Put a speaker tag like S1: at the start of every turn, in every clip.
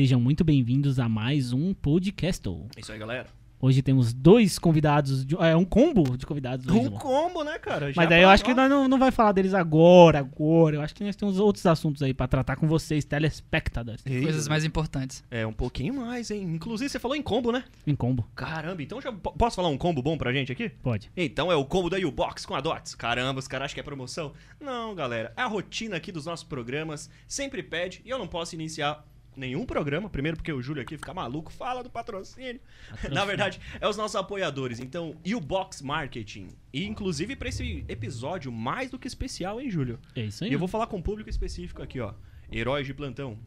S1: sejam muito bem-vindos a mais um podcast.
S2: É isso aí, galera.
S1: Hoje temos dois convidados, de- é um combo de convidados. hoje,
S2: Um combo, né, cara? Já
S1: Mas daí eu acho que nós não, não vai falar deles agora, agora. Eu acho que nós temos outros assuntos aí pra tratar com vocês, telespectadores.
S2: Eita,
S3: Coisas mais importantes.
S2: É, um pouquinho mais, hein? Inclusive, você falou em combo, né?
S1: Em combo,
S2: Caramba, então já po- posso falar um combo bom pra gente aqui?
S1: pode.
S2: Então é o combo da U-Box com a Dots. Caramba, os caras acham que é promoção? Não, galera. É a rotina aqui dos nossos programas. Sempre pede. E eu não posso iniciar nenhum programa. Primeiro porque o Júlio aqui fica maluco. Fala do patrocínio. Na verdade, é os nossos apoiadores. Então, U-Box Marketing. E inclusive pra esse episódio mais do que especial, hein, Júlio?
S1: É isso aí.
S2: E eu vou falar com um público específico aqui, ó. Heróis de plantão.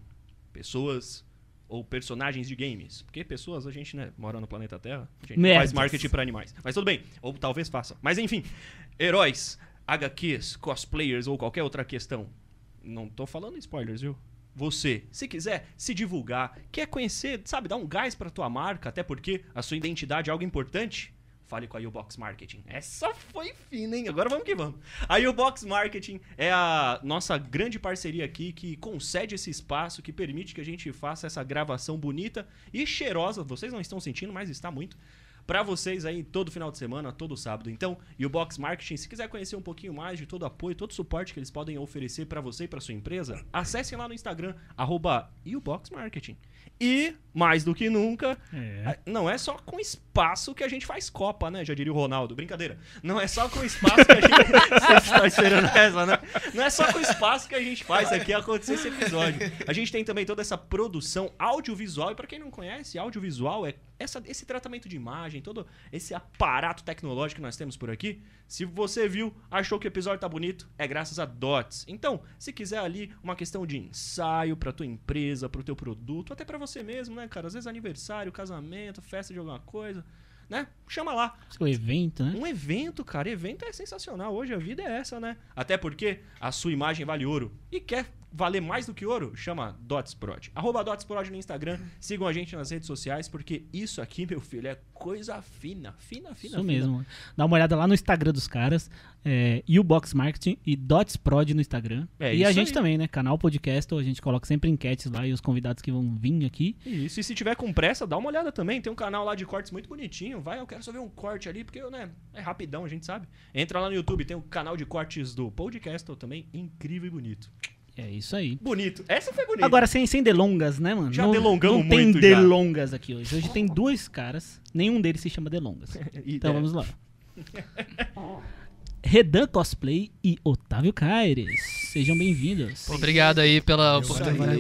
S2: Pessoas ou personagens de games. Porque pessoas, a gente, né, mora no planeta Terra. A gente
S1: Merdas.
S2: faz marketing pra animais. Mas tudo bem. Ou talvez faça. Mas enfim. Heróis, HQs, cosplayers ou qualquer outra questão. Não tô falando spoilers, viu? Você, se quiser se divulgar, quer conhecer, sabe, dar um gás pra tua marca, até porque a sua identidade é algo importante, fale com a U-Box Marketing. Essa foi fina, hein? Agora vamos que vamos. A U-Box Marketing é a nossa grande parceria aqui que concede esse espaço, que permite que a gente faça essa gravação bonita e cheirosa. Vocês não estão sentindo, mas está muito. Pra vocês aí todo final de semana, todo sábado. Então, U-Box Marketing, se quiser conhecer um pouquinho mais de todo o apoio, todo o suporte que eles podem oferecer pra você e pra sua empresa, acessem lá no Instagram, arroba U-Box Marketing. E, mais do que nunca,
S1: É.
S2: Não é só com espaço que a gente faz Copa, né? Já diria o Ronaldo. Brincadeira. Não é só com espaço que a gente. Você tá esperando essa, né? Não é só com espaço que a gente faz aqui acontecer esse episódio. A gente tem também toda essa produção audiovisual. E pra quem não conhece, audiovisual é essa, esse tratamento de imagem, todo esse aparato tecnológico que nós temos por aqui. Se você viu, achou que o episódio tá bonito, é graças a Dots. Então, se quiser ali uma questão de ensaio pra tua empresa, pro teu produto, até pra você mesmo, né, cara? Às vezes aniversário, casamento, festa de alguma coisa, né? Chama lá.
S1: O evento, né?
S2: Um evento, cara, evento é sensacional. Hoje a vida é essa, né? Até porque a sua imagem vale ouro. E quer valer mais do que ouro? Chama DotsProd. Arroba DotsProd no Instagram. Sigam a gente nas redes sociais, porque isso aqui, meu filho, é coisa fina. Fina, fina,
S1: Isso
S2: fina.
S1: mesmo. Dá uma olhada lá no Instagram dos caras, é, U-Box Marketing e DotsProd no Instagram.
S2: É
S1: e a gente
S2: aí.
S1: também, né? Canal Podcast, a gente coloca sempre enquetes lá e os convidados que vão vir aqui.
S2: Isso, e se tiver com pressa, dá uma olhada também. Tem um canal lá de cortes muito bonitinho. Vai, eu quero só ver um corte ali, porque né, é rapidão, a gente sabe. Entra lá no YouTube, tem o canal de cortes do podcast também. Incrível e bonito.
S1: É isso aí.
S2: Bonito. Essa foi bonita.
S1: Agora, sem, sem delongas, né, mano?
S2: Já
S1: não,
S2: delongamos
S1: Não tem
S2: muito já.
S1: delongas aqui hoje. Hoje tem dois caras, nenhum deles se chama delongas. Então
S2: é,
S1: vamos lá. Redan Cosplay e Otávio Caires. Sejam bem-vindos.
S3: Obrigado aí pela oportunidade.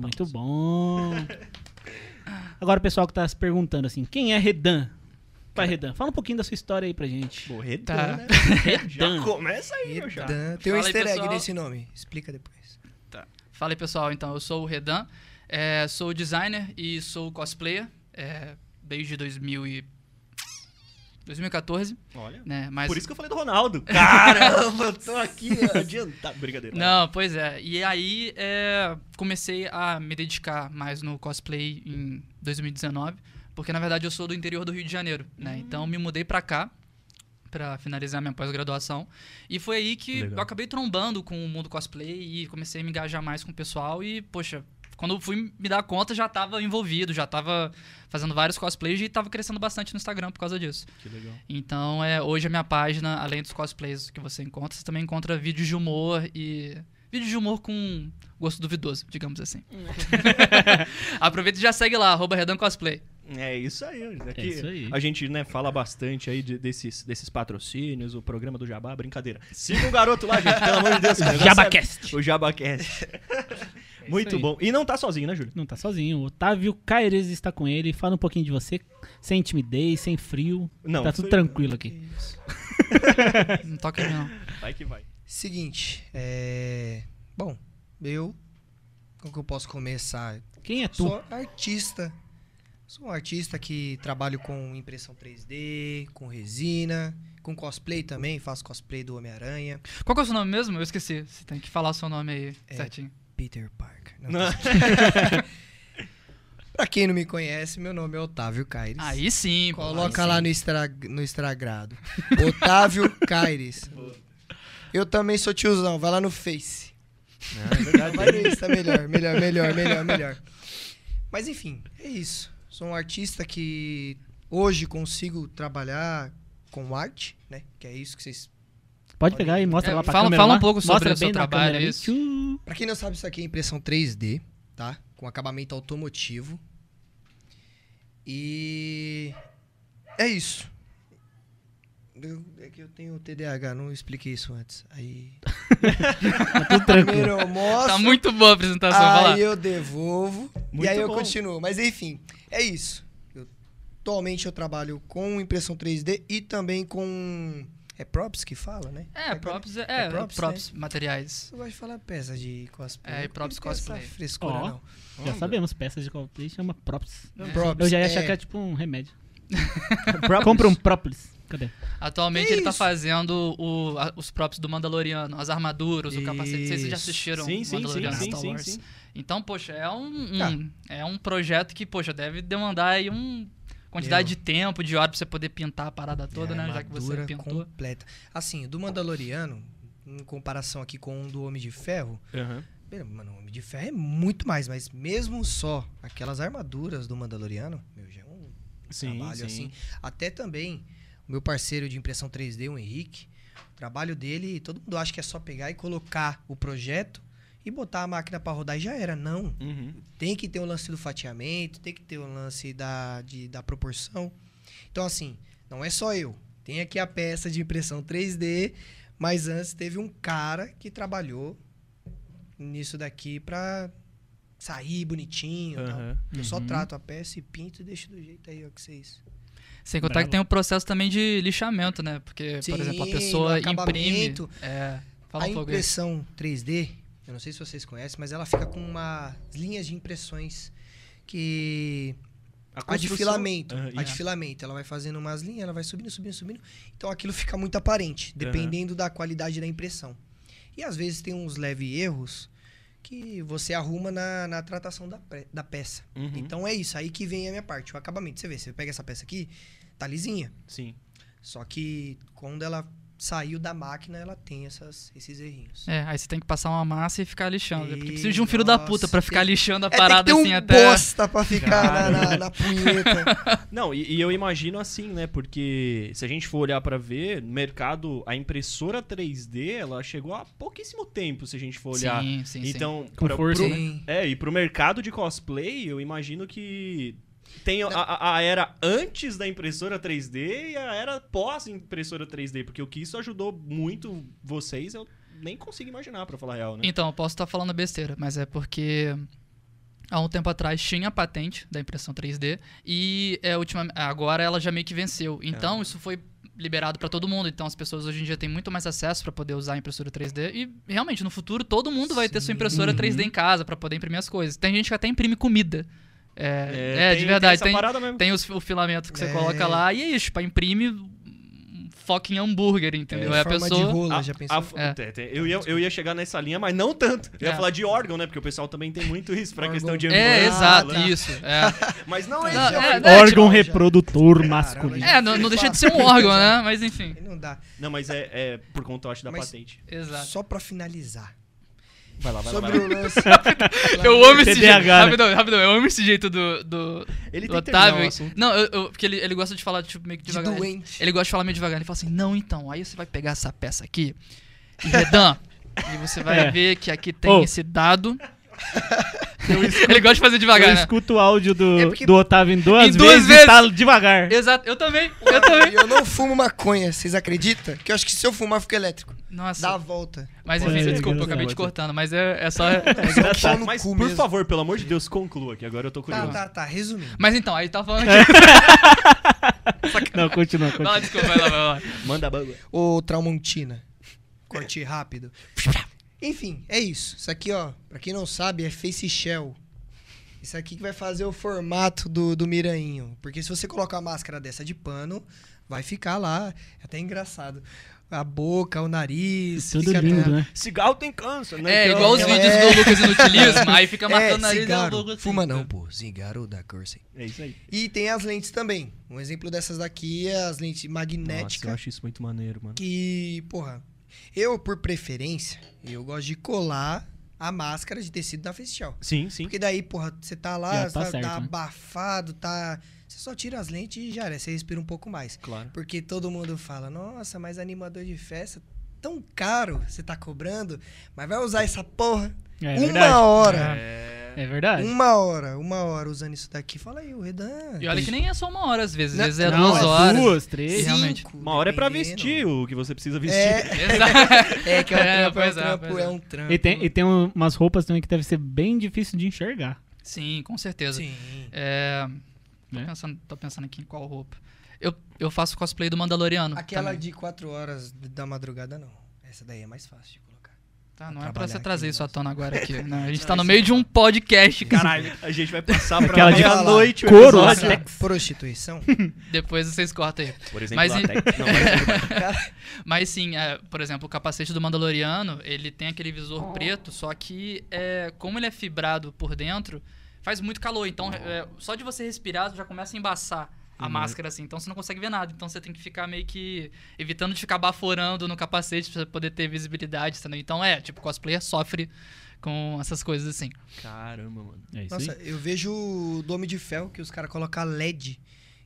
S1: muito bom. Agora o pessoal que tá se perguntando assim, quem é Redan? Vai, Redan, fala um pouquinho da sua história aí pra gente.
S2: Pô, Redan,
S3: Tá.
S2: né?
S1: Redan.
S2: Já começa aí.
S4: Redan. Tem um
S3: Fala aí,
S4: easter egg nesse nome. Explica depois.
S3: Fala aí, pessoal. Então, eu sou o Redan, é, sou designer e sou cosplayer é, desde 2000 e... 2014,
S2: Olha.
S3: né? Mas...
S2: Por isso que eu falei do Ronaldo. Caramba, eu tô aqui adiantado. Brincadeira.
S3: Não, pois é. E aí é, comecei a me dedicar mais no cosplay em 2019, porque na verdade eu sou do interior do Rio de Janeiro, né? Então me mudei pra cá pra finalizar minha pós-graduação e foi aí que
S2: Legal.
S3: eu acabei trombando com o mundo cosplay e comecei a me engajar mais com o pessoal e poxa, quando eu fui me dar conta já tava envolvido, já tava fazendo vários cosplays e tava crescendo bastante no Instagram por causa disso.
S2: Que legal.
S3: Então, é, hoje a minha página, além dos cosplays que você encontra, você também encontra vídeos de humor e. Vídeos de humor com gosto duvidoso, digamos assim. Aproveita e já segue lá, arroba Redan Cosplay.
S2: É isso aí. Aqui
S1: É isso aí.
S2: A gente, né, fala bastante aí de- desses, desses patrocínios, o programa do Jabá, brincadeira. Siga o garoto lá, gente, pelo amor de Deus. o
S1: Jabacast.
S2: é- O Jabacast. Muito
S1: aí.
S2: bom. E não tá sozinho, né, Júlio?
S1: Não tá sozinho. O Otávio Caires está com ele. Fala um pouquinho de você, sem timidez, sem frio.
S2: Não,
S1: tá tudo tranquilo aqui.
S3: Não toca em mim, não.
S2: Vai que vai.
S4: Seguinte, é. Bom, eu. Como que eu posso começar?
S1: Quem é tu?
S4: Sou artista. Sou um artista que trabalho com impressão 3D, com resina, com cosplay também, faço cosplay do Homem-Aranha.
S3: Qual que é o seu nome mesmo? Eu esqueci. Você tem que falar o seu nome aí
S4: É.
S3: certinho.
S4: Peter Parker. Não,
S2: Não.
S4: Pra quem não me conhece, meu nome é Otávio Caires.
S3: Aí sim, pô,
S4: Coloca
S3: aí
S4: lá
S3: sim.
S4: no, extra, no extragrado. Otávio Caires. Eu também sou tiozão, vai lá no Face.
S2: É verdade.
S4: Vai no Insta, melhor, melhor, melhor, melhor, melhor. Mas enfim, é isso. Sou um artista que hoje consigo trabalhar com arte, né? Que é isso que vocês.
S1: Pode pegar e mostra
S3: É,
S1: lá pra
S3: fala-
S1: câmera
S3: fala um
S1: lá.
S3: pouco sobre o seu trabalho,
S1: ali.
S3: isso.
S4: Pra quem não sabe, isso aqui é impressão 3D, tá? Com acabamento automotivo. E. É isso. Eu- é que eu tenho TDAH, não expliquei isso antes. Aí.
S1: Tá tudo tranquilo.
S4: Primeiro eu mostro.
S3: Tá muito boa a apresentação.
S4: Aí eu devolvo
S2: Muito
S4: e aí eu
S2: bom.
S4: continuo. Mas enfim, é isso. Eu- atualmente eu trabalho com impressão 3D e também com. É props que fala, né?
S3: É, props, é,
S4: É
S3: é,
S4: props,
S3: props, materiais.
S4: Eu gosto de falar peça de cosplay.
S3: É, e props
S4: tenho essa
S3: cosplay.
S4: frescura,
S1: Ó.
S4: não.
S1: Já sabemos, peças de cosplay chama props.
S3: É.
S4: Props,
S1: Eu já ia
S4: é.
S1: achar que é tipo um remédio. Compra um própolis. Cadê?
S3: Atualmente
S4: É
S3: ele tá
S4: isso.
S3: fazendo o- a- os props do Mandaloriano, as armaduras, o capacete. Vocês já
S4: Isso.
S3: assistiram
S2: Sim, sim, sim,
S3: Mandaloriano
S2: sim,
S3: Star
S2: sim,
S3: Wars?
S2: sim.
S3: Então, poxa, é um, um-
S4: Tá.
S3: é um projeto que, poxa, deve demandar aí um quantidade de tempo, de hora pra você poder pintar a parada toda,
S4: É,
S3: né? Já que você pintou.
S4: completa. Assim, do Mandaloriano, em comparação aqui com o do Homem de Ferro. Meu, Mano, o Homem de Ferro é muito mais, mas mesmo só aquelas armaduras do Mandaloriano, meu, já é um
S2: Sim,
S4: trabalho
S2: sim.
S4: assim. Até também o meu parceiro de impressão 3D, o Henrique, o trabalho dele, todo mundo acha que é só pegar e colocar o projeto e botar a máquina pra rodar e já era. Não.
S2: Uhum.
S4: Tem que ter o lance do fatiamento, tem que ter o lance da, de, da proporção. Então, assim, não é só eu. Tem aqui a peça de impressão 3D, mas antes teve um cara que trabalhou nisso daqui pra sair bonitinho. e tal.
S2: Aham.
S4: Eu só
S1: Uhum.
S4: trato a peça e pinto e deixo do jeito aí, ó, que vocês.
S3: Sem contar
S1: Bravo.
S3: que tem o processo também de lixamento, né? Porque, por exemplo, a
S4: Sim,
S3: pessoa imprime. É, fala
S4: a
S3: um
S4: impressão 3D, eu não sei se vocês conhecem, mas ela fica com umas linhas de impressões que A de
S2: construção-
S4: filamento.
S2: Aham,
S4: a de filamento. Ela vai fazendo umas linhas, ela vai subindo, subindo, subindo. Então aquilo fica muito aparente, dependendo da qualidade da impressão. E às vezes tem uns leves erros que você arruma na, na tratação da, da peça.
S2: Uhum.
S4: Então é isso, aí que vem a minha parte, o acabamento. Você vê, você pega essa peça aqui, tá lisinha.
S2: Sim.
S4: Só que quando ela saiu da máquina, ela tem essas, esses errinhos.
S3: É, aí você tem que passar uma massa e ficar lixando. Porque
S4: Ih,
S3: precisa de um filho da
S4: nossa,
S3: puta pra ficar
S4: tem-
S3: lixando a
S4: É, tem que
S3: parada
S4: ter um
S3: assim até.
S4: bosta pra ficar na, na, na punheta.
S2: Não, e, e eu imagino assim, né? Porque se a gente for olhar pra ver, no mercado, a impressora 3D, ela chegou há pouquíssimo tempo, se a gente for olhar.
S3: Sim, sim, sim.
S2: então,
S1: Com
S2: pra-
S1: força,
S2: pro-
S1: né?
S4: Sim.
S2: É, e pro mercado de cosplay, eu imagino que tem a, a- era antes da impressora 3D e a era pós impressora 3D, porque o que isso ajudou muito vocês, eu nem consigo imaginar, pra falar a real, né?
S3: Então, eu posso estar falando besteira, mas é porque há um tempo atrás tinha a patente da impressão 3D e é, ultima, agora ela já meio que venceu. Então, isso foi liberado para todo mundo. Então, as pessoas hoje em dia têm muito mais acesso para poder usar a impressora 3D e realmente no futuro todo mundo vai ter sua impressora
S1: Uhum.
S3: 3D em casa para poder imprimir as coisas. Tem gente que até imprime comida. É, é,
S2: tem-
S3: de verdade.
S2: Tem
S3: Tem,
S2: essa parada mesmo.
S3: tem os- o filamento que você
S4: É.
S3: coloca lá e é isso, tipo, imprime um fucking hambúrguer, entendeu?
S4: Em
S3: Aí a
S4: forma
S3: pessoa.
S4: de rola,
S2: A-
S4: já pensou?
S2: a-
S3: É.
S2: eu, ia, eu ia chegar nessa linha, mas não tanto. Eu ia
S3: É.
S2: falar de órgão, né? Porque o pessoal também tem muito isso pra
S4: Órgão.
S2: questão de
S3: É,
S2: ambulância,
S3: exato,
S2: né?
S3: isso. É.
S2: Mas não é
S3: Não,
S2: isso.
S3: é, é,
S1: Órgão
S4: tipo,
S1: reprodutor
S4: Caramba,
S1: masculino.
S3: É, não, não deixa de ser um órgão, né? Mas enfim.
S4: Não dá.
S2: Não, mas é, é por conta, eu acho, da
S4: Mas-
S2: patente.
S3: Exato.
S4: Só pra finalizar.
S2: Vai lá, vai lá.
S4: Sobre
S2: Vai lá.
S4: o lance.
S3: Eu amo esse jeito.
S1: né?
S3: Rapidão, rapidão. Eu amo esse jeito do, do,
S2: Ele
S3: do
S2: tem que terminar
S3: Otávio. Não, eu, eu- porque ele, ele gosta de falar tipo, meio que
S4: De
S3: devagar. Ele,
S4: doente.
S3: ele gosta de falar meio devagar. Ele fala assim: Não, então, aí você vai pegar essa peça aqui e Redan. e você vai
S1: É.
S3: ver que aqui tem
S1: Oh.
S3: esse dado. Ele gosta de fazer devagar,
S1: eu
S3: né?
S1: escuto o áudio do,
S4: É porque-
S1: do Otávio em duas,
S3: Em duas
S1: vezes,
S3: vezes.
S1: e tá devagar.
S3: Exato, eu também. Eu também.
S4: Eu não fumo maconha, vocês acreditam? Que eu acho que se eu fumar, eu fico elétrico.
S3: Nossa.
S4: Dá a volta.
S3: Mas enfim,
S1: ser,
S3: desculpa, eu acabei te cortando, mas é, é só.
S4: No
S2: Mas,
S4: cu
S2: por
S4: mesmo.
S2: favor, pelo amor de Deus, conclua, que agora eu tô
S4: Tá,
S2: curioso.
S4: tá, tá. Resumindo.
S3: Mas então, aí tá falando
S1: É.
S3: aqui.
S1: Não, continua, continua.
S3: desculpa, vai lá, vai lá.
S2: Manda banga.
S4: Ô, Tramontina. Corte rápido. Enfim, é isso. Isso aqui, ó, pra quem não sabe, é Face Shell. Isso aqui que vai fazer o formato do, do Mirainho. Porque se você colocar uma máscara dessa de pano, vai ficar lá. É até engraçado. A boca, o nariz.
S1: Tudo
S4: fica
S1: lindo,
S4: até-
S1: né?
S2: Cigarro tem câncer, né?
S3: É,
S2: Que
S3: igual os
S4: é-
S3: vídeos do Lucas Inutilismo, aí fica marcando o nariz e a
S4: cigarro.
S3: boca assim.
S4: Fuma não, pô. Cigarro da Corsa.
S2: É isso aí.
S4: E tem as lentes também. Um exemplo dessas daqui é as lentes
S2: Nossa,
S4: magnéticas.
S2: eu acho isso muito maneiro, mano.
S4: que, porra, eu por preferência, eu gosto de colar a máscara de tecido da Facial.
S2: Sim, sim.
S4: Porque daí, porra, você tá lá,
S1: tá
S4: tá,
S1: certo,
S4: tá
S1: né?
S4: abafado, tá. Você só tira as lentes e já era, você respira um pouco mais.
S2: Claro.
S4: Porque todo mundo fala, nossa, mas animador de festa, tão caro você tá cobrando, mas vai usar essa porra
S1: É
S4: uma
S1: verdade.
S4: hora.
S2: É...
S1: É verdade.
S4: Uma hora, uma hora usando isso daqui. Fala aí, o Redan.
S3: E olha que nem é só uma hora às vezes, às vezes é
S1: Não,
S3: duas
S1: é
S3: horas.
S1: Duas, três.
S3: realmente.
S4: Cinco,
S2: Uma hora é pra vestir o que você precisa vestir.
S4: É,
S3: Exato.
S4: é que é um
S3: É,
S4: trampo, é um
S3: é,
S4: trampo, é
S3: é.
S4: um trampo.
S1: E tem, e tem um- umas roupas também que deve ser bem difícil de enxergar.
S3: Sim, com certeza.
S4: Sim.
S3: É, tô,
S1: Né?
S3: pensando, tô pensando aqui em qual roupa. Eu, eu faço cosplay do Mandaloriano.
S4: Aquela
S3: também.
S4: de quatro horas da madrugada, não. Essa daí é mais fácil.
S3: Tá, não é pra você trazer isso à tona agora aqui. né? A gente
S2: Não,
S3: tá no meio de um podcast, caralho.
S2: A gente vai passar pra
S1: Aquela de
S2: meia-noite o
S1: couro.
S4: Prostituição?
S3: Depois vocês cortam aí.
S2: Por exemplo,
S3: Mas e-
S2: látex. Não, mas-
S4: Cara,
S3: Mas sim, é, por exemplo, o capacete do Mandaloriano, ele tem aquele visor preto, só que é, como ele é fibrado por dentro, faz muito calor. Então, é, só de você respirar, já começa a embaçar a
S2: Uhum.
S3: máscara, assim. Então, você não consegue ver nada. Então, você tem que ficar meio que evitando de ficar baforando no capacete pra você poder ter visibilidade, entendeu? Então, é, tipo, cosplayer sofre com essas coisas assim.
S2: Caramba, mano.
S1: É isso
S4: nossa,
S1: aí.
S4: eu vejo o do Homem de Ferro que os caras colocam LED.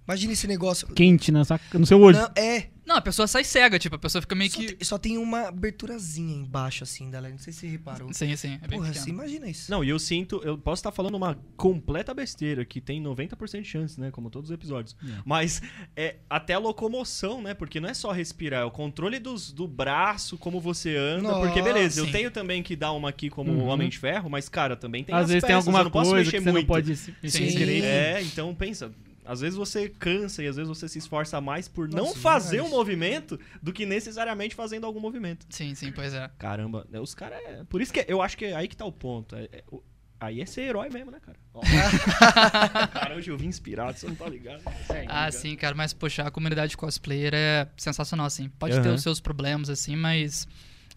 S4: Imagina esse negócio.
S1: Quente na sua- no seu olho.
S4: Não, é,
S3: Não, a pessoa sai cega, tipo, a pessoa fica meio
S4: só,
S3: que...
S4: tem, só tem uma aberturazinha embaixo, assim, da LED. Não sei se você reparou.
S3: Sim, sim, é
S4: Porra, você imagina isso.
S2: Não, e eu sinto, eu posso estar falando uma completa besteira, que tem 90% de chance, né? Como todos os episódios.
S1: É.
S2: Mas é até a locomoção, né? Porque não é só respirar, é o controle dos, do braço, como você anda.
S4: Nossa,
S2: porque, beleza, eu
S3: sim.
S2: tenho também que dar uma aqui como
S1: Uhum.
S2: Homem de Ferro, mas, cara, também tem
S1: Às
S2: as
S1: vezes tem
S2: peças, eu
S1: alguma
S2: não posso
S1: coisa
S2: mexer
S1: que você
S2: muito.
S1: não pode se mexer
S4: Sim.
S1: direito.
S2: É, então pensa. Às vezes você cansa e às vezes você se esforça mais por não
S4: Nossa,
S2: fazer
S4: demais.
S2: um movimento do que necessariamente fazendo algum movimento.
S3: Sim, sim, pois é.
S2: Caramba, né, os caras. É... Por isso que eu acho que é aí que tá o ponto. É- é- o- Aí é ser herói mesmo, né, cara? Ó. cara, hoje eu vim inspirado, você não tá ligado.
S3: Ah, sim, cara, mas poxa, a comunidade cosplayer é sensacional, assim. Pode ter
S2: Aham.
S3: os seus problemas, assim, mas.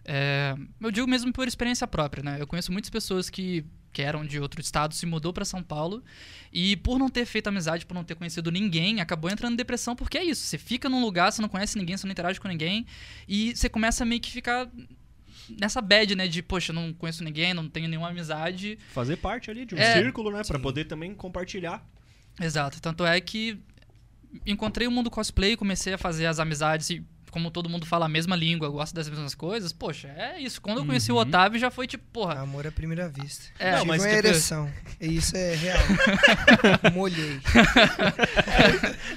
S3: é, eu digo mesmo por experiência própria, né? Eu conheço muitas pessoas que, que eram de outro estado, se mudou pra São Paulo e por não ter feito amizade, por não ter conhecido ninguém, acabou entrando em depressão, porque é isso. Você fica num lugar, você não conhece ninguém, você não interage com ninguém e você começa a meio que ficar nessa bad, né? De, poxa, não conheço ninguém, não tenho nenhuma amizade.
S2: Fazer parte ali de um
S3: É,
S2: círculo, né? Pra
S4: sim.
S2: poder também compartilhar.
S3: Exato. Tanto é que encontrei o mundo cosplay, comecei a fazer as amizades e como todo mundo fala a mesma língua, gosta das mesmas coisas, poxa, é isso. Quando eu conheci o
S1: Uhum.
S3: Otávio já foi tipo, porra,
S4: Amor à primeira vista.
S3: É,
S2: não, mas
S4: uma
S3: tipo-
S4: ereção. E isso é real. Molhei.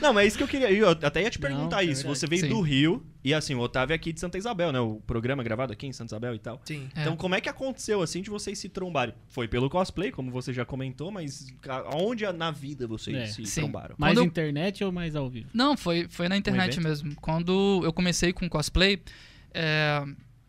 S2: Não, mas é isso que eu queria. Eu até ia te
S1: Não,
S2: perguntar
S1: é
S2: isso.
S1: verdade.
S2: Você veio
S3: Sim.
S2: do Rio e assim, o Otávio é aqui de Santa Isabel, né? O programa é gravado aqui em Santa Isabel e tal.
S4: Sim.
S3: É.
S2: Então, como é que aconteceu assim de vocês se trombarem? Foi pelo cosplay, como você já comentou, mas aonde na vida vocês
S1: É.
S2: se
S3: Sim.
S2: trombaram?
S1: Mais
S3: Quando
S1: internet ou mais ao vivo?
S3: Não, foi, foi na internet
S2: evento?
S3: mesmo. Quando eu comecei com cosplay, é,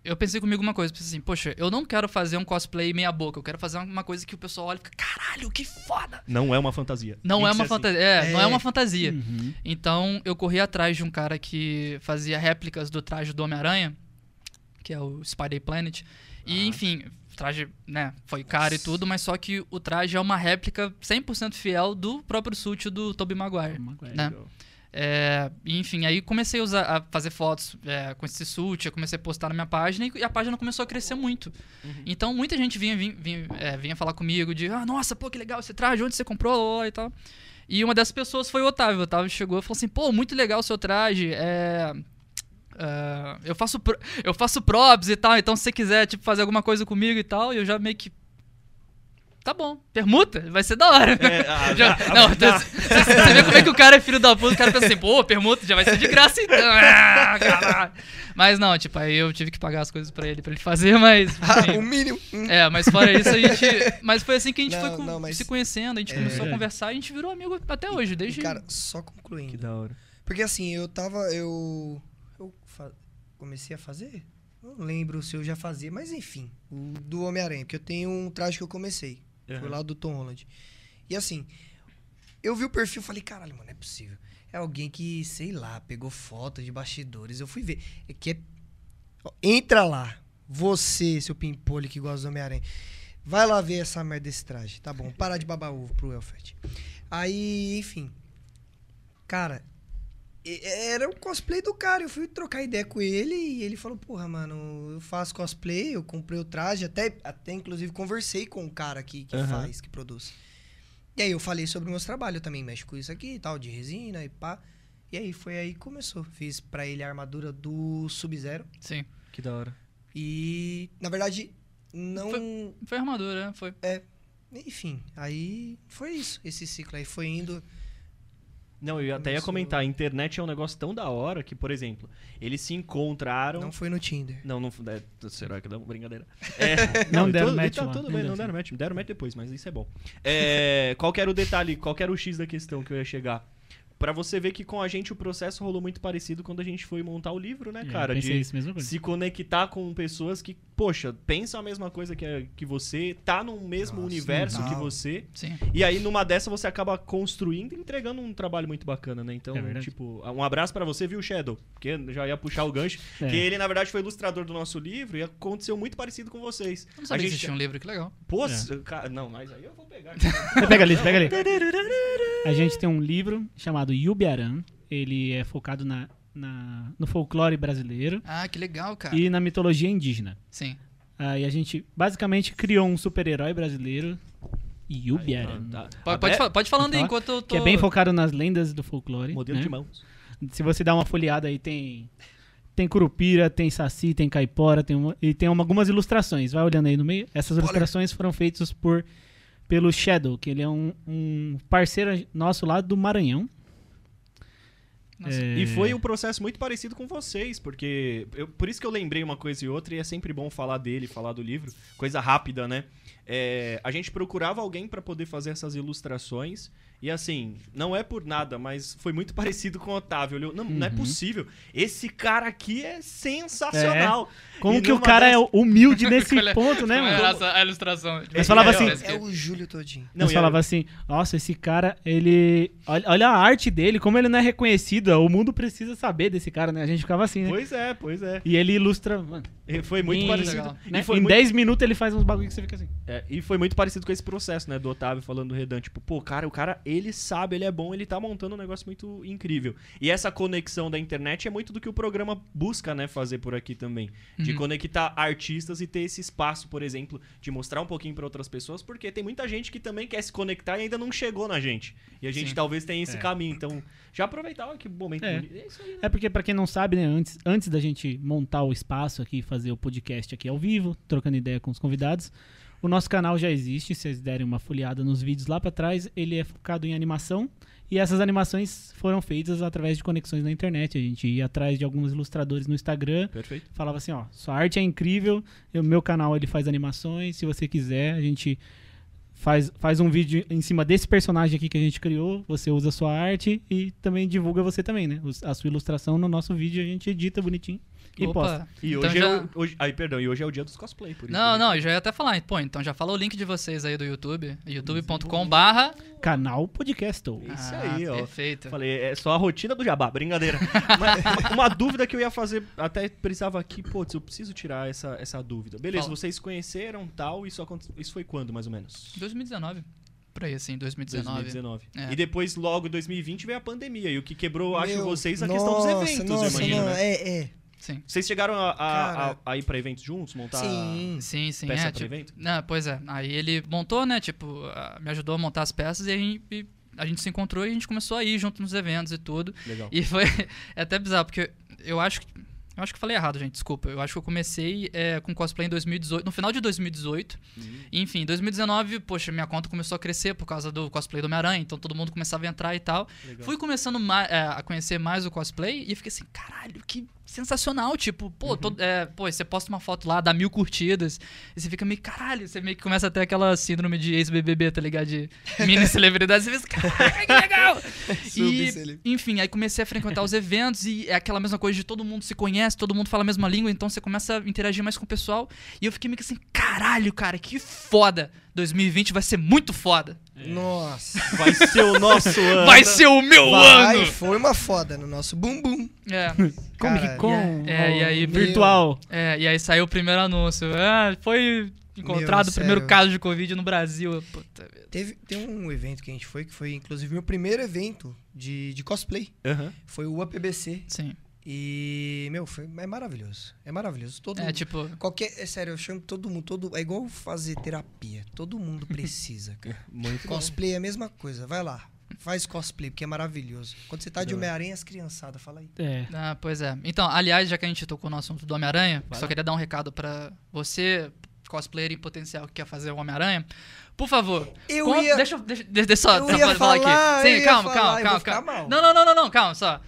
S3: eu pensei comigo uma coisa, pensei assim, poxa, eu não quero fazer um cosplay meia boca, eu quero fazer uma coisa que o pessoal olha e fica, caralho, que foda!
S2: Não é uma fantasia.
S3: Não
S2: Tem
S3: é uma
S2: ser assim.
S3: fantasia, é, não é
S4: É.
S3: uma fantasia.
S1: Uhum.
S3: Então eu corri atrás de um cara que fazia réplicas do traje do Homem-Aranha, que é o Spider Planet. E,
S2: Ah.
S3: enfim, o traje, né, foi caro e tudo, mas só que o traje é uma réplica 100% fiel do próprio suit do Tobey Maguire. Né? É, enfim, aí comecei a, usar, a fazer fotos é, com esse suit, eu comecei a postar na minha página e a página começou a crescer muito.
S2: Uhum.
S3: Então muita gente vinha, vinha, vinha, é, vinha falar comigo de, ah, nossa, pô, que legal esse traje, onde você comprou e tal. E uma dessas pessoas foi o Otávio. O Otávio chegou e falou assim, pô, muito legal o seu traje, é... é, eu faço eu faço props e tal, então se você quiser tipo fazer alguma coisa comigo e tal, eu já meio que Tá bom, permuta, vai ser da hora.
S2: É, ah,
S3: Já-
S2: ah,
S3: não,
S2: ah,
S3: você, você vê como é que o cara é filho da puta, o cara pensa assim, pô, permuta já vai ser de graça então. Ah, caralho. Mas não, tipo, aí eu tive que pagar as coisas pra ele, pra ele fazer, mas. enfim.
S4: o mínimo.
S3: É, mas fora isso, a gente. Mas foi assim que a gente
S4: Não,
S3: foi com-
S4: não, mas-
S3: se conhecendo, a gente
S4: É.
S3: começou a
S1: Verdade.
S3: conversar e a gente virou amigo até hoje, desde.
S4: Cara, só
S2: Que
S4: concluindo.
S2: da hora.
S4: Porque assim, eu tava. Eu. Eu fa- comecei a fazer? Não lembro se eu já fazia, mas enfim. O do Homem-Aranha, porque eu tenho um traje que eu comecei. Foi
S2: Uhum.
S4: lá do Tom Holland. E assim, eu vi o perfil e falei, caralho, mano, não é possível. É alguém que, sei lá, pegou foto de bastidores. Eu fui ver. É que é. Entra lá. Você, seu pimpolho que gosta do Homem-Aranha. Vai lá ver essa merda desse traje. Tá bom, parar de babar ovo pro Elfred. Aí, enfim. Cara, era o cosplay do cara. Eu fui trocar ideia com ele e ele falou: Porra, mano, eu faço cosplay, eu comprei o traje. Até, até inclusive, conversei com o cara aqui que
S2: Aham.
S4: faz, que produz. E aí eu falei sobre meus trabalhos. Eu também mexo com isso aqui e tal, de resina e pá. E aí foi aí que começou. Fiz pra ele a armadura do Sub-Zero.
S3: Sim.
S2: Que da hora.
S4: E, na verdade, não.
S3: Foi armadura, né? Foi.
S4: Enfim, aí foi isso. Esse ciclo aí foi indo.
S2: Não, eu até ia comentar, a internet é um negócio tão da hora que, por exemplo, eles se encontraram.
S4: Não foi no Tinder.
S2: Não, não. É, será que dá brincadeira? É,
S1: Não deram
S2: tudo,
S1: match
S2: Tá
S1: lá,
S2: tudo
S1: não
S2: bem, não deram match. Deram match depois, mas isso é bom. É, qual que era o detalhe, qual que era o X da questão que eu ia chegar? Pra você ver que com a gente o processo rolou muito parecido quando a gente foi montar o livro, né,
S1: É,
S2: cara?
S1: pensei
S2: De se conectar com pessoas que, poxa, pensam a mesma coisa que, que você, tá no mesmo
S4: Nossa,
S2: universo que você.
S3: Sim.
S2: E aí, numa dessa, você acaba construindo e entregando um trabalho muito bacana, né? Então,
S1: É
S2: tipo, um abraço pra você, viu, Shadow? Porque já ia puxar o gancho.
S1: É.
S2: Que ele, na verdade, foi ilustrador do nosso livro e aconteceu muito parecido com vocês.
S3: Eu não
S2: A
S3: sabia que
S2: gente-
S3: existia um livro, que legal.
S2: Pô,
S1: É.
S2: cara, não, mas aí eu vou pegar.
S1: Pega ali, pega ali. A gente tem um livro chamado Yubiaran. Ele é focado na, na- no folclore brasileiro
S3: Ah, que legal, cara.
S1: e na mitologia indígena.
S3: Sim.
S1: Aí a gente basicamente criou um super-herói brasileiro, Yubiaran.
S2: Tá.
S3: Pode, pode, pode falando aí
S1: falar?
S3: enquanto eu tô.
S1: Que é bem focado nas lendas do folclore.
S2: Modelo
S1: né?
S2: de mãos.
S1: Se você dá uma folheada aí, tem. Tem curupira, tem saci, tem caipora, tem uma- e tem uma- algumas ilustrações. Vai olhando aí no meio. Essas ilustrações foram feitas por pelo Shadow, que ele é um, um parceiro nosso lá do Maranhão. É,
S2: E foi um processo muito parecido com vocês, porque. eu- por isso que eu lembrei uma coisa e outra, e é sempre bom falar dele, falar do livro. Coisa rápida, né? É, a gente procurava alguém pra poder fazer essas ilustrações. E assim, não é por nada, mas foi muito parecido com o Otávio. Olhou, não, não é
S1: Uhum.
S2: possível. Esse cara aqui é sensacional.
S1: Como
S2: E
S1: que o cara é humilde nesse
S3: é-
S1: ponto, né, mano?
S3: a ilustração.
S1: Mas falava assim-
S4: É o Júlio todinho.
S2: Não,
S1: Nós falava assim, nossa, esse cara, ele. Olha, olha a arte dele, como ele não é reconhecido. O mundo precisa saber desse cara, né? A gente ficava assim, né?
S2: Pois é, pois é.
S1: E ele ilustra. Mano,
S2: Foi muito parecido.
S3: legal.
S1: né?
S2: E foi
S1: em
S2: muito
S1: 10 minutos ele faz uns bagulho que você fica assim.
S2: É, e foi muito parecido com esse processo, né, do Otávio falando do Redan, tipo, pô, cara, o cara, ele sabe, ele é bom, ele tá montando um negócio muito incrível. E essa conexão da internet é muito do que o programa busca, né, fazer por aqui também, de
S3: Uhum.
S2: conectar artistas e ter esse espaço, por exemplo, de mostrar um pouquinho pra outras pessoas, porque tem muita gente que também quer se conectar e ainda não chegou na gente. E a gente
S3: Sim.
S2: talvez tenha esse
S1: É.
S2: caminho, então já aproveitar ó, que momento
S1: É.
S2: bonito. É isso aí, né?
S1: É porque, pra quem não sabe, né, antes, antes da gente montar o espaço aqui e fazer o podcast aqui ao vivo, trocando ideia com os convidados, o nosso canal já existe. Se vocês derem uma folheada nos vídeos lá pra trás, ele é focado em animação. E essas animações foram feitas através de conexões na internet. A gente ia atrás de alguns ilustradores no Instagram,
S2: Perfeito.
S1: falava assim, ó, sua arte é incrível, o meu canal ele faz animações, se você quiser, a gente faz, faz um vídeo em cima desse personagem aqui que a gente criou, você usa a sua arte e também divulga você também, né? A sua ilustração no nosso vídeo a gente edita bonitinho e posta.
S3: Opa.
S2: E
S3: Então
S2: hoje,
S3: já-
S2: é o, hoje, aí, perdão, e hoje é o dia dos cosplay, por isso.
S3: Não, não, eu já ia até falar. Pô, então já fala o link de vocês aí do YouTube. youtube.com barra...
S1: Canal Podcast.
S2: Isso aí, ó.
S3: Ah, Perfeito.
S2: Falei, é só a rotina do jabá, brincadeira. Mas uma, dúvida que eu ia fazer, até precisava aqui, putz, eu preciso tirar essa, essa dúvida. Beleza,
S3: Fala.
S2: vocês conheceram tal, isso, aconte- isso foi quando, mais ou menos?
S3: 2019. Por aí, assim, 2019.
S2: 2019.
S3: É.
S2: E depois, logo, 2020, veio a pandemia. E o que quebrou, acho,
S4: Meu,
S2: vocês, a questão dos
S4: nossa,
S2: eventos,
S4: nossa,
S2: eu imagino,
S4: não,
S2: né?
S4: É, é.
S3: Sim.
S2: Vocês chegaram a, a, a- a ir pra eventos juntos, montar
S4: Sim.
S3: Sim, sim.
S2: peça
S3: é,
S2: pra
S3: tipo,
S2: evento?
S3: Não, pois é. Aí ele montou, né? Tipo, me ajudou a montar as peças e a gente, e a gente se encontrou e a gente começou a ir junto nos eventos e tudo.
S2: Legal.
S3: E foi é até bizarro, porque eu acho que. Eu acho que eu falei errado, gente, desculpa. Eu acho que eu comecei é, com cosplay em 2018, no final de 2018.
S2: Hum,
S3: E, enfim, em 2019, poxa, minha conta começou a crescer por causa do cosplay do Homem-Aranha, então todo mundo começava a entrar e tal.
S2: legal.
S3: Fui começando é, a conhecer mais o cosplay e fiquei assim, caralho, que sensacional. Tipo, pô,
S2: Uhum.
S3: todo- é, pô, você posta uma foto lá, dá mil curtidas, e você fica meio, caralho, você meio que começa a ter aquela síndrome de ex-BBB, tá ligado? De mini celebridade. Você pensa, caralho, que legal! E, enfim, aí comecei a frequentar os eventos e é aquela mesma coisa de todo mundo se conhece, todo mundo fala a mesma língua, então você começa a interagir mais com o pessoal. E eu fiquei meio que assim, caralho, cara, que foda! 2020 vai ser muito foda.
S4: Nossa.
S2: Vai ser o nosso ano.
S3: Vai ser o meu
S4: Vai,
S3: ano!
S4: foi uma foda no nosso bumbum.
S3: É.
S1: Comic Con
S3: é, é, e aí,
S1: virtual.
S3: É, e aí saiu o primeiro anúncio. Ah, foi encontrado o
S4: sério.
S3: primeiro caso de Covid no Brasil. Puta.
S4: Teve, tem um evento que a gente foi, que foi inclusive meu primeiro evento de, de cosplay.
S2: Aham.
S4: Foi o UPBC.
S3: Sim.
S4: E, meu, foi, é maravilhoso. É maravilhoso. Todo
S3: É tipo.
S4: Qualquer. É sério, eu chamo todo mundo. Todo, é igual fazer terapia. Todo mundo precisa, cara.
S2: Muito bom.
S4: Cosplay é a mesma coisa. Vai lá. Faz cosplay, porque é maravilhoso. Quando você tá de Homem-Aranha, as criançadas, fala aí.
S1: É.
S3: Ah, pois é. Então, aliás, já que a gente tocou no assunto do Homem-Aranha, só queria dar um recado pra você, cosplayer em potencial que quer fazer o Homem-Aranha. Por favor,
S4: Eu
S3: com-
S4: ia.
S3: deixa, eu- deixa, deixa, só,
S4: eu
S3: só
S4: ia
S3: pra falar
S4: falar,
S3: aqui. Sim, calma,
S4: falar,
S3: calma, calma, calma. não, não, não, não, calma, só.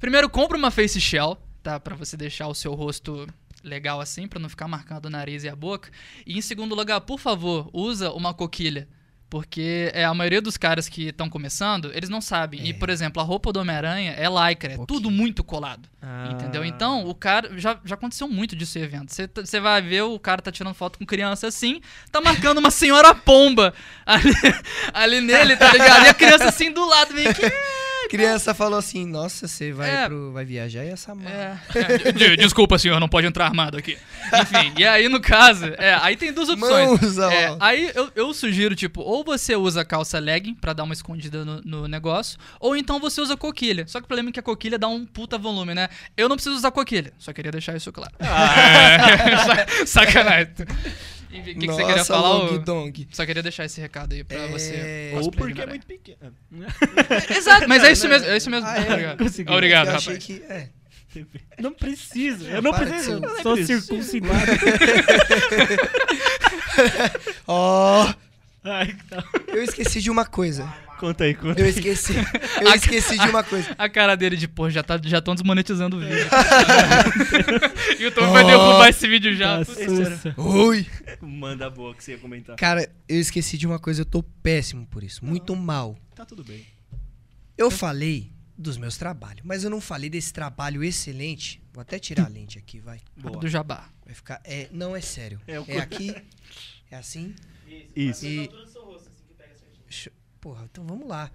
S3: Primeiro, compra uma face shell, tá? Pra você deixar o seu rosto legal assim, pra não ficar marcando o nariz e a boca. E em segundo lugar, por favor, usa uma coquilha. Porque é, a maioria dos caras que estão começando, eles não sabem. E,
S4: É.
S3: por exemplo, a roupa do Homem-Aranha é lycra, é
S4: Pouquinho.
S3: tudo muito colado.
S2: Ah.
S3: Entendeu? Então, o cara. Já, já aconteceu muito disso em evento. Você tá- Você vai ver o cara tá tirando foto com criança assim, tá marcando uma senhora pomba ali, ali nele, tá ligado? E a criança assim do lado, meio que.
S4: Criança falou assim: Nossa, você vai,
S3: É.
S4: pro, vai viajar e essa mala.
S3: É, é, de- desculpa, senhor, não pode entrar armado aqui. Enfim, e aí no caso, é, aí tem duas opções.
S4: Mãos, ó.
S3: É, aí eu, eu sugiro, tipo, ou você usa calça legging pra dar uma escondida no, no negócio, ou então você usa coquilha. Só que o problema é que a coquilha dá um puta volume, né? Eu não preciso usar coquilha, só queria deixar isso claro. É, sa- sacanagem. Enfim, o que, que você queria falar?
S4: Long? Dong.
S3: Só queria deixar esse recado aí pra
S4: É,
S3: você.
S2: Ou porque é muito pequeno.
S3: Exato, mas é isso mesmo, é isso mesmo.
S4: Ah, é?
S3: Obrigado.
S1: Consegui.
S3: Obrigado,
S4: eu
S3: rapaz.
S4: achei que. É.
S1: Não preciso. Eu não preciso. Eu sou
S2: preciso.
S1: circuncidado.
S4: Ó,
S1: tá.
S4: eu esqueci de uma coisa.
S2: Conta aí, conta
S4: Eu
S2: aí.
S4: esqueci. Eu esqueci de uma coisa.
S3: A cara dele de, pô, já tá, já estão desmonetizando o vídeo. e o Tom vai derrubar esse vídeo já.
S1: Tá.
S4: Oi!
S2: Manda a boa que você ia comentar.
S4: Cara, eu esqueci de uma coisa, eu tô péssimo por isso. Muito mal.
S2: Tá tudo bem.
S4: Eu falei dos meus trabalhos, mas eu não falei desse trabalho excelente. Vou até tirar a lente aqui, vai.
S2: Boa.
S3: do Jabá.
S4: Vai ficar. É, não é sério.
S2: É o
S4: É aqui. É assim.
S2: Isso.
S4: E. Deixa- Porra, então vamos lá.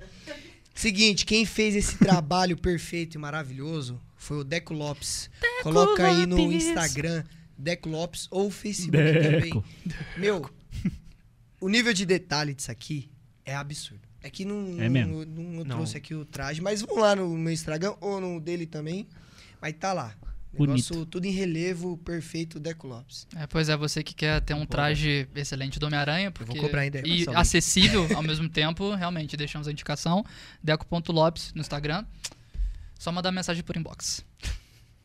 S4: Seguinte, quem fez esse trabalho perfeito e maravilhoso foi o Deco Lopes. Coloca aí no
S3: Lopes.
S4: Instagram, Deco Lopes ou Facebook
S1: Deco.
S4: também. Meu, o nível de detalhe disso aqui é absurdo. É que não,
S1: É
S4: não- não Não. trouxe aqui o traje, mas vamos lá no meu Instagram ou no dele também. Mas tá lá. Negócio tudo em relevo, perfeito, Deco Lopes.
S3: É, pois é, você que quer ter um traje excelente do Homem-Aranha, porque
S4: vou cobrar ainda.
S3: e acessível ao mesmo tempo, realmente, deixamos a indicação. Deco.lopes no Instagram. Só mandar mensagem por inbox.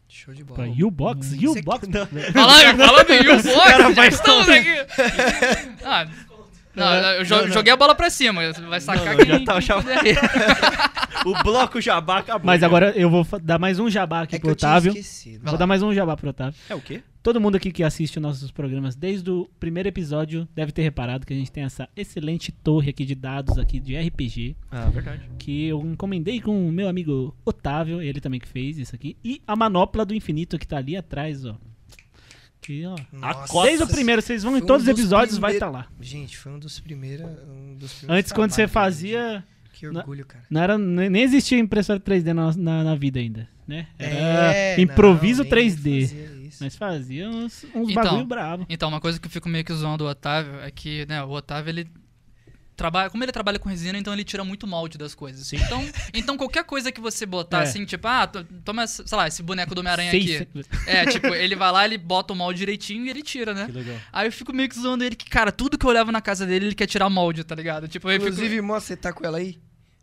S4: Show de bola.
S1: U-Box? U-Box?
S3: Fala, fala do U-Box, já
S2: vai
S3: estamos aqui. Ah, não, eu
S2: Não, não.
S3: joguei a bola pra cima, vai sacar
S2: não,
S3: quem,
S2: já tá-
S3: quem
S2: já-. O bloco jabá acabou.
S1: Mas
S2: já.
S1: agora eu vou dar mais um jabá aqui
S4: É que
S1: pro
S4: eu tinha
S1: Otávio.
S4: esquecido.
S3: Vai
S1: Vou
S3: lá.
S1: dar mais um jabá pro Otávio.
S2: É o quê?
S1: Todo mundo aqui que assiste os nossos programas desde o primeiro episódio deve ter reparado que a gente tem essa excelente torre aqui de dados aqui de RPG
S2: Ah, verdade.
S1: que eu encomendei com o meu amigo Otávio, ele também que fez isso aqui, e a manopla do infinito que tá ali atrás, ó. Que, ó.
S4: Nossa.
S1: Desde o primeiro, vocês vão em
S4: Foi um
S1: todos os episódios, vai
S4: primeiro-
S1: estar lá.
S4: Gente, foi um dos primeiros. Um dos primeiros
S1: Antes, quando você
S4: trabalhos,
S1: fazia,
S4: gente. Que orgulho, cara.
S1: não era, nem existia impressora 3D na, na, na vida ainda, né? Era
S4: É,
S1: improviso
S4: não, nem
S1: 3D.
S4: fazia isso.
S1: Mas fazia uns, uns
S3: Então,
S1: bagulho bravo.
S3: Então, uma coisa que eu fico meio que zoando o Otávio é que, né, o Otávio, ele trabalha, como ele trabalha com resina, então ele tira muito molde das coisas. Então, então qualquer coisa que você botar
S1: É.
S3: assim, tipo, ah, to- toma, sei lá, esse boneco do Homem-Aranha aqui. É, tipo, ele vai lá, ele bota o molde direitinho e ele tira, né?
S2: Que legal.
S3: Aí eu fico meio que zoando ele que, cara, tudo que eu olhava na casa dele, ele quer tirar molde, tá ligado? Tipo, eu fico...
S4: Inclusive, mostra, você tá com ela aí?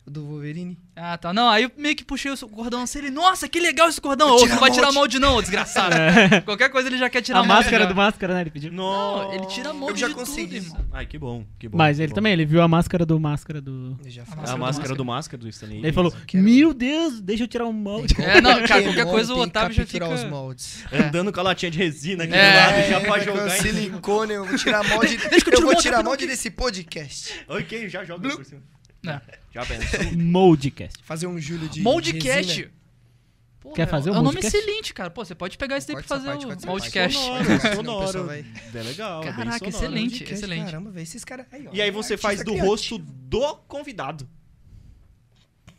S4: Do Wolverine?
S3: Ah, tá. Não, aí eu meio que puxei o cordão assim, ele, nossa, que legal esse cordão. Ô, não vai tirar
S4: molde.
S3: molde não, desgraçado. Qualquer coisa ele já quer tirar
S1: a
S3: molde.
S1: máscara
S3: já.
S1: do máscara, né? Ele pediu.
S3: Não, ele tira molde
S4: já
S3: de
S4: consegui.
S3: tudo, irmão.
S2: Ai, que bom, que bom.
S1: Mas
S2: que
S1: ele
S2: bom.
S1: também, ele viu a máscara do máscara do.
S4: Eu já
S3: A
S4: faço.
S2: A
S3: máscara
S2: máscara
S3: do
S2: máscara do Stanley.
S1: Ele falou:
S4: quero-
S1: Meu Deus, deixa eu tirar um molde.
S3: É, não, cara, qualquer coisa o Otávio já fica-
S4: os moldes.
S2: Andando com a latinha de resina aqui
S3: É,
S2: do lado, já
S4: É,
S2: pode
S4: com
S2: jogar
S4: silicone, eu vou tirar molde.
S3: Deixa que eu tiro
S4: eu vou tirar molde desse podcast.
S2: Ok, já joga por cima.
S3: É.
S2: Já pensou?
S1: Moldcast.
S4: Fazer um Júlio de.
S3: Moldcast.
S1: Quer fazer o
S3: É um nome excelente, cara. Pô, você pode pegar esse daí pra
S4: Corta essa
S3: fazer
S4: parte,
S3: o
S4: essa.
S2: Sonoro,
S4: Senão o
S2: sonoro.
S4: pessoal vai-
S2: É legal, é bem
S3: Caraca,
S2: sonoro.
S3: excelente.
S4: Moldcast,
S3: excelente.
S4: Caramba, velho, esses caras. ó,
S2: E aí
S4: é
S2: você
S4: artista
S2: faz do
S4: criativo.
S2: rosto do convidado.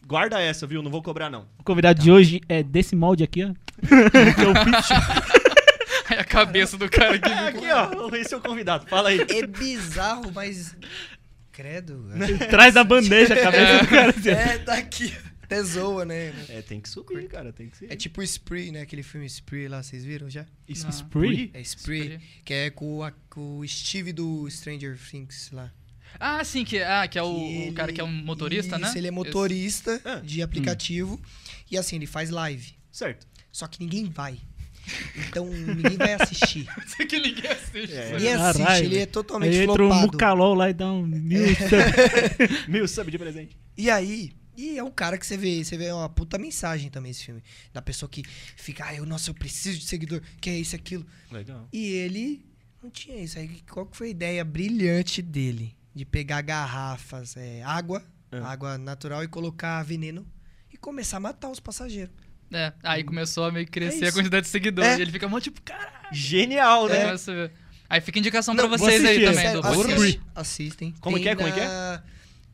S2: Guarda essa, viu? Não vou cobrar, não.
S1: O convidado de hoje é desse molde aqui, ó. que eu fiz.
S3: Aí a cabeça do cara aqui.
S2: É, aqui, ó. Esse é o convidado. Fala aí.
S4: É bizarro, mas. Credo.
S1: Traz da bandeja a cabeça do cara. assim.
S4: É, tá aqui. Até zoa, né?
S2: É, tem que subir, cara. Tem que ser.
S4: É tipo Spree, né? Aquele filme Spree lá, vocês viram já?
S3: Não.
S1: Spree?
S4: É Spree, que é com, a- com o Steve do Stranger Things lá.
S3: Ah, sim, que, ah, que é o,
S4: Que
S3: o cara que é um motorista,
S4: isso,
S3: né?
S4: ele é motorista de aplicativo. E assim, ele faz live.
S2: Certo.
S4: Só que ninguém vai. Então ninguém vai assistir.
S3: Isso que ninguém assiste.
S2: É.
S4: Ninguém assiste,
S1: Caralho.
S4: ele é totalmente
S1: Aí entra um. Mucalol lá e dá um mil.
S2: Mil sub de presente.
S4: E aí, e é um cara que você vê, você vê uma puta mensagem também esse filme. Da pessoa que fica, ah, eu, nossa, eu preciso de seguidor, que é isso, aquilo.
S2: Legal.
S4: E ele não tinha isso. Aí qual que foi a ideia brilhante dele? De pegar garrafas, é, água,
S2: Ah.
S4: água natural e colocar veneno e começar a matar os passageiros.
S3: É, aí começou a meio que crescer
S4: É
S3: a quantidade de seguidores.
S4: É.
S3: E ele fica mó tipo, caralho.
S2: Genial, né?
S3: ver. Aí fica indicação
S4: Não,
S3: pra vocês aí também.
S4: Sério,
S3: do
S1: assiste.
S3: Spree.
S4: assiste- assistem.
S2: Como
S4: Tem
S2: que é, como que é?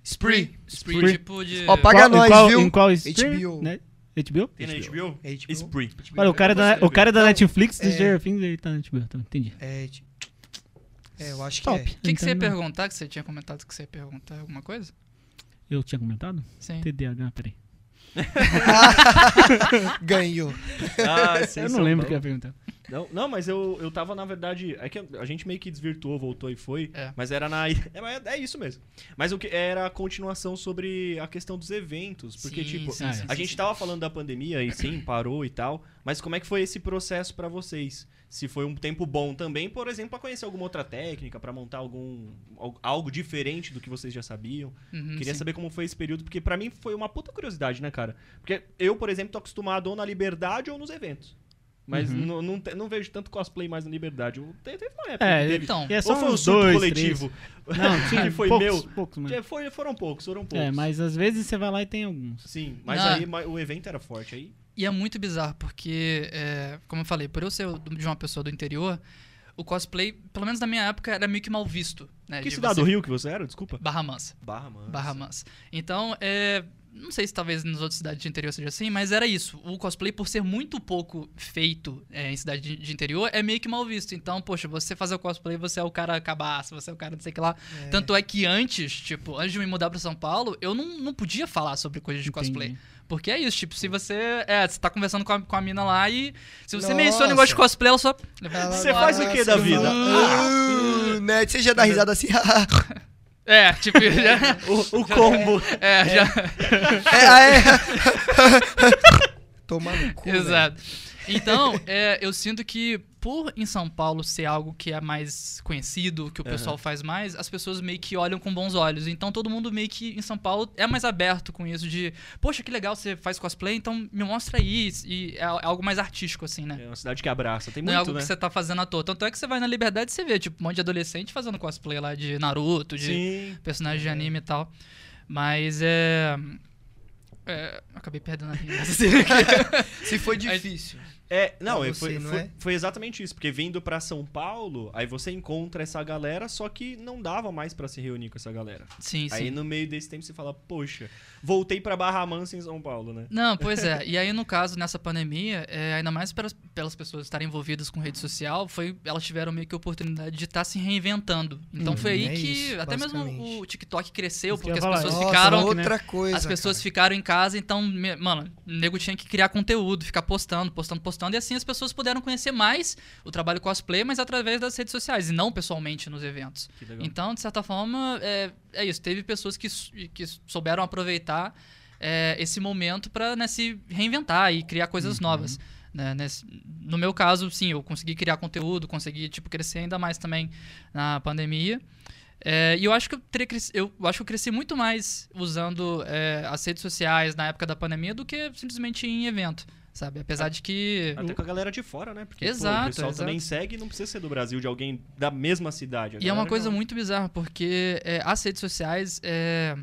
S3: Spree. Spree,
S1: Spree.
S3: tipo de...
S4: Ó, paga
S1: Qual-
S4: nós,
S1: em qual,
S4: viu?
S1: Em qual stream?
S4: HBO.
S1: Né? HBO?
S2: Tem na HBO?
S4: É HBO.
S2: Spree.
S1: Olha, o cara, da, o cara da
S4: Não,
S1: Netflix do
S4: é-
S1: Stranger Things, ele tá na HBO também. Entendi.
S4: É, é, eu acho que
S1: Top.
S4: é.
S3: O que, que você ia
S1: Então,
S3: perguntar? Que você tinha comentado que você ia perguntar alguma coisa?
S1: Eu tinha comentado?
S3: Sim.
S1: TDAH, peraí.
S4: Ganhou.
S2: Ah,
S1: Eu não lembro o que eu ia perguntar.
S2: Não, não, mas eu, eu tava, na verdade. É que a gente meio que desvirtuou, voltou e foi.
S3: É.
S2: Mas era na. É, é isso mesmo. Mas o que era a continuação sobre a questão dos eventos. Porque,
S3: Sim,
S2: tipo,
S3: sim, sim,
S2: a
S3: sim,
S2: gente
S3: sim.
S2: tava falando da pandemia e sim, parou e tal. Mas como é que foi esse processo pra vocês? Se foi um tempo bom também, por exemplo, pra conhecer alguma outra técnica, pra montar algum al- algo diferente do que vocês já sabiam.
S3: Uhum,
S2: Queria
S3: sim.
S2: saber como foi esse período, porque pra mim foi uma puta curiosidade, né, cara? Porque eu, por exemplo, tô acostumado ou na liberdade ou nos eventos. Mas
S1: Uhum.
S2: não, não, não vejo tanto cosplay mais na liberdade. Eu- Teve teve uma época
S1: É,
S2: teve.
S3: Então,
S1: E é só
S2: ou foi um surto
S1: dois,
S2: coletivo.
S1: Não, tinha
S2: que foi
S1: poucos,
S2: meu.
S1: poucos, mas...
S2: Foi- foram poucos, foram poucos.
S1: É, mas às vezes você vai lá e tem alguns.
S2: Sim, mas
S3: Não.
S2: aí o evento era forte. Aí
S3: E é muito bizarro, porque, é, como eu falei, por eu ser de uma pessoa do interior, o cosplay, pelo menos na minha época, era meio que mal visto. Né,
S2: Que
S3: de
S2: cidade
S3: você-
S2: do Rio que você era? Desculpa.
S3: Barra Mansa.
S2: Barra, mano.
S3: Barra Mansa. Então, é, não sei se talvez nas outras cidades de interior seja assim, mas era isso. O cosplay, por ser muito pouco feito é, em cidade de, de interior, é meio que mal visto. Então, poxa, você fazer o cosplay, você é o cara cabaço, você é o cara não sei o que lá.
S4: É.
S3: Tanto é que antes, tipo, antes de me mudar pra São Paulo, eu não, não podia falar sobre coisas de cosplay.
S1: Entendi.
S3: Porque é isso, tipo, se você. É, você tá conversando com a, com a mina lá e. Se você
S4: Nossa.
S3: menciona o negócio de cosplay, ela só.
S4: Ela
S2: Você faz o que da vida?
S4: fala, "Ah", né? Você já dá risada assim.
S3: É, tipo, já.
S2: O, o combo.
S3: É, já.
S4: é, ah, é. Tomar no cu.
S3: Exato. Então, é, eu sinto que por em São Paulo ser algo que é mais conhecido, que o pessoal faz mais, as pessoas meio que olham com bons olhos. Então todo mundo meio que em São Paulo é mais aberto com isso de, poxa, que legal você faz cosplay, então me mostra aí. E é algo mais artístico, assim, né?
S2: É uma cidade que abraça. Tem
S3: Não é algo
S2: né?
S3: que você tá fazendo à toa. Tanto é que você vai na Liberdade e você vê, tipo, um monte de adolescente fazendo cosplay lá de Naruto, de
S2: Sim.
S3: personagem de anime e tal. Mas é. é acabei perdendo a linha.
S4: Se foi difícil.
S2: É, não,
S4: você,
S2: foi,
S4: não
S2: foi,
S4: é?
S2: foi exatamente isso. Porque vindo pra São Paulo, aí você encontra essa galera, só que não dava mais pra se reunir com essa galera.
S3: sim, sim.
S2: Aí no meio desse tempo você fala, poxa, voltei pra Barra Mansa em São Paulo, né?
S3: Não, pois é. E aí, no caso, nessa pandemia, é, ainda mais pelas, pelas pessoas estarem envolvidas com rede social, foi, elas tiveram meio que a oportunidade de estar se reinventando. Então
S1: Hum,
S3: foi aí
S4: é
S3: que
S4: isso,
S3: até mesmo o TikTok cresceu, porque as pessoas
S4: Nossa,
S3: ficaram.
S4: outra coisa.
S3: As pessoas
S4: cara.
S3: ficaram em casa, então, me- mano, o nego tinha que criar conteúdo, ficar postando, postando, postando, e assim as pessoas puderam conhecer mais o trabalho cosplay, mas através das redes sociais, e não pessoalmente nos eventos.
S2: Que legal.
S3: Então, de certa forma, é, é isso. Teve pessoas que, que souberam aproveitar é, esse momento para se reinventar e criar coisas novas. né? Nesse- no meu caso, sim, eu consegui criar conteúdo, consegui tipo, crescer ainda mais também na pandemia. É, e eu acho que eu teria cresci- eu acho que eu cresci muito mais usando é, as redes sociais na época da pandemia do que simplesmente em evento, sabe? Apesar de que
S2: Até com a galera de fora, né? Porque pô,
S3: Exato,
S2: o pessoal
S3: exato.
S2: também segue e não precisa ser do Brasil, de alguém da mesma cidade.
S3: E é uma coisa muito bizarra, porque é, as redes sociais, é,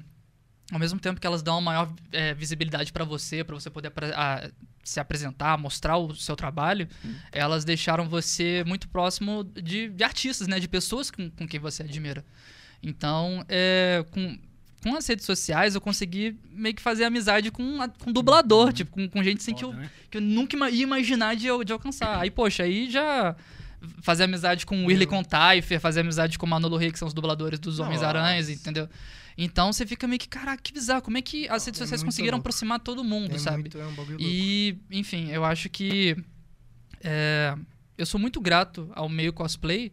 S3: ao mesmo tempo que elas dão uma maior é, visibilidade pra você, pra você poder a- se apresentar, mostrar o seu trabalho, elas deixaram você muito próximo de, de artistas, né? De pessoas com, com quem você admira. Então, é, com, com as redes sociais, eu consegui meio que fazer amizade com, com dublador, tipo, com, com gente assim, que, eu,
S1: Foda, né?
S3: que eu nunca ia imaginar de, de alcançar. Aí, poxa, aí já fazer amizade com o Willy Contaifer, fazer amizade com o Manolo Rey, que são os dubladores dos Homens-Aranhas, entendeu? Então você fica meio que, caraca, que bizarro. Como é que as redes
S4: é
S3: sociais conseguiram
S4: louco.
S3: aproximar todo mundo,
S4: É
S3: sabe?
S4: muito- é um.
S3: E, enfim, eu acho que é, eu sou muito grato ao meio cosplay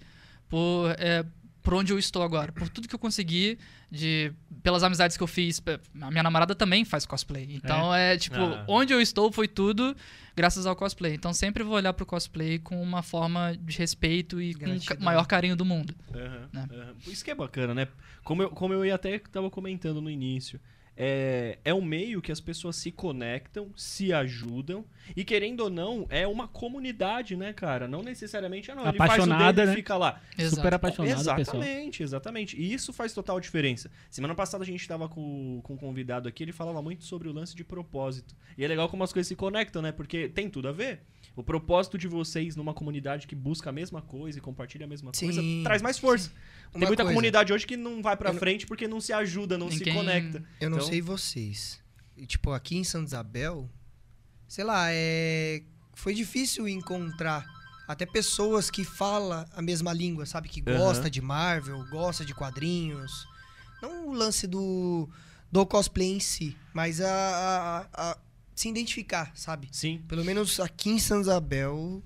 S3: por, é, por onde eu estou agora, por tudo que eu consegui, de, pelas amizades que eu fiz. A minha namorada também faz cosplay. Então é, tipo,
S2: Ah.
S3: onde eu estou foi tudo graças ao cosplay. Então sempre vou olhar pro cosplay com uma forma de respeito e com o maior carinho do mundo.
S2: Aham,
S3: Né?
S2: aham. Isso que é bacana, né? Como eu, como eu ia até tava comentando no início. É, é um meio que as pessoas se conectam, se ajudam e querendo ou não, é uma comunidade, né, cara? Não necessariamente, ah, não, ele faz o
S1: Apaixonada,
S2: dele e
S1: né?
S2: fica lá.
S3: Exato.
S1: Super apaixonado, pessoal.
S2: Exatamente, exatamente. E isso faz total diferença. Semana passada a gente estava com, com um convidado aqui, ele falava muito sobre o lance de propósito. E é legal como as coisas se conectam, né? Porque tem tudo a ver. O propósito de vocês numa comunidade que busca a mesma coisa e compartilha a mesma coisa
S4: Sim.
S2: traz mais força. Tem muita
S4: coisa,
S2: comunidade hoje que não vai pra
S4: Eu não-
S2: frente porque não se ajuda, não se
S3: Ninguém-
S2: conecta.
S4: Eu não
S2: Então-
S4: sei vocês. E, tipo, aqui em Santa Isabel, sei lá, é... foi difícil encontrar até pessoas que falam a mesma língua, sabe? Que gosta de Marvel, gosta de quadrinhos. Não o lance do, do cosplay em si, mas a, a- a se identificar, sabe?
S2: Sim.
S4: Pelo menos aqui em Santa Isabel,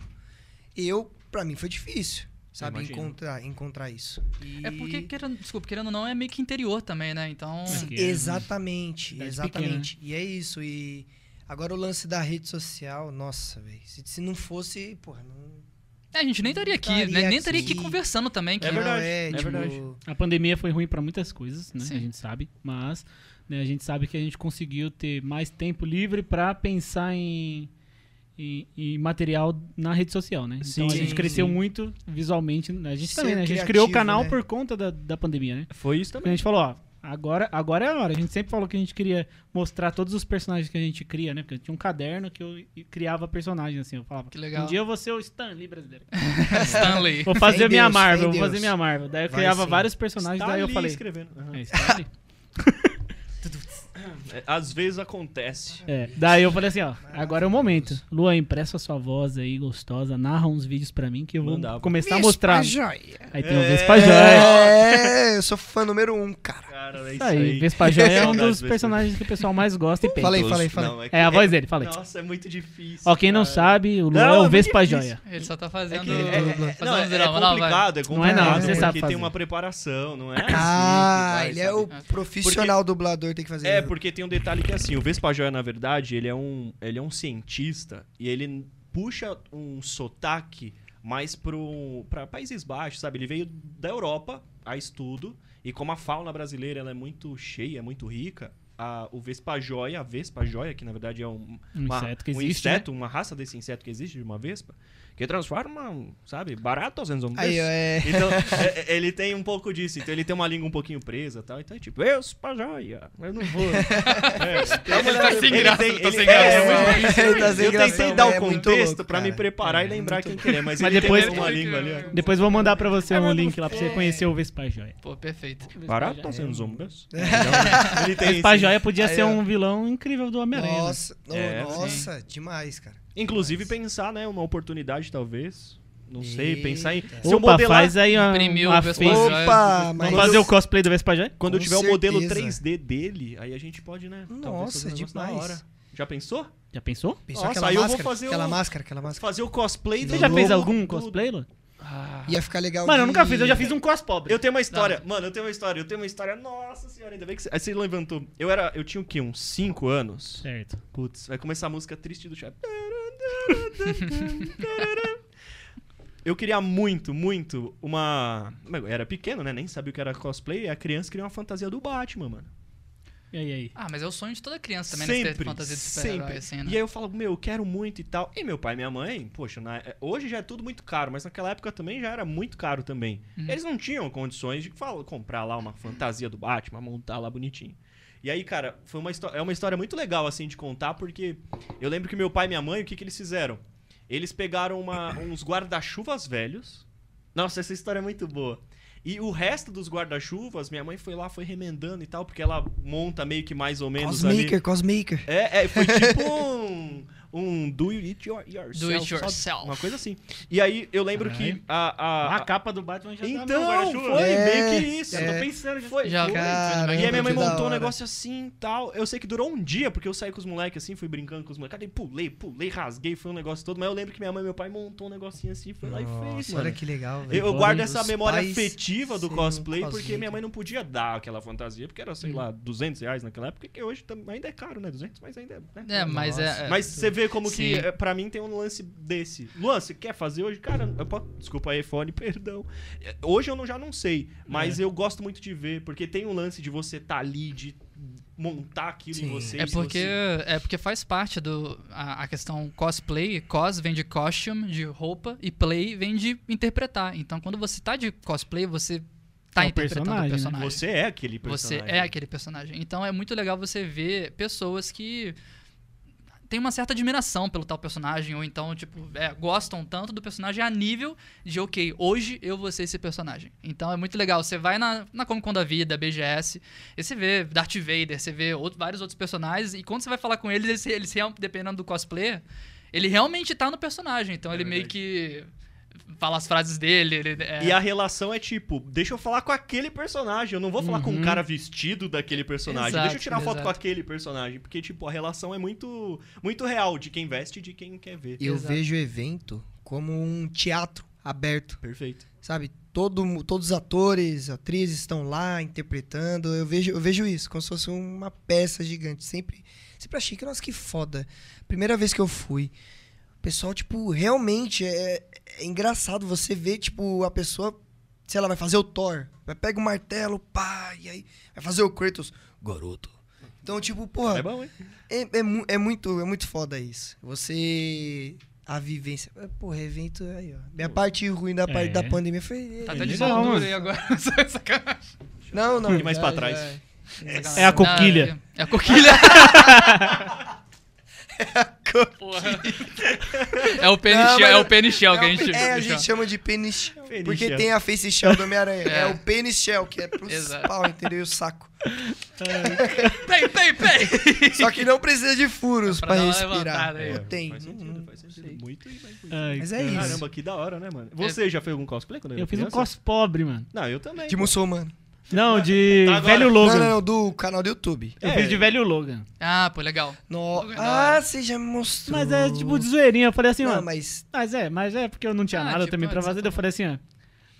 S4: eu, pra mim foi difícil, sabe? Encontrar, encontrar isso. E-
S3: É porque, querendo, desculpa, querendo ou não, é meio que interior também, né? Então.
S1: Sim.
S4: Sim,
S1: que é, né?
S4: exatamente,
S1: Cidade
S4: exatamente. E é isso. E agora o lance da rede social, nossa, velho. Se, se não fosse, porra, não.
S3: É, a gente nem estaria aqui,
S4: Estaria
S3: né? Nem estaria aqui conversando também. Que
S2: É
S4: não,
S2: verdade,
S4: é,
S2: é
S4: tipo,
S2: verdade.
S1: A pandemia foi ruim pra muitas coisas, né?
S3: Sim.
S1: A gente sabe, mas né, a gente sabe que a gente conseguiu ter mais tempo livre pra pensar em, em, em material na rede social, né?
S2: Sim,
S1: então a gente
S4: sim,
S1: cresceu
S4: sim.
S1: muito visualmente. né? A gente
S4: Ser
S1: também, né? A gente
S4: criativo,
S1: criou o canal
S4: né?
S1: por conta da, da pandemia, né?
S2: Foi isso
S1: Porque a gente falou, ó, agora, agora é a hora. A gente sempre falou que a gente queria mostrar todos os personagens que a gente cria, né? Porque tinha um caderno que eu criava personagens, assim. Eu falava,
S3: Que legal.
S1: um dia eu vou ser o Stanley brasileiro.
S3: Stanley.
S1: Vou fazer minha
S4: Deus,
S1: Marvel, vou fazer minha Marvel. Daí eu
S4: Vai
S1: criava
S4: sim.
S1: vários personagens,
S2: Tá
S1: daí eu falei.
S2: escrevendo. Aham.
S1: É, Stanley?
S2: É, Às vezes acontece.
S1: É, daí eu falei assim, ó, agora é o momento. Lua, empresta sua voz aí, gostosa, narra uns vídeos pra mim que eu vou
S2: Mandava.
S1: começar a mostrar.
S4: Joia.
S1: Aí tem o
S2: É.
S1: Vespa Joia.
S4: É, eu sou fã número um, cara.
S2: Cara, é
S1: Isso aí, Vespa Joia é um dos
S2: Vespa.
S1: personagens que o pessoal mais gosta e pensa.
S4: Falei, falei, falei.
S2: Não,
S1: É a voz dele, falei.
S2: Nossa, é muito difícil.
S1: Ó, quem não
S2: cara.
S1: sabe, o Lua
S2: Não,
S1: é
S2: é
S1: o Vespa. Joia.
S3: Ele só tá
S2: É,
S3: fazendo.
S2: que, é, é,
S3: fazendo
S2: não, é, é.
S3: Não,
S2: complicado, é
S1: Não é não,
S2: complicado,
S1: você sabe fazer.
S2: tem uma preparação, não é assim
S4: Ah, ele é o profissional dublador, tem que fazer
S2: É,
S4: isso.
S2: Porque tem um detalhe que assim, o Vespa Joia, na verdade, ele é um, ele é um cientista e ele puxa um sotaque mais pro, pra Países Baixos, sabe? Ele veio da Europa a estudo e como a fauna brasileira ela é muito cheia, é muito rica, a, o Vespa Joia, a Vespa Joia, que na verdade é um,
S1: Um
S2: uma-
S1: inseto que
S2: um
S1: existe, né?
S2: inseto, uma raça desse inseto que existe, de uma vespa, que transforma, sabe, baratos em zumbis.
S4: Aí, é.
S2: Então, é- é- ele tem um pouco disso. Então, ele tem uma língua um pouquinho presa e tal. Então, é tipo, eu sou joia, eu não vou. É, então,
S3: Ele tá sem graça, ele tá sem
S2: é,
S3: graça.
S2: é.
S4: Ele tá sem
S2: Eu
S4: graça,
S2: tentei dar o
S4: é
S2: contexto
S4: louco,
S2: pra me preparar
S4: É,
S2: e lembrar
S4: muito
S2: quem que ele é. Mas,
S1: Mas
S2: ele
S1: depois-
S2: tem uma língua ali. ó.
S1: Depois eu vou mandar pra você
S2: É,
S1: um
S2: mas
S1: link lá pra você conhecer o Vespa Joia.
S3: Pô, perfeito.
S2: Baratos em zumbis. Ele tem
S1: Vespa
S2: esse-
S1: Joia podia ser um vilão incrível do Homem-Aranha. né?
S4: Nossa,
S2: É,
S4: nossa, demais, cara.
S2: Inclusive, pensar, né, uma oportunidade, talvez. Não sei, pensar em.
S4: Eita.
S2: Se eu
S1: Opa,
S2: modelar-
S1: faz aí ó,
S3: Imprimiu
S1: uma.
S4: Opa, mas
S1: Vamos fazer o cosplay do Vespa Joia?
S2: Quando eu
S4: Com
S2: tiver o modelo
S4: certeza.
S2: 3D dele, aí a gente pode, né? talvez
S4: Nossa,
S2: um da
S4: demais.
S2: hora. Já pensou?
S1: Já pensou?
S4: Pensou
S2: Nossa,
S4: aquela
S2: aí eu vou
S4: máscara,
S2: fazer
S4: aquela
S2: o-
S4: máscara, aquela máscara.
S2: Fazer o cosplay
S4: Você
S1: já fez algum
S2: do-
S1: cosplay, Lu?
S2: Ah.
S4: Ia ficar legal
S1: Mano, eu
S4: de-
S1: nunca fiz, eu já fiz um cos pobre.
S2: Eu tenho uma história, mano, eu tenho uma história, eu tenho uma história, nossa senhora, ainda bem que você, aí você levantou. Eu era, eu tinha o quê, uns 5 anos?
S1: Certo.
S2: Putz, vai começar a música triste do Chaves. Eu queria muito, muito uma. Eu era pequeno, né? Nem sabia o que era cosplay. E a criança queria uma fantasia do Batman, mano.
S1: E aí, aí?
S3: Ah, mas é o sonho de toda criança também, né? Ter
S2: Sempre,
S3: fantasia de
S2: sempre.
S3: super-herói, assim, né?
S2: E aí eu falo, meu, eu quero muito e tal. E meu pai e minha mãe, poxa, na- hoje já é tudo muito caro, mas naquela época também já era muito caro também.
S3: Uhum.
S2: Eles não tinham condições de fala, comprar lá uma fantasia do Batman, montar lá bonitinho. E aí, cara, foi uma é uma história muito legal, assim, de contar, porque eu lembro que meu pai e minha mãe, o que, que eles fizeram? Eles pegaram uma- uns guarda-chuvas velhos. Nossa, essa história é muito boa. E o resto dos guarda-chuvas, minha mãe foi lá, foi remendando e tal, porque ela monta meio que mais ou menos ali.
S4: Cosmaker, Cosmaker.
S2: É, é, foi tipo um, um do it your- yourself.
S3: Do it yourself.
S2: Uma coisa assim. E aí eu lembro que a. a-
S1: A
S2: a-
S1: capa do Batman já tá no
S2: então,
S1: guarda-chuva.
S2: foi
S4: É,
S2: meio que isso.
S1: Eu tô
S4: é.
S1: pensando. Já.
S2: Foi,
S3: Já
S2: foi.
S4: Caramba,
S2: E aí minha mãe montou um negócio assim e tal. Eu sei que durou um dia, porque eu saí com os moleques assim, fui brincando com os moleques. Aí pulei, pulei, rasguei, foi um negócio todo. Mas eu lembro que minha mãe e meu pai montou um negocinho assim, foi lá e fez,
S4: Nossa,
S2: mano.
S4: olha que legal, velho.
S2: Eu, guardo essa memória afetiva do cosplay, porque minha mãe não podia dar aquela fantasia, porque era, sei lá, 200 reais naquela época, que hoje ainda é caro, né? 200, mas ainda é. Né?
S3: É, mas
S4: Nossa.
S3: é. é-
S2: Mas você vê como que,
S3: Sim.
S2: é, pra mim, tem um lance desse. Luan, você quer fazer hoje? Cara, eu posso... desculpa aí, iPhone, perdão. É, Hoje eu não, já não sei, mas
S1: É.
S2: eu gosto muito de ver, porque tem um lance de você tá ali, de montar aquilo em
S4: Sim.
S2: você.
S3: É
S2: e
S3: porque,
S2: você-
S3: é porque faz parte do a, a questão cosplay. Cos vem de costume, de roupa, e play vem de interpretar. Então, quando você tá de cosplay, você tá
S1: É
S3: interpretando
S1: personagem,
S3: o
S1: né?
S3: personagem.
S2: Você é aquele
S3: Você
S2: personagem.
S3: é aquele personagem. Então, é muito legal você ver pessoas que têm uma certa admiração pelo tal personagem, ou então, tipo, é, gostam tanto do personagem a nível de, ok, hoje eu vou ser esse personagem. Então é muito legal. Você vai na, na Comic Con da Vida, BGS, e você vê Darth Vader, você vê outro- vários outros personagens, e quando você vai falar com eles, eles, eles dependendo do cosplayer, ele realmente tá no personagem. Então
S2: É
S3: ele meio
S2: verdade.
S3: que fala as frases dele. Ele, é,
S2: E a relação é tipo, deixa eu falar com aquele personagem. Eu não vou falar com um
S1: Uhum.
S2: cara vestido daquele personagem.
S3: Exato,
S2: deixa eu tirar foto com
S3: exato.
S2: aquele personagem. Porque, tipo, a relação é muito, muito real de quem veste e de quem quer ver.
S4: Eu
S3: Exato.
S4: vejo o evento como um teatro aberto,
S2: Perfeito.
S4: sabe? Todo, todos os atores, atrizes estão lá interpretando. Eu vejo, eu vejo isso como se fosse uma peça gigante. Sempre, sempre achei que, nossa, que foda. Primeira vez que eu fui, o pessoal, tipo, realmente é, é engraçado você ver, tipo, a pessoa, sei lá, vai fazer o Thor, vai pega o martelo, pá, e aí vai fazer o Kratos, garoto. Então, tipo, porra,
S2: É bom, hein?
S4: é, é, é muito, é muito foda isso. Você. A vivência. é, Porra, evento aí, ó. Minha parte ruim da parte
S1: É.
S4: da pandemia foi.
S3: Tá
S1: É
S3: até de
S1: mano.
S3: aí agora.
S4: Não, não.
S2: E mais
S4: já-
S2: pra trás.
S4: já-
S1: É a coquilha.
S3: É a coquilha. Porra. É o
S4: Não,
S3: shell, é
S4: mas-
S3: o penny shell que a
S4: É,
S3: gente
S4: é, a gente chama de shell.
S2: Penny
S4: porque
S2: shell.
S4: tem a face shell do Homem-Aranha.
S3: É.
S4: É. o shell, que é pros
S3: Exato.
S4: pau, entendeu? E o saco.
S3: Pei, pei, pei.
S4: Só que não precisa de furos
S3: Pra
S4: pra,
S3: uma
S4: respirar.
S3: levantada aí.
S4: Não tem.
S2: Faz
S4: não-
S2: sentido,
S4: não
S2: faz sentido. Muito e.
S1: Ai,
S4: Mas é isso.
S2: Caramba, que da hora, né, mano? Você já fez algum cosplay quando
S1: Eu
S2: era
S1: fiz um
S2: criança?
S1: cos pobre, mano.
S2: Não, eu também.
S4: De muçulmano.
S1: Não, de
S2: Tá agora.
S1: velho Logan.
S4: não, não, do canal do YouTube.
S1: Eu
S2: É.
S1: fiz de velho Logan.
S3: Ah, pô, legal.
S4: No...
S3: É.
S4: Ah, você já me mostrou.
S1: Mas é tipo de zoeirinha. Eu falei assim,
S4: Não,
S1: mano.
S4: mas.
S1: Mas é, mas é porque eu não tinha
S3: Ah,
S1: nada
S3: tipo,
S1: também pra fazer. daí Eu falei assim, ó.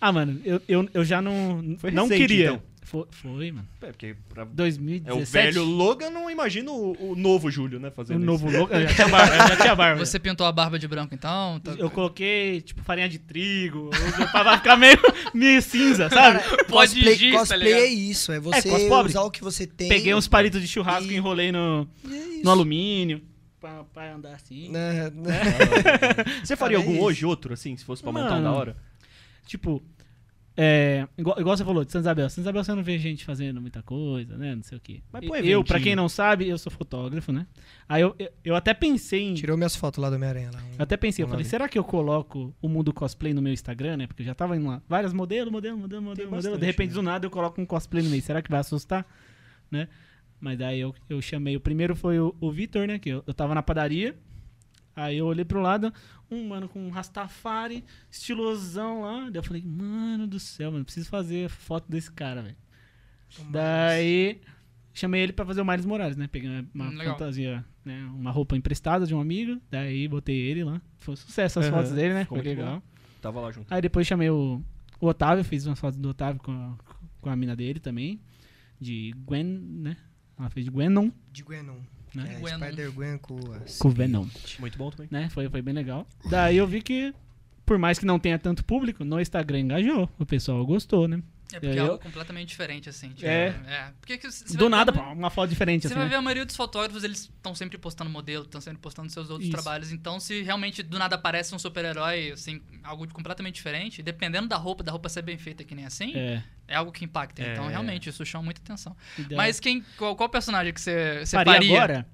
S1: Ah, mano, eu, eu, eu já não.
S2: Foi
S1: não
S2: recente,
S1: queria.
S2: então.
S1: Foi, foi, mano.
S2: É, porque pra-
S1: 2017.
S2: é o velho Logan, não imagino o, o novo Júlio, né,
S1: O
S2: fazendo
S1: novo
S2: isso.
S1: Logan. Eu já tinha barba. Já tinha barba.
S3: Você pintou a barba de branco, então? Tá-
S1: Eu coloquei, tipo, farinha de trigo. Pra ficar meio, meio cinza, sabe?
S3: Pode
S4: cosplay,
S3: ir, tá
S4: cosplay
S3: ligado?
S4: é isso, é você
S1: cos pobre.
S4: usar o que você tem.
S1: Peguei uns palitos de churrasco e
S4: E-
S1: enrolei no,
S4: é
S1: no alumínio. Pra, pra andar assim.
S4: Né, né.
S2: Você faria
S4: Cara, é
S2: algum hoje, outro, assim, se fosse pra montar um da
S1: Mano.
S2: hora?
S1: Tipo, é, igual, igual você falou, de Santa Isabel. Santa Isabel você não vê gente fazendo muita coisa, né? Não sei o quê.
S2: Mas pro
S1: eu, pra quem não sabe, eu sou fotógrafo, né? Aí eu, eu, eu até pensei em.
S4: Tirou minhas fotos lá do Homem-Aranha. lá.
S1: Eu até pensei, eu falei, será que eu coloco o mundo cosplay no meu Instagram, né? Porque eu já tava indo lá. Vários modelos, modelo, modelo, modelo, modelo.
S2: bastante,
S1: De repente,
S2: né?
S1: do nada, eu coloco um cosplay no meio. Será que vai assustar? Né? Mas daí eu, eu chamei. O primeiro foi o, o Vitor, né? Que eu, eu tava na padaria. Aí eu olhei pro lado, um mano com um Rastafari, estilosão lá. Daí eu falei, mano do céu, mano, preciso fazer foto desse cara, velho. Daí chamei ele pra fazer o Miles Morales, né? Peguei uma
S3: Hum, legal.
S1: fantasia, né? Uma roupa emprestada de um amigo. Daí botei ele lá. Foi um sucesso as
S2: Aham,
S1: fotos dele, né?
S2: ficou
S1: Foi legal.
S2: Tava lá junto.
S1: Aí depois chamei o, o Otávio, fiz umas fotos do Otávio com a, com a mina dele também. De Gwen, né? Ela fez de Gwenon,
S4: De Gwenon.
S1: Né?
S4: É. Spider-Gwen com
S1: Com o Venom,
S2: Muito bom também.
S1: né? Foi, foi bem legal. Daí eu vi que, por mais que não tenha tanto público, no Instagram engajou. O pessoal gostou, né?
S3: É porque é algo completamente diferente, assim. tipo,
S1: É.
S3: é. Porque
S1: Do nada,
S3: ver
S1: uma foto diferente,
S3: Você
S1: assim,
S3: vai
S1: né?
S3: ver a maioria dos fotógrafos, eles estão sempre postando modelo, estão sempre postando seus outros
S1: Isso.
S3: trabalhos. Então, se realmente do nada aparece um super-herói, assim, algo completamente diferente, dependendo da roupa, da roupa ser bem feita que nem assim, é,
S1: É.
S3: algo que impacta. Então,
S2: É.
S3: realmente, isso chama muita atenção. Mas quem, qual, qual personagem que você, você
S1: faria,
S3: faria?
S1: agora?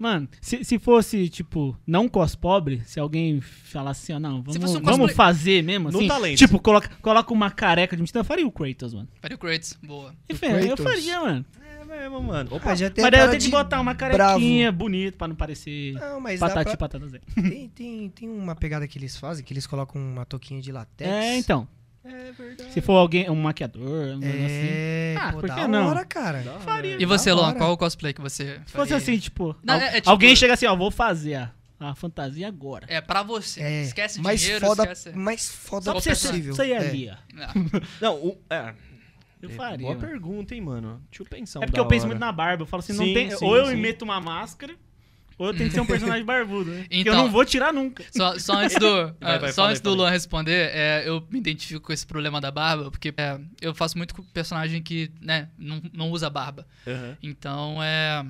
S1: Mano, se, se fosse, tipo, não cos pobre, se alguém falasse assim, ó, não, vamos,
S3: um
S1: vamos
S3: cosplay-
S1: fazer mesmo,
S2: No
S1: assim.
S2: talento.
S1: Tipo, coloca, coloca uma careca de mentira, eu faria o Kratos, mano.
S3: Faria o Kratos, boa.
S1: Eu
S4: Kratos.
S1: faria, mano.
S2: É mesmo, mano. Opa,
S4: Ah, já tem
S1: Mas daí eu tenho que
S4: de
S1: botar uma carequinha bonita pra não parecer
S4: Não, mas
S1: patati
S4: pra...
S1: patata zé.
S4: tem, tem, tem uma pegada que eles fazem, que eles colocam uma touquinha de latex.
S1: É, então.
S2: É verdade.
S1: Se for alguém, um maquiador, um negócio assim.
S4: É,
S1: Ah,
S4: pô,
S1: por que não?
S4: hora, cara.
S1: Faria.
S3: E você,
S4: Da
S3: Luan,
S4: hora.
S3: qual o cosplay que você
S1: Se fosse assim, tipo,
S3: Não,
S1: al-
S3: é- é tipo-
S1: alguém chega assim, ó, vou fazer a, a fantasia agora.
S3: É pra você.
S4: É,
S3: esquece
S4: mais
S3: dinheiro,
S4: foda,
S3: esquece...
S4: mais foda
S3: Só pra você-
S4: possível.
S1: Isso aí
S4: É.
S1: ali, ó.
S2: Não, o, é.
S1: Eu
S2: É,
S1: faria.
S2: Boa
S1: mano.
S2: pergunta, hein, mano. Deixa eu pensar. um
S1: É porque eu penso
S2: hora.
S1: muito na barba. Eu falo assim, não
S2: Sim,
S1: tem,
S2: sim,
S1: ou eu
S2: sim.
S1: meto uma máscara, ou eu tenho que ser um personagem barbudo, né? que eu
S3: Então-
S1: não vou tirar nunca.
S3: Só, só antes do,
S2: Vai,
S3: ah,
S2: vai,
S3: só antes
S2: aí,
S3: do. Luan responder, é, eu me identifico com esse problema da barba, porque é, eu faço muito com personagem que né, não, não usa barba.
S2: Aham.
S3: Então, é.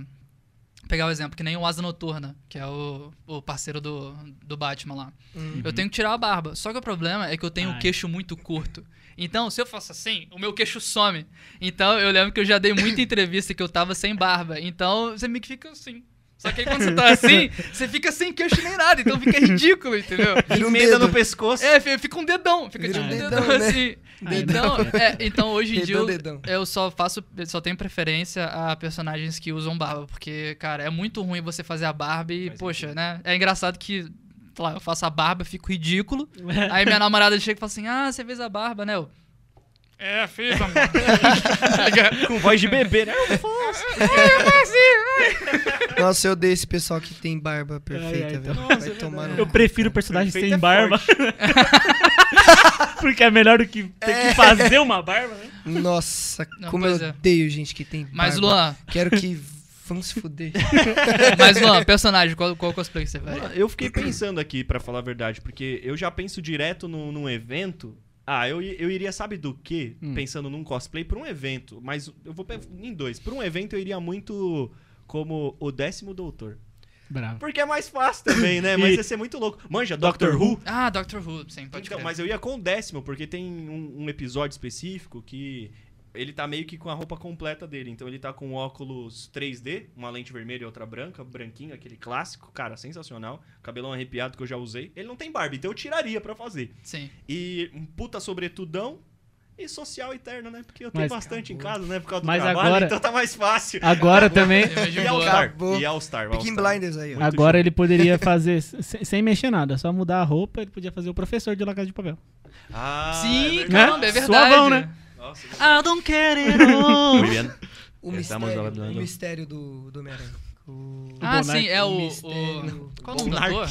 S3: Pegar o exemplo, que nem o Asa Noturna, que é o, o parceiro do, do Batman lá.
S4: Hum.
S3: Eu tenho que tirar a barba. Só que o problema é que eu tenho o
S1: Ai.
S3: queixo muito curto. Então, se eu faço assim, o meu queixo some. Então, eu lembro que eu já dei muita entrevista que eu tava sem barba. Então, você meio que fica assim. Só que aí quando você tá assim, você fica sem queixo nem nada. Então fica ridículo, entendeu?
S4: Vira um
S2: Emenda
S4: dedo.
S2: no pescoço.
S3: É, fi- fica um dedão. Fica
S4: Vira
S3: tipo
S4: um dedão,
S3: dedão,
S4: né?
S3: assim.
S1: Dedão.
S3: Então, é, então, hoje em dia,
S4: Dedão,
S3: eu, eu só faço, só tenho preferência a personagens que usam barba. Porque, cara, é muito ruim você fazer a barba e,
S2: Faz
S3: poxa,
S2: sentido.
S3: né? É engraçado que, sei lá, eu faço a barba, fico ridículo. Aí minha namorada chega e fala assim: Ah, você fez a barba, né? Eu, é, fiz, amor.
S2: Com voz de bebê, né?
S4: Nossa, eu odeio esse pessoal que tem barba perfeita, velho.
S1: então-
S4: Vai tomar no
S1: Eu prefiro
S2: Perfeito
S1: sem
S2: é
S1: barba. porque é melhor do que ter
S4: É.
S1: que fazer uma barba, né?
S4: Nossa,
S3: Não,
S4: como eu
S3: é.
S4: odeio gente que tem
S3: Mas,
S4: barba.
S3: Luan,
S4: Quero que vão se fuder.
S3: mas, Luan, personagem, qual, qual cosplay que você vai?
S2: Eu fiquei pensando aqui, pra falar a verdade, porque eu já penso direto num, num evento. Ah, eu, eu iria, sabe do quê?
S1: Hum.
S2: Pensando num cosplay pra um evento. Mas eu vou em dois. Pra um evento eu iria muito como o décimo doutor.
S1: Bravo.
S2: Porque é mais fácil também, né? Mas ia ser muito louco. Manja,
S1: Doctor
S2: Doctor, Who.
S3: Ah, Doctor Who, sim, pode
S2: Então,
S3: crer.
S2: mas eu ia com o décimo, porque tem um, um episódio específico que ele tá meio que com a roupa completa dele. Então ele tá com óculos 3D, uma lente vermelha e outra branca, branquinho, aquele clássico, cara, sensacional. Cabelão arrepiado que eu já usei. Ele não tem barba, então eu tiraria pra fazer.
S3: Sim.
S2: E um puta sobretudão e social eterno, né? Porque eu tenho
S1: Mas-
S2: bastante em casa, né? Por causa do
S1: Mas
S2: trabalho,
S1: agora-
S2: então tá mais fácil.
S1: Agora também.
S2: E. All-Star.
S4: Acabou.
S2: E All-Star.
S4: Blinders aí, ó.
S1: Agora ele poderia fazer sem, sem mexer nada, só mudar a roupa, ele podia fazer o professor de La Casa de Papel.
S2: Ah,
S3: Sim,
S2: é verdade.
S3: caramba, é verdade.
S1: Suavão, né?
S2: Nossa,
S3: I don't care at all.
S2: Muy bien.
S4: O
S2: Estamos
S4: mistério,
S2: hablando.
S4: o mistério do, do Homem-Aranha. O...
S3: Ah, sim, é o. o... Qual o nome do ator?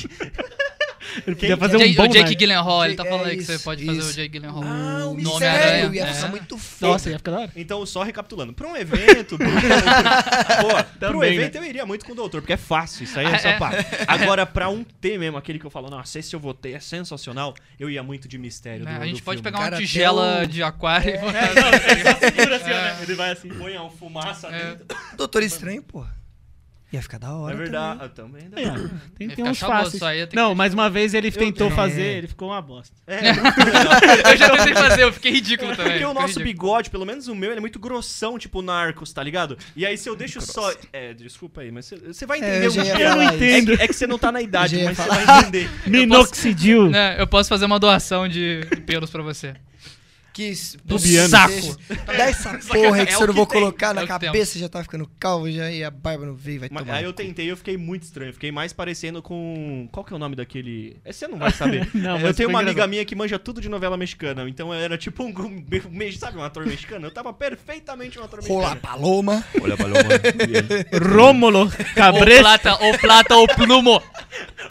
S1: Ele podia fazer um
S3: Jake-
S1: bom
S3: o Jake. Gyllenhaal, ele tá
S4: É
S3: falando aí que
S4: isso,
S3: você pode fazer o
S4: isso.
S3: Jake Gyllenhaal.
S4: Ah, o
S3: no
S4: mistério.
S3: Homem-Aranha.
S4: Ia
S3: é.
S4: ficar muito foda.
S1: Nossa, ia ficar da hora.
S2: Então, só recapitulando. Pra um evento. pro, Pô, pro
S1: Também,
S2: evento eu iria muito com o doutor, porque é fácil. Isso aí é
S3: Ah,
S2: só
S3: é.
S2: pá. Agora, pra um ter mesmo, aquele que eu falo, nossa, esse eu vou ter, é sensacional, eu ia muito de mistério.
S3: É,
S2: do-
S3: a gente
S2: do
S3: pode
S2: filme.
S3: pegar uma
S4: Cara,
S3: tigela
S4: deu-
S3: de aquário e
S1: É,
S3: botar.
S1: não, ele só segura assim, ó,
S3: É.
S1: né? Ele vai assim.
S2: Põe uma fumaça
S3: É.
S2: dentro.
S4: Doutor Estranho, porra. Ia ficar da hora
S2: É verdade.
S4: também.
S2: Ah, Também, dá.
S1: É, Tem, tem uns fáceis. Não,
S3: que-
S1: mas uma vez ele tentou
S4: É.
S1: fazer, ele ficou uma bosta.
S2: É.
S3: Eu já tentei fazer, eu fiquei ridículo também.
S2: Porque o nosso
S3: ridículo.
S2: bigode, pelo menos o meu, ele é muito grossão, tipo Narcos, tá ligado? E aí se eu deixo só. É, desculpa aí, mas você- vai
S4: É,
S2: entender
S4: eu
S2: o que
S1: Eu não.
S2: É
S1: entendo.
S2: que, é que você não tá na idade,
S4: Eu
S2: mas você vai entender.
S1: Minoxidil.
S3: Né, eu posso fazer uma doação de pelos pra você.
S4: Que
S1: Tubiano.
S4: saco. Dá essa porra aí que
S2: É
S4: se eu
S2: o
S4: não vou
S2: tem,
S4: colocar
S3: é
S4: na
S3: o
S4: cabeça, já tá ficando calvo já e a barba não veio, vai
S2: Mas
S4: tomar.
S2: aí eu tentei e eu fiquei muito estranho. Fiquei mais parecendo com. Qual que é o nome daquele. Você não vai saber.
S1: Não,
S2: eu tenho uma amiga
S1: engraçado.
S2: minha que manja tudo de novela mexicana. Então era tipo um. um sabe um ator mexicano? Eu tava perfeitamente um ator mexicano.
S4: paloma.
S2: Olha, Paloma.
S1: Rômulo
S3: Ou
S1: Cabresto.
S3: plata, ou plata, ou plumo.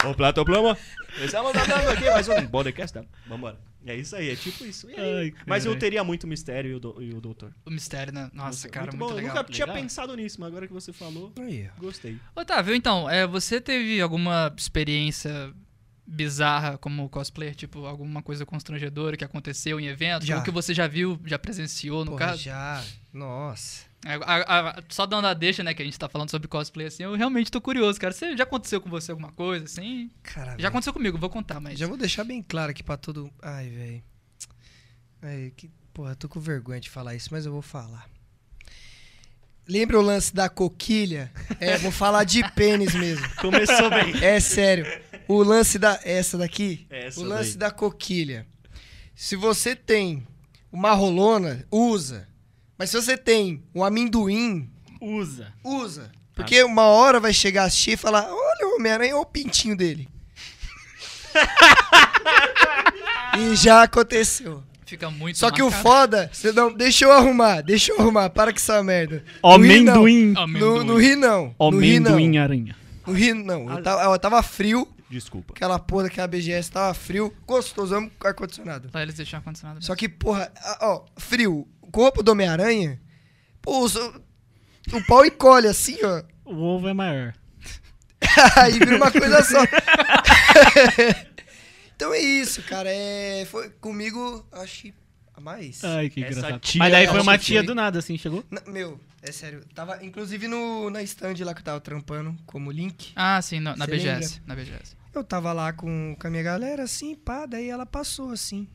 S2: Ô, Plato Plama. Estamos andando aqui mais um podcast. tá? Vambora. É isso aí, é tipo isso.
S1: Ai,
S2: mas eu teria muito mistério e o, do- e o doutor.
S3: O mistério, né? Nossa, cara, muito,
S2: bom. Eu
S3: legal.
S2: nunca tinha
S1: Legal.
S2: pensado nisso, mas agora que você falou,
S4: Aí,
S2: gostei.
S3: Otávio, então, é, você teve alguma experiência bizarra como cosplayer? Tipo, alguma coisa constrangedora que aconteceu em evento?
S4: Já.
S3: Ou que você já viu, já presenciou, no
S4: Porra,
S3: caso?
S4: já. Nossa.
S3: É, a- a- só dando a deixa, né, que a gente tá falando sobre cosplay assim, eu realmente tô curioso, cara. Você, já aconteceu com você alguma coisa, assim?
S4: Cara,
S3: Já aconteceu comigo, vou contar, mas...
S4: Já vou deixar bem claro aqui pra todo. Ai, velho. Ai, que. Porra, eu tô com vergonha de falar isso, mas eu vou falar. Lembra o lance da coquilha? É, vou falar de pênis mesmo.
S2: Começou bem.
S4: É sério. O lance da. Essa daqui?
S2: Essa
S4: o lance
S2: daí.
S4: da coquilha. Se você tem uma rolona, usa. Mas se você tem um amendoim,
S1: Usa.
S4: usa. Porque uma hora vai chegar a assistir e falar: olha o Homem-Aranha, olha o pintinho dele. e já aconteceu.
S3: Fica muito
S4: Só que o
S3: marcado.
S4: foda, você não, deixa eu arrumar, deixa eu arrumar, para com essa merda. Não.
S1: Amendoim.
S4: No, no Rio não. No Rio não.
S1: Amendoim aranha.
S4: No Rio não. Eu tava, eu tava frio,
S2: Desculpa.
S4: aquela porra daquela BGS tava frio, gostoso, amo com ar-condicionado.
S3: Lá eles deixam ar-condicionado.
S4: Só que, porra, ó, frio, o corpo do Homem-Aranha, pô, o, o pau encolhe assim, ó.
S1: O ovo é maior.
S4: Aí vira uma coisa só. então é isso, cara. É, foi comigo, acho que a mais.
S1: Ai, que
S2: Essa
S1: engraçado.
S2: tia-
S1: Mas daí foi uma
S4: que
S1: tia
S4: foi.
S1: do nada, assim, chegou?
S4: Não, meu, é sério. Tava, inclusive, no, na stand lá que eu tava trampando como link.
S3: Ah, sim, no- na BGS. Na BGS.
S4: Eu tava lá com, com a minha galera, assim, pá, daí ela passou, assim.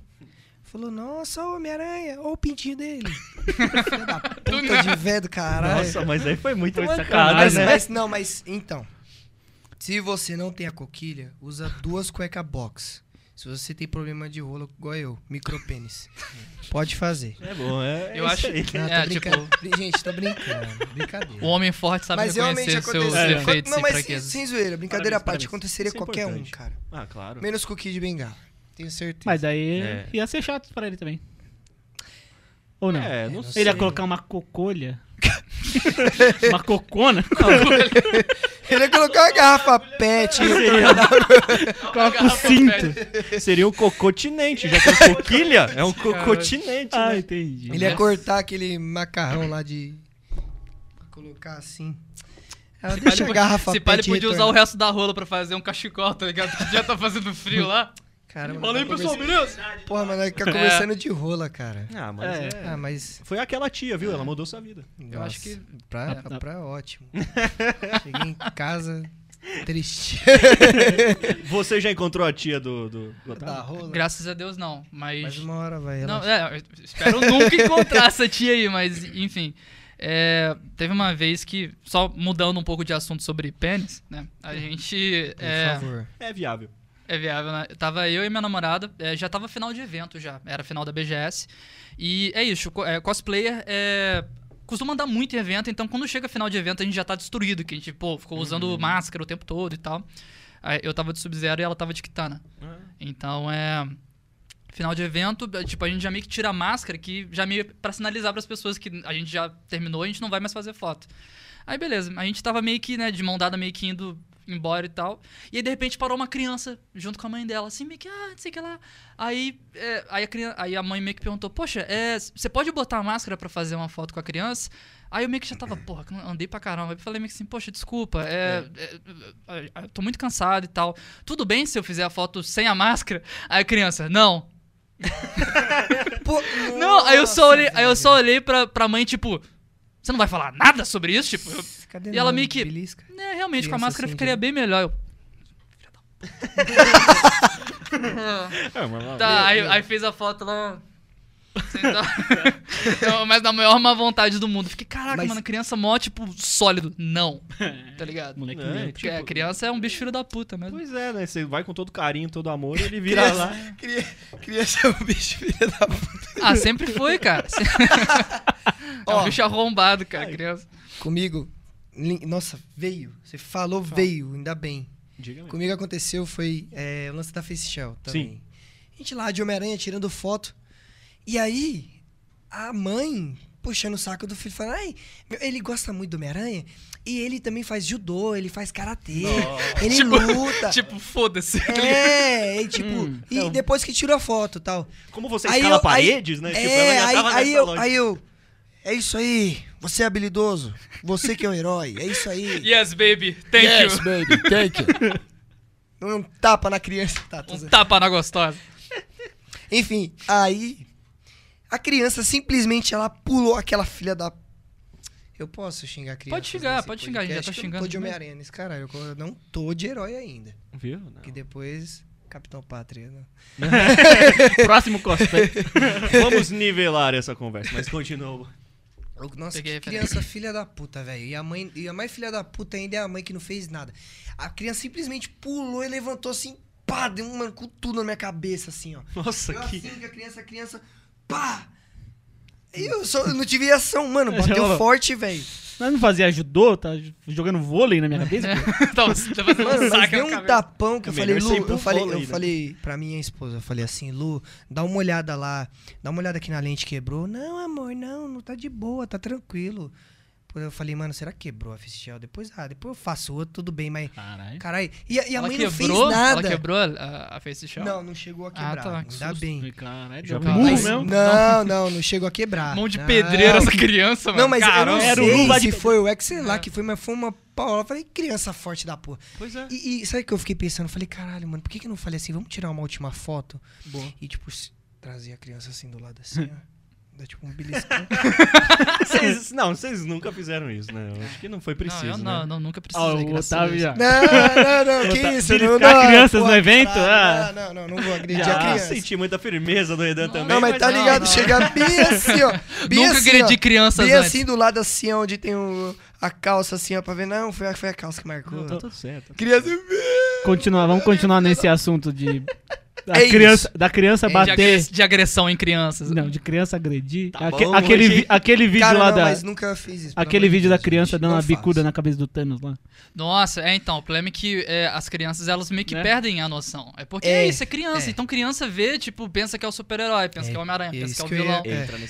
S4: Falou, nossa, ô Homem-Aranha, ô o pintinho dele. Filha da puta de velho do caralho.
S2: Nossa, mas aí foi muito
S1: sacanagem,
S4: mas,
S2: né?
S4: mas, não, mas, então. Se você não tem a coquilha, usa duas cueca box. Se você tem problema de rolo, igual eu, micropênis. Pode fazer.
S2: É bom, é.
S3: Eu
S2: é
S3: acho-
S2: isso aí.
S4: Não, tô
S3: É,
S4: brincando. Gente, tô brincando. Brincadeira.
S3: O homem forte sabe
S4: Mas
S3: reconhecer seus
S4: aconteceu.
S3: defeitos
S4: Não, mas
S3: fraquezas.
S4: sem zoeira, brincadeira à parte, aconteceria
S2: é
S4: qualquer um,
S2: importante.
S4: cara.
S2: Ah, claro.
S4: Menos com o Kid de Bengala. Tenho certeza.
S1: Mas daí
S2: É.
S1: ia ser chato pra ele também. Ou não?
S2: É, não
S4: não
S2: sei.
S1: Ele ia colocar uma cocolha. uma cocona.
S4: Ele ia colocar uma garrafa pet.
S1: Coloca o cinto.
S2: Seria um cocotinente, já que é coquilha, é um cocotinente,
S1: Ah,
S2: né?
S1: entendi.
S4: Ele ia cortar aquele macarrão lá de. Pra colocar assim. Ela deixa a garrafa
S3: Se pá, ele podia usar o
S4: retornar.
S3: resto da rola pra fazer um cachecol, tá ligado? Que já tá fazendo frio lá.
S4: Caramba,
S3: Fala aí,
S4: tá
S3: pessoal, beleza?
S4: Porra, mas nós fica conversando de rola, cara.
S2: Ah, mas
S1: É.
S2: é.
S4: Ah, mas.
S2: Foi aquela tia, viu? Ela mudou sua vida.
S3: Eu acho que-
S4: Pra,
S1: É.
S4: pra, pra ótimo. Cheguei em casa triste.
S2: Você já encontrou a tia do, do, do
S4: da rola.
S3: Graças a Deus, não. Mas.
S4: Mais uma hora vai.
S3: Não, é, eu espero nunca encontrar essa tia aí, mas enfim. É, teve uma vez que, só mudando um pouco de assunto sobre pênis, né? A gente.
S4: Por
S3: É,
S4: favor.
S2: É viável.
S3: É viável, né? Tava eu e minha namorada, é, já tava final de evento já, era final da BGS. E é isso, é, cosplayer é, costuma andar muito em evento, então quando chega final de evento a gente já tá destruído, que a gente, pô, ficou usando máscara o tempo todo e tal. Aí eu tava de Sub-Zero e ela tava de Kitana. Então é. Final de evento, é, tipo, a gente já meio que tira a máscara, que já meio pra sinalizar pras pessoas que a gente já terminou, a gente não vai mais fazer foto. Aí beleza, a gente tava meio que, né, de mão dada, meio que indo embora e tal. E aí, de repente, parou uma criança junto com a mãe dela, assim, meio que, ah, não sei o que lá. Aí, é, aí, a criança, aí a mãe meio que perguntou, poxa, é, você pode botar a máscara pra fazer uma foto com a criança? Aí eu meio que já tava, porra, andei pra caramba. Aí eu falei meio que assim, poxa, desculpa, é, é, é, é, tô muito cansado e tal. Tudo bem se eu fizer a foto sem a máscara? Aí a criança, não.
S4: Pô,
S3: Não, aí eu só
S4: nossa,
S3: olhei, aí eu só olhei pra, pra mãe, tipo, você não vai falar nada sobre isso? Tipo, eu,
S4: Cadê
S3: E ela meio que-
S4: Belisca?
S3: né, realmente, com a máscara
S4: assim,
S3: ficaria
S4: de-
S3: bem melhor. Eu,
S2: É, mas,
S3: Tá, aí, aí fez a foto lá. Sentado. Não, Mas na maior má vontade do mundo. Fiquei, caraca,
S4: Mas-
S3: mano, criança mó, tipo, sólido. Não. Tá ligado?
S1: Moleque
S2: É,
S1: moleque.
S3: Porque a criança é um bicho filho da puta mesmo.
S2: Pois é, né? Você vai com todo carinho, todo amor e ele vira lá.
S4: Queria, queria ser um bicho filha da puta.
S3: Ah, sempre foi, cara. É um
S4: Ó.
S3: bicho arrombado, cara, criança.
S4: Comigo, nossa, veio. Você falou veio, ainda bem.
S2: Diga-me.
S4: Comigo aconteceu foi é, o lance da Face Shell também. A gente lá de Homem-Aranha tirando foto. E aí, a mãe puxando o saco do filho, falando: Ai, meu, ele gosta muito do Homem-Aranha. E ele também faz judô, ele faz karatê, ele
S3: Tipo-
S4: luta.
S3: Tipo, foda-se.
S4: é, e tipo,
S1: Hum,
S4: e
S1: então.
S4: depois que tirou a foto e tal.
S2: Como você
S4: Aí
S2: escala
S4: eu- aí-
S2: paredes, né? Tipo,
S4: É,
S2: já
S4: aí,
S2: tava
S4: aí
S2: nessa
S4: eu, aí eu. É isso aí, você é habilidoso. Você que é o herói, é isso aí.
S3: Yes, baby. Thank
S4: yes,
S3: you.
S4: baby, thank you. Um tapa na criança. Tá,
S3: Um tapa na gostosa.
S4: Enfim, aí a criança simplesmente ela pulou aquela filha da. Eu posso xingar a criança?
S3: Pode xingar, pode xingar, a gente já tá
S4: podcast, que eu
S3: xingando
S4: não tô de. Homem-Aranha nesse caralho. Eu não tô de herói ainda.
S2: Viu? Não.
S4: Que depois. Capitão Pátria. Né?
S1: Próximo cosplay.
S2: Vamos nivelar essa conversa, mas continua.
S4: Nossa,
S3: Peguei
S4: que criança filha da puta, velho. E a mãe, e a mais filha da puta ainda é a mãe que não fez nada. A criança simplesmente pulou e levantou assim, pá, deu um mano, com tudo na minha cabeça, assim, ó.
S2: Nossa,
S4: Eu
S2: que.
S4: assim, que a criança, a criança, pá! E eu, só, eu não tive reação, mano. Bateu forte, velho.
S1: Mas não fazia judô, tá jogando vôlei na minha cabeça?
S3: tá fazendo
S4: Mano,
S3: um
S4: mas deu um tapão que
S2: É
S4: eu falei,
S2: melhor
S4: Lu, eu falei,
S2: vôlei,
S4: eu
S2: né?
S4: falei pra minha esposa, eu falei assim, Lu, dá uma olhada lá, dá uma olhada aqui na lente quebrou. Não, amor, não, não tá de boa, tá tranquilo. Eu falei, mano, será que quebrou a Fistiel? Depois, ah, depois eu faço outro, tudo bem, mas.
S1: Caralho.
S4: Caralho. E, a- e a
S3: Ela
S4: mãe não fez
S3: quebrou?
S4: nada.
S3: Ela quebrou a, a Face Shell?
S4: Não, não chegou a
S3: Ah,
S4: quebrar.
S3: tá, que
S4: ainda
S3: susto.
S4: bem.
S1: Caralho,
S2: Já
S4: Mas-
S1: mesmo.
S4: não, não, não chegou a quebrar.
S3: Mão de pedreiro essa criança, mano.
S4: Não, mas eu não
S1: Era o
S4: sei
S1: luva
S4: se
S1: de-
S4: foi o ex, sei lá,
S3: É.
S4: que foi, mas foi uma Paula. Eu falei, criança forte da porra.
S2: Pois é.
S4: E, e sabe o que eu fiquei pensando? Eu falei, caralho, mano, por que, que eu não falei assim? Vamos tirar uma última foto?
S1: Boa.
S4: E, tipo, trazer a criança assim do lado assim, ó. Dá tipo um beliscão.
S2: Vocês- não, vocês nunca fizeram isso, né? Eu acho que não foi preciso,
S3: não, eu
S2: né?
S3: não, não, nunca precisei.
S1: Ó, o
S3: graças a
S1: Otávio
S3: Deus.
S1: já.
S4: não, não, não, que isso?
S1: beliscar
S4: não,
S1: crianças no
S4: porra,
S1: evento?
S4: caralho,
S1: Ah.
S4: Não, não, não, não vou agredir
S1: Já
S4: a criança.
S2: senti muita firmeza do Redan
S3: Não,
S2: também.
S4: Não, mas tá
S3: não,
S4: ligado?
S3: não.
S4: Chega bem assim, ó. Bem
S3: Nunca
S4: assim,
S3: agredi
S4: ó.
S3: crianças
S4: Bem
S3: antes.
S4: assim, do lado assim, onde tem o, a calça assim, ó, pra ver. Não, foi, a- foi a calça que marcou.
S2: Não, tá tudo certo.
S4: Criança...
S1: Continuar, vamos continuar nesse assunto de. Da,
S4: É
S1: criança,
S4: isso.
S1: da criança
S4: É,
S3: De,
S1: bater.
S3: de agressão em crianças.
S1: Não, de criança agredir.
S2: Tá
S1: Aque-
S2: bom,
S1: aquele, vi- aquele vídeo
S4: Cara,
S1: lá
S4: não,
S1: da.
S4: mas nunca fiz isso.
S1: Aquele vídeo da
S4: Deus,
S1: criança
S4: gente.
S1: dando uma bicuda
S4: faço.
S1: na cabeça do Thanos lá.
S3: Nossa, é então, o problema é que é, as crianças elas meio que
S1: Né?
S3: perdem a noção. É porque
S4: É,
S3: é, isso, é criança.
S4: é.
S3: Então criança vê, tipo, pensa que é o super-herói, pensa
S4: É,
S3: que é o Homem-Aranha, pensa que é o vilão.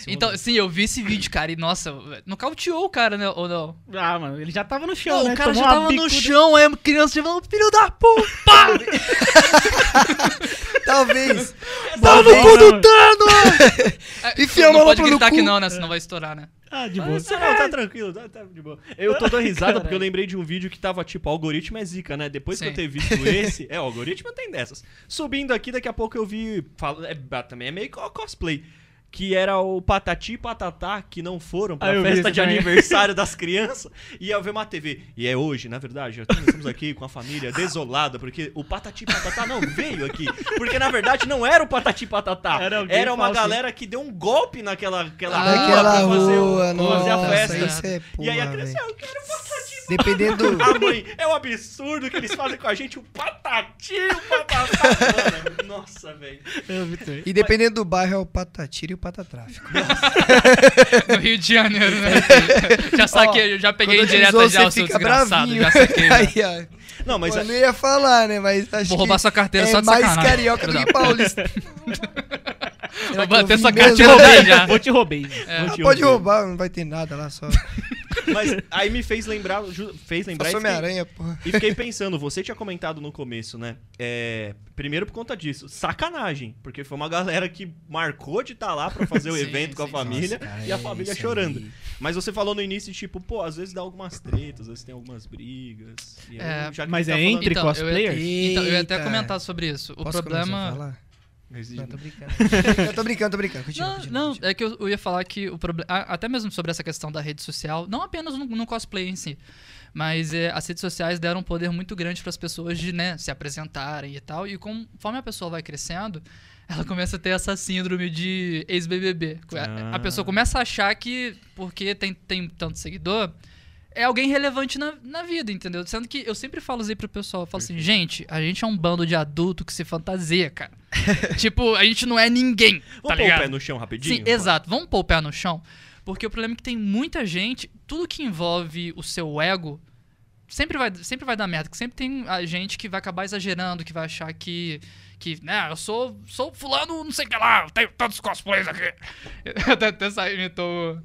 S3: Então, sim, eu vi esse vídeo, cara, e nossa, nocauteou o cara, né? Ou não?
S1: Ah, mano, ele já tava no chão,
S3: Não,
S1: né?
S3: o cara
S1: Tomou
S3: já tava no
S1: bicuda.
S3: chão, aí a criança já falou, filho da puta!
S4: Talvez.
S1: Tava no
S4: Talvez.
S1: cu do
S4: Thanos!
S3: É,
S4: Enfia a
S3: não
S4: mão
S3: pode
S4: no
S3: gritar que não, né? Senão vai estourar, né?
S1: Ah, de boa.
S2: Mas, não, tá tranquilo, tá, tá de boa. Eu tô dando risada porque eu
S1: Caralho.
S2: lembrei de um vídeo que tava tipo, algoritmo é zica, né? Depois que
S3: Sim.
S2: eu ter visto esse, é, o algoritmo tem dessas. Subindo aqui, daqui a pouco eu vi, falo, é, também é meio co- cosplay, que era o Patati e Patatá, que não foram pra
S1: Ah,
S2: festa de
S1: também.
S2: aniversário das crianças, e ia ver uma TV. E é hoje, na verdade, já estamos aqui com a família desolada, porque o Patati e Patatá não veio aqui. Porque na verdade não era o Patati e Patatá,
S1: Era
S2: era uma
S1: falso.
S2: galera que deu um golpe naquela aquela
S3: Ah,
S2: rua
S4: Naquela
S2: pra fazer, o-
S4: rua,
S2: fazer a
S4: nossa,
S2: festa.
S4: isso é
S2: E aí a criança. "Ah, eu quero patati
S4: Dependendo...
S2: A mãe, é um absurdo que eles fazem com a gente o patati, o patatá. Mano, nossa, velho.
S4: E dependendo do bairro é o patatira e o patatráfico.
S3: No Rio de Janeiro, né? já saquei, já peguei direto já o seu desgraçado, já saquei.
S4: Aí, ó.
S2: Não, mas
S4: eu não ia falar, né? Mas acho
S3: Vou roubar sua carteira
S4: é
S3: só de
S4: mais
S3: sacanagem.
S4: carioca do que paulista.
S3: Vou bater sua
S1: Vou te
S3: carteira
S1: roubei
S3: já.
S1: Vou te roubei.
S3: É.
S4: Ah, pode roubar, não vai ter nada lá, só.
S2: Mas aí me fez lembrar, fez lembrar e
S4: Só
S2: fiquei,
S4: Homem-Aranha, porra.
S2: e fiquei pensando, você tinha comentado no começo, né? É, primeiro por conta disso, sacanagem, porque foi uma galera que marcou de estar lá pra fazer o
S3: Sim,
S2: evento com a
S3: sim,
S2: família
S4: Nossa, cara,
S2: e a
S4: é
S2: família
S4: isso
S2: chorando.
S4: aí.
S2: Mas você falou no início, tipo, pô, às vezes dá algumas tretas, às vezes tem algumas brigas. E aí,
S3: É,
S2: já que
S1: mas
S2: tá
S1: é
S2: falando-
S1: entre
S3: Então,
S1: cosplayers?
S3: Eu ia, então, eu ia até comentar sobre isso. O
S4: Posso começar a
S3: problema.
S4: Não, tô brincando. Eu tô brincando, tô brincando. Continua,
S3: Não,
S4: continua,
S3: não,
S4: continua.
S3: é que eu, eu ia falar que o problema. Até mesmo sobre essa questão da rede social, não apenas no, no cosplay em si, mas é, as redes sociais deram um poder muito grande para as pessoas de né, se apresentarem e tal. E conforme a pessoa vai crescendo, ela começa a ter essa síndrome de ex-BBB. A-
S2: Ah.
S3: A pessoa começa a achar que, porque tem, tem tanto seguidor. É alguém relevante na, na vida, entendeu? Sendo que eu sempre falo assim pro pessoal, eu falo assim, gente, a gente é um bando de adulto que se fantasia, cara. tipo, a gente não é ninguém,
S2: Vamos
S3: tá
S2: pôr
S3: ligado?
S2: o pé no chão rapidinho?
S3: Sim, exato. Vamos pôr o pé no chão. Porque o problema é que tem muita gente, tudo que envolve o seu ego, sempre vai, sempre vai dar merda. Sempre tem a gente que vai acabar exagerando, que vai achar que. Que, né, eu sou, sou fulano, não sei o que lá, eu tenho tantos cosplays aqui. Eu até, até saí, imitou.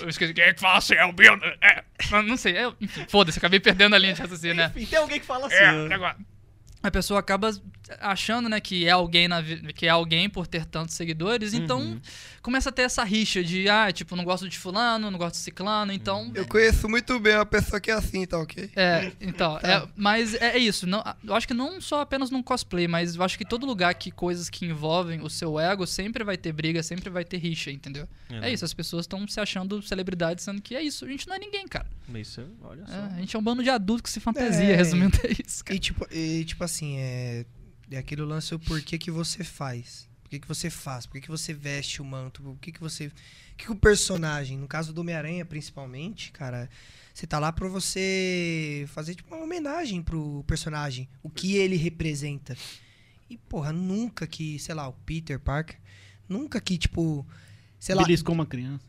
S3: Eu, esqueci, quem é que fala assim? É o Bill? É, não- não sei, é, enfim, foda-se, acabei perdendo a linha de raciocínio, né?
S2: Enfim, tem alguém que fala assim.
S3: É,
S2: né?
S3: agora. A pessoa acaba achando, né, que é alguém na que é alguém por ter tantos seguidores, então
S2: Uhum.
S3: começa a ter essa rixa de, ah, tipo, não gosto de fulano, não gosto de ciclano, então
S4: Eu conheço muito bem uma pessoa que é assim, tá ok?
S3: é, então,
S4: Tá.
S3: é, mas é, é isso. Não, eu acho que não só apenas num cosplay, mas eu acho que todo lugar que coisas que envolvem o seu ego sempre vai ter briga, sempre vai ter rixa, entendeu? É,
S2: né?
S3: isso, as pessoas estão se achando celebridades, sendo que é isso. A gente não é ninguém, cara.
S2: Isso, olha só.
S3: É, a gente é um bando de adulto que se fantasia,
S4: É.
S3: resumindo é isso, cara.
S4: E tipo, e, tipo assim, é, é aquele lance o porquê que você faz. que, que você faz? Por que, que você veste o manto? Por que, que você. Que, que o personagem, no caso do Homem-Aranha principalmente, cara, você tá lá pra você fazer tipo, uma homenagem pro personagem, o que ele representa. E, porra, nunca que, sei lá, o Peter Parker, nunca que, tipo, sei lá.
S1: Beliscou uma criança.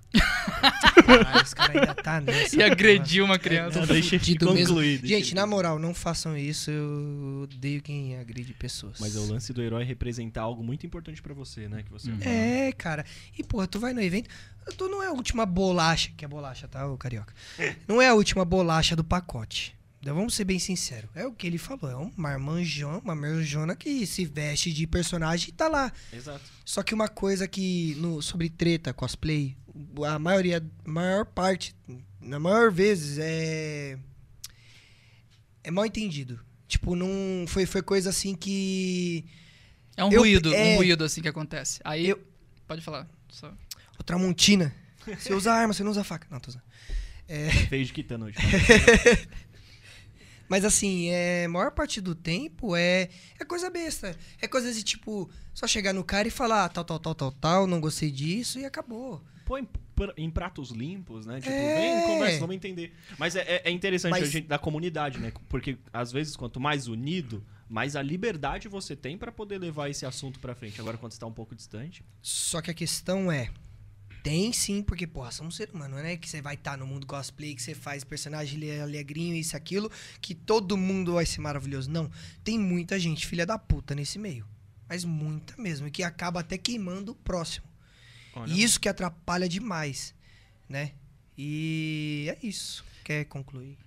S4: Caralho, esse cara ainda tá nessa.
S3: E agrediu uma criança.
S1: É,
S2: Deixa
S4: mesmo.
S2: concluir. deixa
S4: Gente,
S2: ele-
S4: na moral, não façam isso. Eu odeio quem agride pessoas.
S2: Mas é o lance do herói representar algo muito importante pra você, né? Que você
S1: Uhum.
S4: É, cara. E, porra, tu vai no evento. Tu não é a última bolacha, que é bolacha, tá, ô carioca? Não é a última bolacha do pacote. Então, vamos ser bem sinceros. É o que ele falou. É um marmanjão, uma marmanjona que se veste de personagem e tá lá.
S2: Exato.
S4: Só que uma coisa que no, sobre treta, cosplay, a maioria, maior parte, na maior vezes é é mal entendido. Tipo, não foi foi coisa assim que
S3: É um
S4: Eu-
S3: ruído,
S4: é-
S3: um ruído assim que acontece. Aí.
S4: Eu-
S3: Pode falar. Só.
S4: o Tramontina, você usa arma, você não usa faca. Não, tô usando.
S2: Fez de quitando hoje.
S4: Mas assim, é, a maior parte do tempo é, é coisa besta. É coisa de tipo, só chegar no cara e falar "Ah, tal, tal, tal, tal, tal, não gostei disso e acabou.
S2: Põe em pratos limpos, né? Tipo,
S4: É.
S2: vem, conversa, vamos entender. Mas é, é- é interessante
S4: Mas-
S2: a gente da comunidade, né? Porque às vezes, quanto mais unido, mais a liberdade você tem pra poder levar esse assunto pra frente. Agora, quando você tá um pouco distante.
S4: Só que a questão é. Tem sim, porque, porra, é um ser humano, não é que você vai estar no mundo cosplay, que você faz personagem ele é alegrinho, isso, aquilo, que todo mundo vai ser maravilhoso. Não. Tem muita gente, filha da puta, nesse meio. Mas muita mesmo. E que acaba até queimando o próximo.
S2: Olha,
S4: E isso que atrapalha demais, né? E é isso. Quer concluir?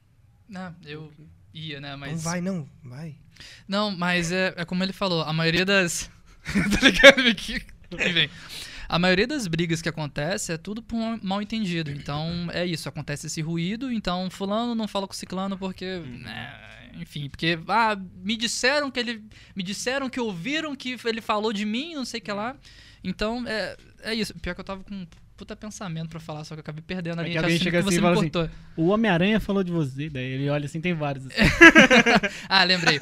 S3: Não, eu ia, né? Mas.
S4: Não vai, não. Vai.
S3: Não, mas é, é como ele falou, a maioria das. tá ligado? Aqui. Enfim. A maioria das brigas que acontece é tudo por um mal entendido. Então, é isso, acontece esse ruído, então fulano não fala com ciclano porque. né, enfim, porque. Ah, me disseram que ele. Me disseram que ouviram que ele falou de mim, não sei o que lá. Então, é, é isso. Pior que eu tava com um puta pensamento pra falar, só que eu acabei perdendo a
S1: É que alguém
S3: raciocínio
S1: chega
S3: que
S1: assim
S3: você
S1: e
S3: me
S1: fala assim,
S3: cortou.
S1: O Homem-Aranha falou de você, daí ele olha assim, tem vários. assim.
S3: Ah, lembrei.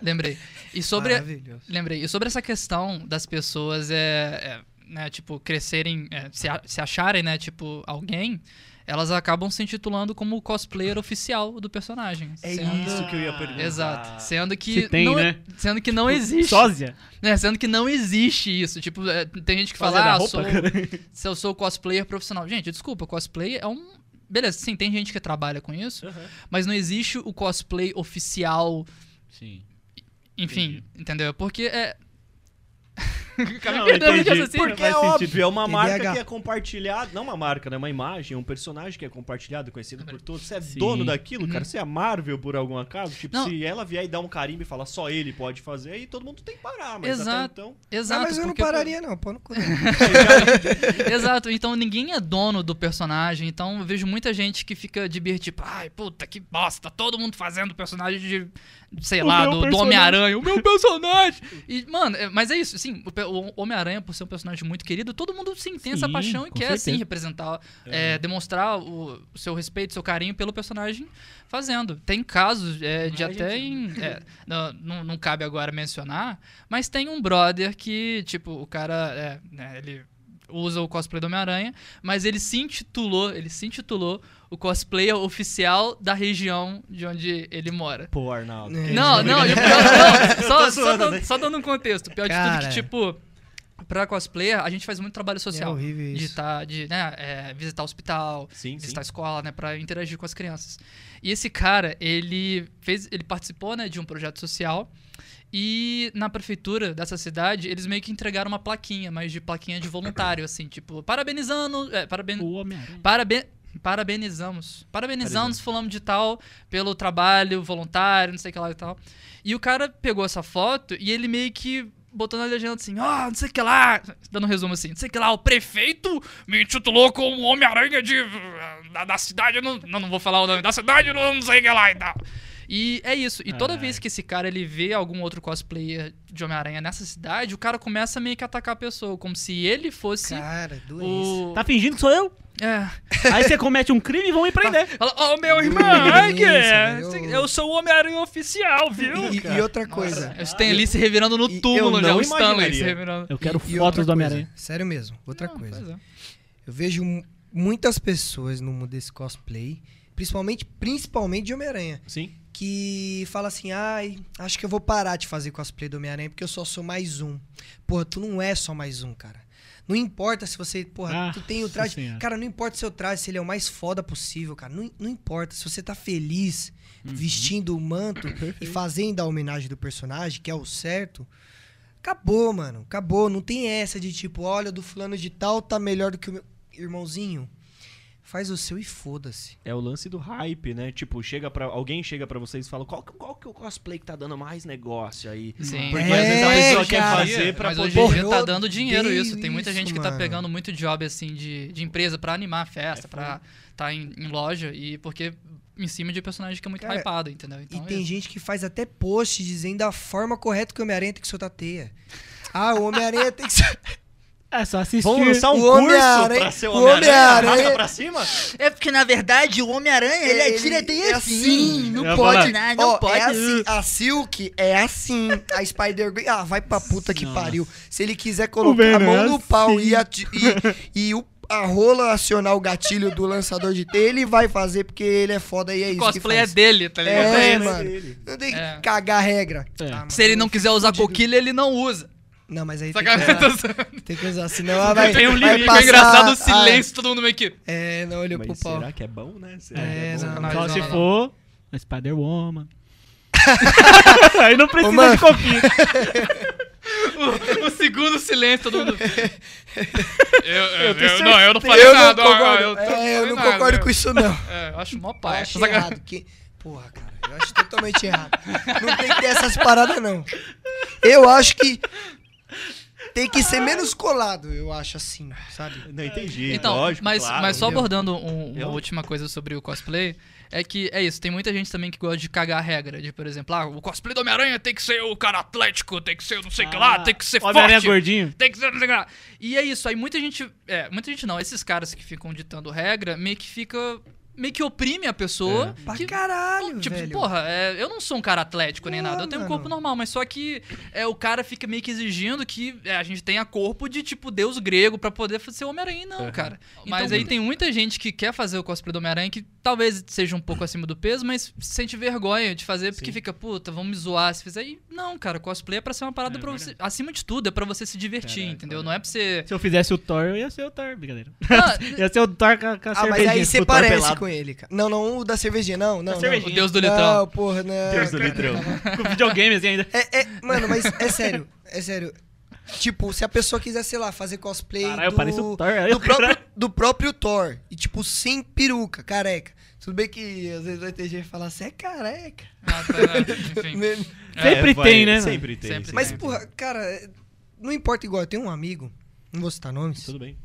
S3: lembrei. E sobre.
S4: Maravilhoso.
S3: Lembrei. E sobre essa questão das pessoas, é, é, né, tipo, crescerem, é, se, a- se acharem, né, tipo, alguém, elas acabam se intitulando como cosplayer oficial do personagem.
S4: É
S3: sendo-
S2: isso que eu ia perguntar.
S3: Exato. Sendo que.
S1: Se tem,
S3: não,
S1: né?
S3: Sendo que não existe.
S1: Sósia.
S3: né, sendo que não existe isso. Tipo, é, tem gente que
S1: Sósia
S3: fala, ah,
S1: roupa,
S3: sou, se eu sou cosplayer profissional. Gente, desculpa, cosplay é um. Beleza, sim, tem gente que trabalha com isso,
S2: Aham.
S3: mas não existe o cosplay oficial
S1: Sim.
S3: enfim, entendeu? Porque é.
S1: Não, entendi.
S2: Porque é
S1: sentido.
S2: óbvio, é uma
S4: TDAH.
S2: marca que é compartilhada. Não uma marca, né? Uma imagem, um personagem que é compartilhado, conhecido por todos. Você é
S1: Sim.
S2: dono daquilo,
S3: Uhum.
S2: cara. Você é Marvel por algum acaso. Tipo,
S3: Não.
S2: se ela vier e dar um carimbo e falar só ele pode fazer, aí todo mundo tem que parar. Mas
S3: Exato.
S2: até então.
S3: Exato.
S4: Ah, mas eu não pararia, não. Pô, no cu.
S3: Exato, então ninguém é dono do personagem. Então eu vejo muita gente que fica de bir, tipo, ai, puta que bosta, todo mundo fazendo personagem de, sei
S1: O
S3: lá, do, do. Homem-Aranha, o meu personagem. E, mano, é- mas é isso, assim, o, o Homem-Aranha, por ser um personagem muito querido, todo mundo sim tem essa
S1: Sim,
S3: paixão e
S1: com
S3: quer,
S1: certeza.
S3: sim, representar, é, demonstrar o, o seu respeito, seu carinho pelo personagem fazendo. Tem casos é, de até
S2: gente.
S3: em. é, não, não, não cabe agora mencionar, mas tem um brother que, tipo, o cara, é, né, ele usa o cosplay do Homem-Aranha, mas ele se intitulou, ele se intitulou o cosplayer oficial da região de onde ele mora.
S2: Pô, Arnaldo.
S4: É.
S3: Não, não, e o pior, não, só, só, dando,
S2: né?
S3: só dando um contexto. O pior de tudo que, tipo, pra cosplayer, a gente faz muito trabalho
S4: É
S3: social.
S4: horrível
S3: de
S4: isso.
S3: tá, de né, é, visitar o hospital,
S2: Sim, sim.
S3: visitar a escola, né, para interagir com as crianças. E esse cara, ele fez, ele participou, né, de um projeto social e na prefeitura dessa cidade, eles meio que entregaram uma plaquinha, mas de plaquinha de voluntário, assim, tipo, parabenizando, é, paraben,
S1: O.
S3: Paraben parabenizamos. Parabenizamos fulano de tal pelo trabalho voluntário, não sei o que lá e tal. E o cara pegou essa foto e ele meio que botou na legenda assim, ó, não sei o que lá, dando um resumo assim, não sei o que lá, o prefeito me intitulou como Homem-Aranha de, da, da cidade, eu não, não, não vou falar o nome da cidade, não, não sei o que lá e tal. E é isso. E toda
S1: Ai.
S3: vez que esse cara ele vê algum outro cosplayer de Homem-Aranha nessa cidade, o cara começa meio que a atacar a pessoa, como se ele fosse
S4: Cara, doença.
S3: o...
S1: Tá fingindo que sou eu?
S3: É.
S1: Aí você comete um crime e vão me prender.
S3: Fala, ó, meu irmão,
S4: Isso,
S3: é que
S4: né? Eu-
S3: sou o Homem-Aranha oficial, viu?
S4: E, e outra coisa.
S3: Stan Lee se revirando no
S4: E-
S3: túmulo,
S2: não
S3: o Stanley
S2: imaginaria.
S3: se revirando.
S1: Eu quero
S4: e- e
S1: fotos
S4: outra
S1: do Homem-Aranha.
S4: Sério mesmo, outra
S3: Não,
S4: coisa.
S3: é.
S4: Eu vejo mu- muitas pessoas no mundo desse cosplay, principalmente, principalmente de Homem-Aranha,
S2: Sim.
S4: que fala assim: ai, acho que eu vou parar de fazer cosplay do Homem-Aranha porque eu só sou mais um. Porra, tu não é só mais um, cara. Não importa se você, porra,
S1: Ah,
S4: tu tem o traje.
S1: senhora.
S4: Cara, não importa seu traje, se ele é o mais foda possível, cara. Não, não importa. Se você tá feliz
S1: Uhum.
S4: vestindo o manto e fazendo a homenagem do personagem, que é o certo, acabou, mano. Acabou. Não tem essa de tipo, olha, do fulano de tal tá melhor do que o meu irmãozinho. Faz o seu e foda-se.
S2: É o lance do hype, né? Tipo, chega para alguém chega pra vocês e fala qual, que- qual que é o cosplay que tá dando mais negócio aí?
S3: Sim.
S2: Porque
S4: É,
S2: às vezes a pessoa quer
S4: cara.
S2: fazer pra
S3: Mas
S2: poder...
S3: hoje em dia tá dando dinheiro isso. Tem muita
S4: isso,
S3: gente que tá pegando muito job assim de, de empresa pra animar a festa,
S2: É
S3: pra tá em, em loja e porque em cima de personagem que é muito
S4: Cara,
S3: hypado, entendeu? Então,
S4: e
S3: é
S4: tem
S3: isso.
S4: gente que faz até post dizendo a forma correta que o Homem-Aranha tem que soltar teia. Ah, o Homem-Aranha tem que ser.
S1: É só assistir.
S2: Vamos lançar um
S4: O
S2: curso
S4: Homem-Aranha-
S2: pra ser
S4: o
S2: Homem-Aranha, arrasta pra cima?
S5: É porque, na verdade, o Homem-Aranha, ele,
S4: Ele
S5: atira teia
S4: é
S5: assim.
S4: assim.
S5: Não
S1: Eu
S5: pode nada, não
S4: Ó,
S5: pode.
S4: É assim, a Silk é assim. A Spider-Gwen. Ah, vai pra puta que
S1: Nossa.
S4: pariu. Se ele quiser colocar a
S1: Venom é
S4: mão no pau
S1: assim.
S4: e, ati- e, e o, a rola acionar o gatilho do lançador de teia, ele vai fazer porque ele é foda e é
S3: O
S4: isso.
S3: cosplay
S4: que
S3: é dele, tá ligado?
S4: É,
S3: isso.
S4: mano. Não tem que
S3: É.
S4: cagar a regra.
S1: É.
S4: Ah, mano,
S3: Se ele não quiser usar coquilha, ele não usa.
S4: Não, mas aí tem que,
S3: Sacanagem.
S4: usar, tem que usar, senão ela vai,
S3: Tem um
S4: vai
S3: livro
S4: passar...
S3: é engraçado o
S4: ah,
S3: silêncio, todo mundo meio que.
S4: é, não olhou pro
S2: Mas
S4: pau.
S2: será que é bom, né? Será
S4: É,
S2: que
S4: não,
S2: bom?
S3: não.
S1: Só se
S3: não.
S1: for a Spider-Woman. Aí não precisa
S4: Ô,
S1: de coquinha.
S3: O, o segundo silêncio, todo mundo. Eu, eu,
S1: tenho
S3: eu- não, eu não falei
S4: Eu não
S3: nada. ó,
S4: concordo,
S3: eu, tô-
S4: é, eu não
S3: nada,
S4: concordo
S3: eu-
S4: com isso, não.
S3: É, eu acho mó
S4: Eu
S3: pai.
S4: acho errado. Que... Porra, cara, eu acho totalmente errado. Não tem que ter essas paradas, não. Eu acho que tem que ser menos colado, eu acho assim, sabe?
S2: Não entendi.
S3: Então,
S2: lógico,
S3: mas,
S2: claro.
S3: mas só
S4: entendeu?
S3: abordando um- uma
S2: Eu-
S3: última coisa sobre o cosplay, é que é isso, tem muita gente também que gosta de cagar a regra, de, por exemplo, ah, o cosplay do Homem-Aranha tem que ser o cara atlético, tem que ser não sei o que lá, tem que ser
S1: Ah, Homem-Aranha
S3: forte.
S1: gordinho.
S3: Tem que ser não sei o que lá. E é isso, aí muita gente, é, muita gente não, esses caras que ficam ditando regra, meio que fica, meio que oprime a pessoa.
S4: Pra
S3: que-
S4: caralho,
S3: Tipo,
S4: velho.
S3: porra, é, eu não sou um cara atlético nem nada, eu tenho um
S4: mano.
S3: corpo normal, mas só que é, o cara fica meio que exigindo que é, a gente tenha corpo de, tipo, deus grego pra poder ser Homem-Aranha. Não, cara. Mas
S4: Então,
S3: aí tem muita gente que quer fazer o cosplay do Homem-Aranha que talvez seja um pouco acima do peso, mas sente vergonha de fazer porque
S2: Sim.
S3: fica, puta, vamos me zoar se fizer. E não, cara, cosplay é pra ser uma parada
S1: É
S3: pra você.
S1: verdade.
S3: Acima de tudo, é pra você se divertir,
S2: Caraca,
S3: entendeu? Não é pra você.
S1: Se eu fizesse o Thor, eu ia ser o Thor, brincadeira.
S3: Ah,
S1: ia ser o Thor com a, com a
S4: Ah, mas
S1: cervejinha.
S4: aí você parece. Com ele, cara. Não, não, o da cervejinha, não, não. Não.
S1: cervejinha.
S3: o deus do litrão.
S4: Não, porra, não.
S2: Deus do litrão.
S1: com videogame assim ainda.
S4: É, é, mano, mas é sério, é sério. Tipo, se a pessoa quiser, sei lá, fazer cosplay
S1: Caralho, eu
S4: do,
S1: pareço o Thor.
S4: do,
S1: eu-
S4: próprio, do próprio Thor. E, tipo, sem peruca, careca. Tudo bem que às vezes vai ter gente que falar, você é careca.
S3: ah, tá, né? Enfim.
S4: Né?
S1: Sempre
S2: É, vai-
S1: tem, né, mano?
S2: Sempre tem.
S3: Sempre.
S4: Mas, porra, cara, não importa igual. Eu tenho um amigo, não vou citar nomes,
S2: Tudo bem.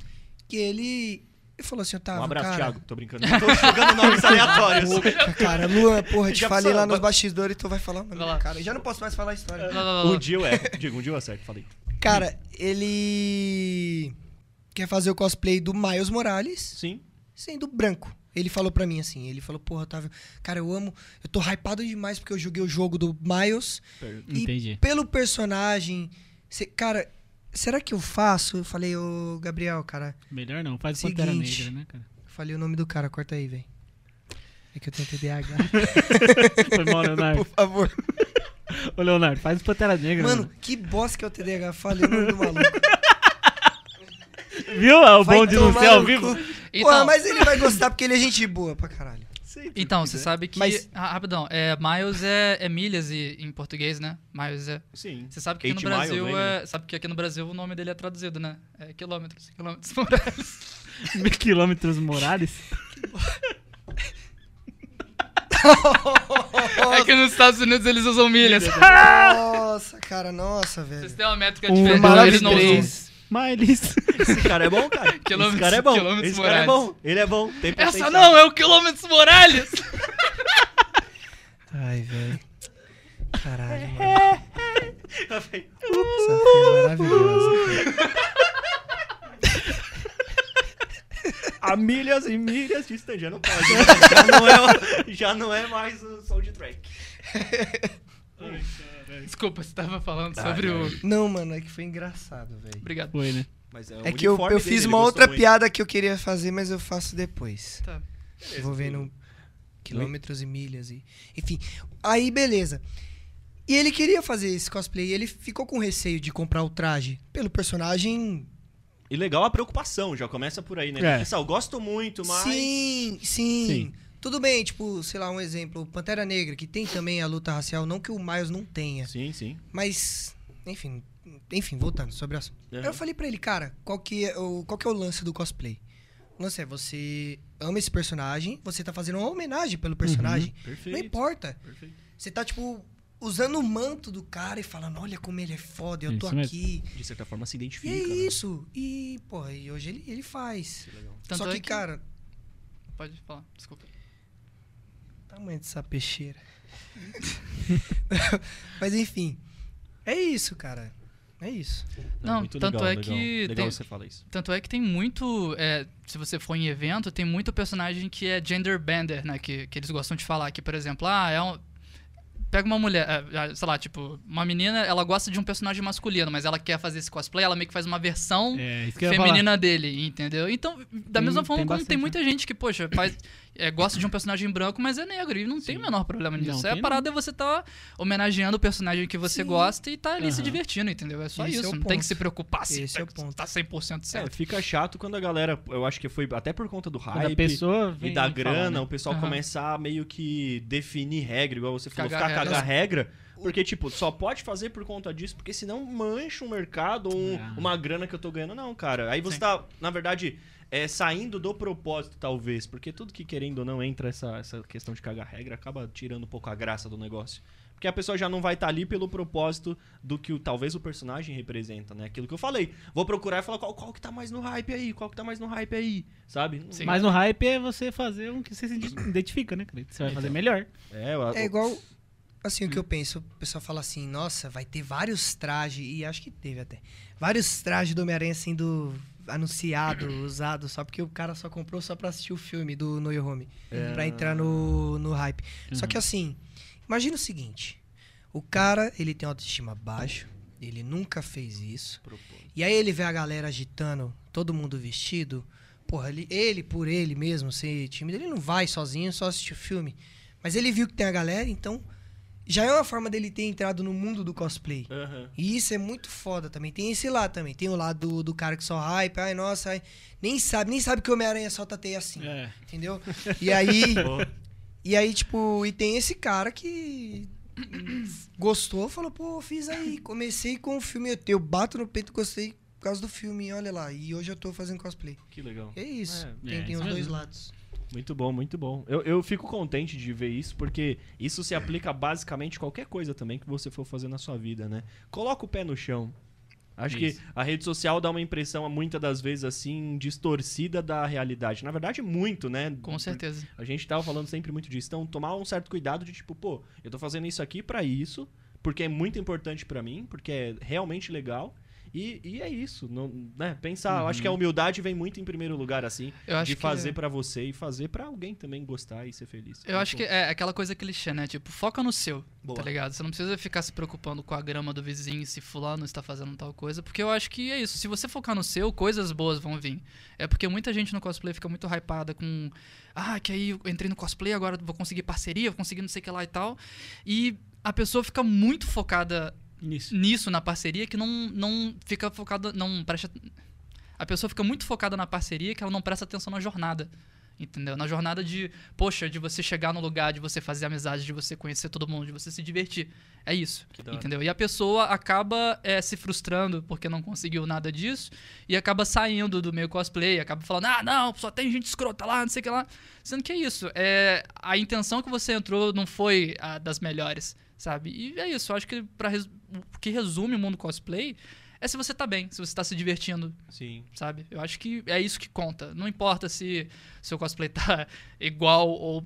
S4: que ele, ele falou assim, Otávio,
S2: Um abraço,
S4: cara...
S2: Thiago. Tô brincando. Tô jogando nomes aleatórios.
S4: Cara, Luan, porra, te
S2: Já
S4: falei lá nos bastidores, tu vai falar o nome
S3: Vai
S4: do
S3: lá.
S4: cara. Eu já não posso mais falar a história.
S3: Não, não, não,
S2: Um dia eu erro. Digo, um dia eu acerto. Falei.
S4: Cara, ele quer fazer o cosplay do Miles Morales
S2: Sim.
S4: sendo branco. Ele falou pra mim assim, ele falou, porra, Otávio, cara, eu amo, eu tô hypado demais porque eu joguei o jogo do Miles e
S1: Entendi.
S4: pelo personagem, cê- cara, será que eu faço? Eu falei, ô Gabriel, cara,
S1: Melhor não, faz Pantera
S4: Seguinte.
S1: Negra, né, cara?
S4: falei o nome do cara, corta aí, velho. É que eu tenho TDAH.
S1: Foi mal, Leonardo.
S4: Por favor.
S1: Ô, Leonardo, faz o Pantera Negra.
S4: Mano, que bosta que é o TDAH. Falei o nome do maluco.
S1: Viu? É o
S4: Vai
S1: bom de não ser ao vivo.
S4: cu.
S3: Então,
S4: Porra, mas ele vai gostar porque ele é gente boa pra caralho.
S3: Então você sabe que.
S4: Mas-
S3: Ah, rapidão, é, miles é, é milhas e- em português, né? Miles é.
S2: Sim.
S3: Você sabe que aqui no Brasil
S2: lembra?
S3: é. Sabe que aqui no Brasil o nome dele é traduzido, né? É quilômetros. Quilômetros Morales.
S1: Quilômetros Morales.
S3: É que nos Estados Unidos eles usam milhas.
S4: Nossa, cara, nossa, velho.
S3: Vocês têm uma métrica
S1: Um
S3: diferente, eles não usam.
S1: Miles.
S2: Esse cara é bom, cara.
S3: Quilômetros-
S2: Esse cara é bom.
S3: quilômetros
S2: Esse cara é
S3: Morales.
S2: bom. Ele é bom. Tem
S3: Essa não, é o Quilômetros Morales!
S4: Ai, velho. Caralho, mano. Essa foi maravilhosa. cara.
S2: a milhas e milhas distante. Já não pode. Já não é, o- já não é mais o soundtrack.
S3: Desculpa, você tava falando
S2: Ah,
S3: sobre
S2: não.
S3: o.
S4: Não, mano, é que foi engraçado, velho.
S3: Obrigado.
S1: Foi, né?
S2: Mas
S4: É que eu, eu fiz uma outra piada que eu queria fazer, mas eu faço depois.
S3: Tá.
S4: envolvendo quilômetros e milhas e enfim aí beleza e ele queria fazer esse cosplay e ele ficou com receio de comprar o traje pelo personagem
S2: E legal a preocupação, já começa por aí, né?
S1: É.
S2: Pessoal, gosto muito, mas.
S4: sim, sim
S1: Sim.
S4: Tudo bem tipo sei lá um exemplo Pantera Negra que tem também a luta racial não que o Miles não tenha
S2: Sim, sim.
S4: mas enfim enfim voltando sobre o assunto
S2: Uhum.
S4: Aí eu falei pra ele cara qual que é o qual que é o lance do cosplay o lance é você ama esse personagem você tá fazendo uma homenagem pelo personagem
S2: Perfeito.
S4: não importa
S2: Perfeito.
S4: Você tá, tipo, usando o manto do cara e falando, olha como ele é foda, eu tô
S1: Isso mesmo.
S4: aqui.
S2: De certa forma se
S4: E
S2: identifica.
S4: é
S2: né?
S4: isso. E, porra, e hoje ele, ele faz.
S2: Que
S4: Só
S3: é
S4: que, cara,
S3: Pode falar, desculpa.
S4: Tamanho dessa peixeira. Mas enfim, é isso, cara. É isso.
S3: Não,
S2: muito
S3: tanto
S2: legal,
S3: é
S2: legal.
S3: que
S2: Legal
S3: tem-
S2: você falar isso.
S3: Tanto é que tem muito. é, se você for em evento, tem muito personagem que é gender bender, né? Que, que eles gostam de falar. Que, por exemplo, ah, é um. Pega uma mulher, é, sei lá, tipo, uma menina, ela gosta de um personagem masculino, mas ela quer fazer esse cosplay, ela meio que faz uma versão
S1: É,
S3: feminina dele, entendeu? Então, da
S1: Tem-
S3: mesma forma
S1: tem
S3: como tem
S1: bastante,
S3: muita gente que, poxa, faz, é, gosta de um personagem branco, mas é negro, e não tem o menor problema
S1: Não
S3: nisso.
S1: tem,
S3: é a
S1: não.
S3: parada é você tá homenageando o personagem que você
S4: Sim.
S3: gosta e tá ali se
S1: Aham.
S3: divertindo, entendeu? É só
S4: Esse é
S3: isso,
S4: o
S3: não tem que
S4: ponto.
S3: se preocupar se
S4: Esse é o ponto.
S3: tá 100%
S2: É,
S3: certo.
S2: fica chato quando a galera, eu acho que foi até por conta do hype
S1: pessoa
S2: e da
S1: falar,
S2: grana,
S1: né?
S2: o pessoal
S3: Aham.
S2: começar a meio que definir regra, igual você falou,
S3: Cagar
S2: ficar
S3: regra.
S2: cagar regra, porque tipo, só pode fazer por conta disso, porque senão mancha um mercado, um-
S1: Ah.
S2: uma grana que eu tô ganhando, não, cara. Aí você
S3: Sim.
S2: tá, na verdade, é, saindo do propósito, talvez, porque tudo que querendo ou não entra essa, essa questão de cagar regra, acaba tirando um pouco a graça do negócio. Porque a pessoa já não vai estar ali pelo propósito do que o- talvez o personagem representa, né? Aquilo que eu falei. Vou procurar e falar qual, qual que tá mais no hype aí, qual que tá mais no hype aí, sabe?
S3: Sim.
S1: Mas no hype é você fazer um que você se identifica, né? Você vai fazer melhor.
S2: É, o-
S4: É igual. Assim, o que eu penso, o pessoal fala assim, nossa, vai ter vários trajes, e acho que teve até. Vários trajes do Homem-Aranha sendo anunciado, usado, só porque o cara só comprou só pra assistir o filme do No Way Home.
S2: É.
S4: Pra entrar no, no hype. Só que assim, imagina o seguinte: o cara, ele tem autoestima baixo, ele nunca fez isso. E aí ele vê a galera agitando, todo mundo vestido. Porra, ele, ele por ele mesmo ser tímido, ele não vai sozinho, só assistir o filme. Mas ele viu que tem a galera, então já é uma forma dele ter entrado no mundo do cosplay.
S2: Aham.
S4: E isso é muito foda também. Tem esse lado também. Tem o lado do, do cara que só hype, ai, nossa, ai, nem sabe, nem sabe que o Homem-Aranha solta teia assim.
S1: É.
S4: Entendeu? E aí. E aí, tipo, e tem esse cara que gostou, falou, pô, fiz aí, comecei com o filme, eu, eu bato no peito, gostei por causa do filme, olha lá, e hoje eu tô fazendo cosplay.
S2: que legal.
S4: É isso,
S2: É,
S4: tem,
S1: é,
S4: tem os dois lados.
S2: Muito bom, muito bom. Eu, eu fico contente de ver isso, porque isso se aplica a basicamente qualquer coisa também que você for fazer na sua vida, né? Coloca o pé no chão. Acho
S1: Isso.
S2: que a rede social dá uma impressão, muitas das vezes, assim, distorcida da realidade. Na verdade, muito, né?
S3: Com certeza.
S2: A gente tava falando sempre muito disso. Então, tomar um certo cuidado de tipo, pô, eu tô fazendo isso aqui pra isso, porque é muito importante pra mim, porque é realmente legal. E, e é isso, não, né? Pensar, eu acho que a humildade vem muito em primeiro lugar, assim, de
S3: que-
S2: fazer pra você e fazer pra alguém também gostar e ser feliz.
S3: Eu acho que é aquela coisa clichê, né? Tipo, foca no seu,
S2: Boa.
S3: tá ligado? Você não precisa ficar se preocupando com a grama do vizinho, se fulano está fazendo tal coisa, porque eu acho que é isso. Se você focar no seu, coisas boas vão vir. É porque muita gente no cosplay fica muito hypada com. Ah, que aí eu entrei no cosplay, agora vou conseguir parceria, vou conseguir não sei o que lá e tal. E a pessoa fica muito focada
S1: Nisso.
S3: nisso na parceria que não, não fica focada. Não presta. A pessoa fica muito focada na parceria que ela não presta atenção na jornada. Entendeu? Na jornada de, poxa, de você chegar no lugar, de você fazer amizade, de você conhecer todo mundo, de você se divertir. É isso. Entendeu? E a pessoa acaba é, se frustrando porque não conseguiu nada disso e acaba saindo do meio cosplay, acaba falando, ah, não, só tem gente escrota lá, não sei o que lá. Sendo que é isso. É, a intenção que você entrou não foi a das melhores, sabe? E é isso. Eu acho que pra o que resume o mundo cosplay é se você tá bem, se você tá se divertindo,
S2: Sim.
S3: sabe? Eu acho que é isso que conta. Não importa se seu cosplay tá igual ou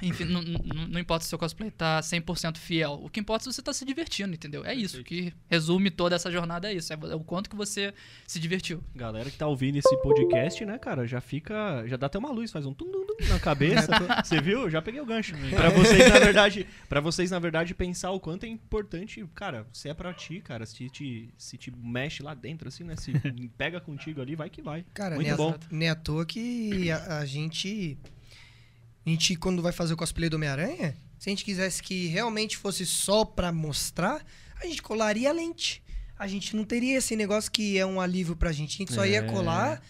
S3: Enfim, não, não- não importa se o seu cosplay tá 100% fiel. O que importa é se você tá se divertindo, entendeu? É isso. Que resume toda essa jornada é isso. É o quanto que você se divertiu.
S2: Galera que tá ouvindo esse podcast, né, cara, já fica. Já dá até uma luz, faz um tum, tum, tum na cabeça. Você viu? Já peguei o gancho. Pra vocês, na verdade, para vocês, na verdade, pensar o quanto é importante, cara, se é pra ti, cara, se te, se te mexe lá dentro, assim, né? Se pega contigo ali, vai que vai.
S4: Cara,
S2: Muito
S4: nem,
S2: bom.
S4: À, nem à toa que a, a gente. A gente, quando vai fazer o cosplay do Homem-Aranha, se a gente quisesse que realmente fosse só pra mostrar, a gente colaria a lente. A gente não teria esse negócio que é um alívio pra gente. A gente só ia
S2: É.
S4: colar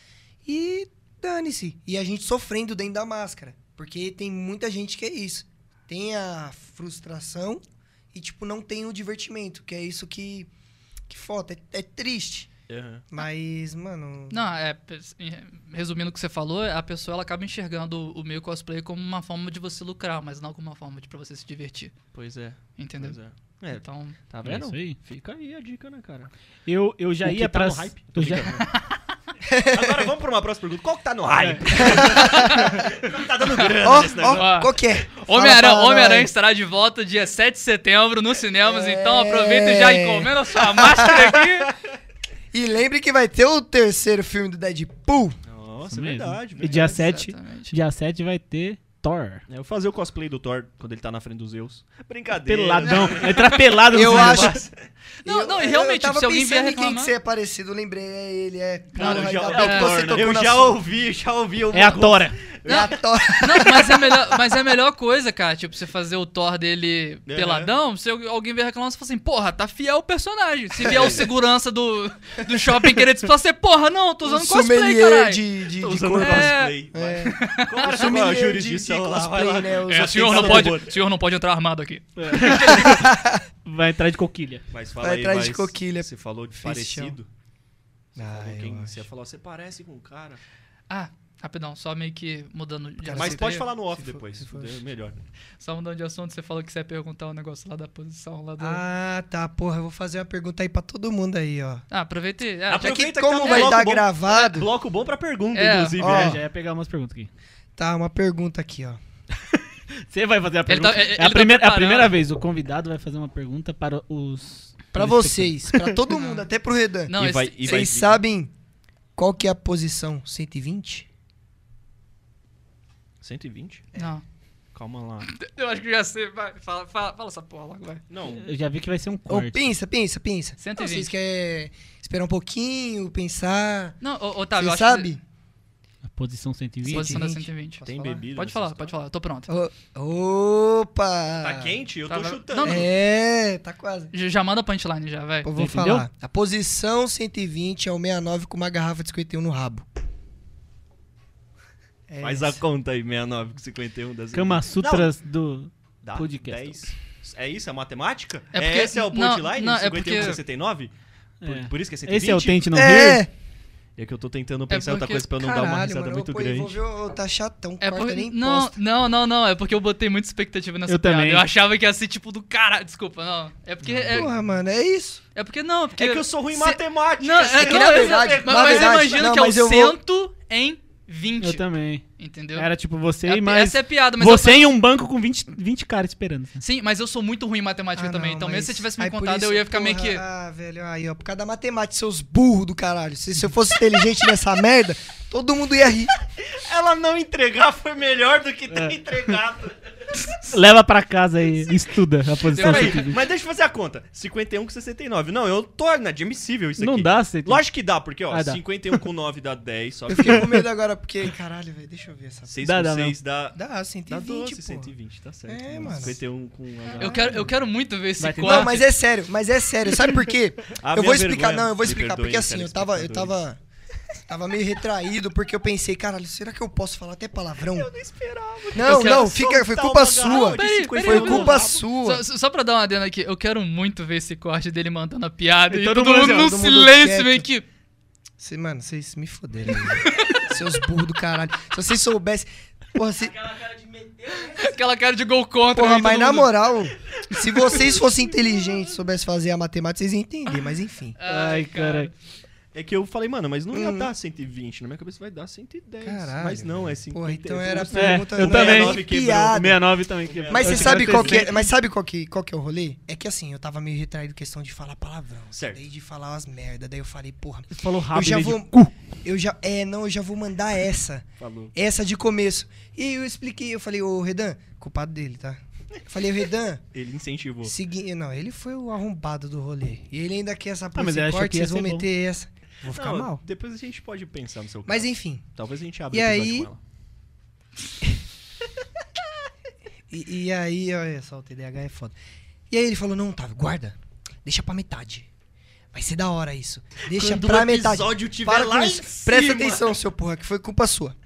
S4: e dane-se. E a gente sofrendo dentro da máscara. Porque tem muita gente que é isso. Tem a frustração e, tipo, não tem o divertimento. Que é isso que, que falta. É, é triste. Mas, mano.
S3: Não, é. Resumindo o que você falou, a pessoa ela acaba enxergando o meio cosplay como uma forma de você lucrar, mas não como uma forma de pra você se divertir.
S2: Pois é,
S3: Entendeu?
S2: pois é. É,
S3: Então.
S2: tá
S1: É
S2: vendo?
S1: isso aí.
S2: Fica aí a dica, né, cara?
S1: Eu, eu já
S2: O que
S1: ia
S2: tá
S1: pra.
S2: no hype? Tô
S1: Eu já.
S2: Agora vamos pra uma próxima pergunta. Qual que tá no hype? Qual que tá dando grana
S4: Ó,
S2: nesse negócio?
S4: ó, qual que é?
S3: Homem-Aranha
S4: nós.
S3: estará de volta dia 7 de setembro nos cinemas, então
S4: É.
S3: aproveita e já encomenda sua máscara aqui.
S4: E lembre que vai ter o terceiro filme do Deadpool.
S2: Nossa,
S1: Isso
S2: é
S1: mesmo.
S2: verdade.
S1: E dia
S2: verdade.
S1: 7,
S3: Exatamente.
S1: dia 7 vai ter Thor.
S2: É, Eu vou fazer o cosplay do Thor quando ele tá na frente dos Zeus. Brincadeira.
S1: Peladão. Entrar pelado no
S4: Eu acho.
S3: Não,
S4: Eu-
S3: não, e realmente,
S4: eu tava
S3: se alguém vier
S4: pensando em quem que
S3: reclamar-
S4: você é parecido, eu lembrei, é ele, é.
S2: Cara, eu já,
S3: é,
S2: eu já ouvi, já ouvi.
S1: É a Tora.
S4: É a Thor.
S3: Não, mas é, melhor, mas é a melhor coisa, cara. Tipo, você fazer o Thor dele
S2: Uhum.
S3: peladão, se alguém vier reclamar, você fala assim, porra, tá fiel o personagem. Se vier o segurança do, do shopping querer te você, porra, não, tô usando
S4: Um
S3: cosplay, caralho.
S4: de, de,
S2: Tô
S4: de
S2: usando.
S3: É.
S2: cosplay. vai.
S4: É.
S2: Qual é a
S4: de-
S2: jurisdição
S4: de
S2: lá? Vai
S4: cosplay,
S2: lá.
S4: né?
S3: É, senhor não, pode, senhor não pode entrar armado aqui.
S1: Vai entrar de coquilha.
S2: Mas fala
S4: Vai
S2: aí,
S4: atrás
S2: mas
S4: de coquilha.
S2: Você falou de parecido. Você
S4: Ah,
S2: falou
S4: eu
S2: quem-
S4: acho.
S2: Você falou, você parece com um cara.
S3: Ah, rapidão, só meio que mudando de
S4: Cara,
S2: Mas
S3: assunto
S2: pode
S3: aí.
S2: falar no off
S4: se for-
S2: depois.
S4: se for.
S2: é melhor.
S3: Só mudando de assunto, você falou que você ia perguntar um negócio lá da posição lá do...
S4: Ah, tá, porra, eu vou fazer uma pergunta aí pra todo mundo aí, ó.
S3: Ah, aproveita e... Ah,
S2: Aproveita
S4: que
S2: que
S4: como
S2: tá no
S4: vai
S2: bloco
S4: dar
S2: bom.
S4: gravado,
S2: Bloco bom pra pergunta,
S3: É,
S2: inclusive.
S4: ó.
S2: né?
S1: É, já ia pegar umas perguntas aqui.
S4: tá, uma pergunta aqui, ó.
S1: Você vai fazer a
S3: Ele
S1: pergunta.
S3: tá-
S1: é
S3: tá
S1: a primeira, a
S3: preparando.
S1: primeira vez. O convidado vai fazer uma pergunta para os.
S4: Pra
S1: telespectadores.
S4: vocês, pra todo mundo, até pro Redan.
S3: Não,
S2: E vai- e vai-
S4: Vocês sabem qual que é a posição 120?
S2: 120?
S3: Não.
S2: Calma lá.
S3: Eu acho que já sei. Vai, fala, fala, fala essa porra logo, vai.
S2: Não,
S1: Eu já vi que vai ser um
S4: Ou
S1: corte.
S4: pensa, pensa, pensa.
S3: 120.
S4: Não, vocês querem esperar um pouquinho, pensar?
S3: Não, ô, Otávio, eu
S4: Você
S3: acho
S4: sabe?
S1: A posição
S3: que...
S1: 120.
S3: Posição da
S4: 120.
S3: 120.
S4: Posso
S2: tem
S4: falar?
S2: bebida.
S3: Pode falar, pode falar. Eu tô pronto.
S4: Ô, Opa!
S2: Tá quente? Eu tô chutando.
S3: não, não.
S4: É, tá quase.
S3: Já já manda punchline já, vai.
S4: Eu vou
S1: Entendeu?
S4: falar. A posição 120 é o 69 com uma garrafa de 51 no rabo. É
S2: Faz a conta aí, 69 com 51 das
S1: Kama Sutras do.
S2: Dá,
S1: podcast.
S2: 10. É isso? É matemática?
S3: É porque-
S2: Esse é o
S3: não,
S2: punchline?
S3: não, é
S2: 51
S3: porque-
S2: com 69? Por,
S1: É.
S2: por isso que é 120?
S1: Esse é o Tente Não Rir?
S4: É!
S2: É que eu tô tentando pensar outra
S3: porque-
S2: coisa pra eu não dar uma
S4: Caralho,
S2: risada
S4: mano,
S2: muito grande.
S4: envolveu- tá chatão,
S3: É
S4: nem
S3: não,
S4: posta.
S3: não, não, não. É porque eu botei muita expectativa nessa
S1: Eu
S3: piada.
S1: também.
S3: Eu achava que ia ser tipo do cara. Desculpa, não. É porque. É,
S4: Porra, mano, é isso.
S3: é porque não. é Porque
S2: É que eu sou ruim em matemática.
S3: Não, é que
S4: Não,
S3: na verdade. Mas,
S4: na
S3: mas
S4: não,
S3: que é o
S4: eu vou-
S3: cento em 20.
S1: Eu também.
S3: Entendeu?
S1: Era tipo você
S3: É-
S1: e mais.
S3: Essa é piada, mas
S1: você em um banco com 20, 20 caras esperando.
S3: Sim, mas eu sou muito ruim em matemática
S4: Ah,
S3: também.
S4: não,
S3: Então, mesmo
S4: mas-
S3: se você tivesse me
S4: aí
S3: contado,
S4: isso,
S3: eu ia ficar meio
S4: porra,
S3: que.
S4: Ah, velho, aí, ó, por causa da matemática, seus burros do caralho. Se, se eu fosse inteligente nessa merda, todo mundo ia rir.
S2: Ela não entregar foi melhor do que ter
S1: É.
S2: entregado.
S1: Leva pra casa e estuda a posição 120.
S2: mas deixa eu fazer a conta. 51 com 69. Não, eu tô inadmissível isso
S1: Não
S2: aqui.
S1: dá, você.
S2: Lógico que dá, porque, ó,
S1: Ah, dá.
S2: 51 com 9 dá 10, só
S4: Eu
S2: que
S4: fiquei com medo agora, porque, caralho, velho, deixa eu ver essa
S2: 6
S1: Dá, dá
S2: 6 dá...
S4: Dá,
S2: Dá
S4: 120,
S2: 12,
S4: pô.
S2: 120, tá certo.
S4: É, mano.
S2: 51 com...
S3: Eu quero, eu quero muito ver esse corte.
S4: Não, mas é sério, mas é sério. Sabe por quê?
S2: A
S4: eu vou explicar,
S2: vergonha,
S4: não, eu vou explicar, porque assim, eu tava, eu tava tava meio retraído porque eu pensei, caralho, será que eu posso falar até palavrão?
S2: Eu não esperava.
S4: Não,
S3: Eu
S4: não, fica, foi culpa sua.
S3: Peraí,
S2: 51
S4: Foi
S3: peraí,
S4: culpa sua.
S3: Só, só- pra dar uma adenda aqui, eu quero muito ver esse corte dele mandando a piada
S1: E
S3: e,
S1: todo
S3: todo,
S1: mundo
S3: mundo
S1: assim,
S3: no
S4: todo
S3: silêncio, meio que.
S4: Cê, mano, vocês me foderam. Seus burros do caralho. Se vocês soubessem. Porra, se,
S3: Aquela cara de gol contra.
S4: porra mas na
S3: mundo-
S4: moral, se vocês fossem inteligentes, soubessem fazer a matemática, vocês iam entender, mas enfim.
S1: Ai, caralho.
S2: É que eu falei, mano, mas não ia
S4: Hum.
S2: dar 120. Na minha cabeça vai dar 110.
S4: Caralho,
S2: mas não, é
S4: velho.
S2: 50.
S4: Porra, então era a
S1: É,
S4: pergunta
S1: eu
S4: não era
S1: também.
S4: nem
S2: quebrou.
S4: piada.
S1: 69 também quebrou.
S4: Mas
S1: Eu
S4: você sabe qual que é, mas sabe qual que, qual que é o rolê? É que assim, eu tava meio retraído questão de falar palavrão.
S2: Certo.
S4: Daí de falar umas merda. Daí eu falei, porra,
S1: Você falou
S4: eu
S1: rápido.
S4: já
S1: aí,
S4: vou.
S1: de cu.
S4: Eu já. É, não, eu já vou mandar essa.
S2: Falou.
S4: Essa de começo. E eu expliquei, eu falei, ô Redan, culpado dele, tá? Eu falei, Redan,
S2: Ele incentivou.
S4: seguinte. Não, ele foi o arrombado do rolê. E ele ainda quer essa
S1: Ah, mas
S4: de corte, vocês vão
S1: ser bom.
S4: meter essa. Vou ficar
S2: Não,
S4: mal.
S2: Depois a gente pode pensar no seu caso.
S4: Mas enfim.
S2: Talvez a gente abra
S4: E aí-
S2: com ela.
S4: E, e aí, olha só, o TDAH é foda. E aí ele falou, não, Otávio, guarda. Deixa pra metade. Vai ser da hora isso. Deixa
S2: Quando
S4: pra
S2: o
S4: metade.
S2: episódio tiver
S4: Para
S2: lá.
S4: Presta atenção, seu porra, que foi culpa sua.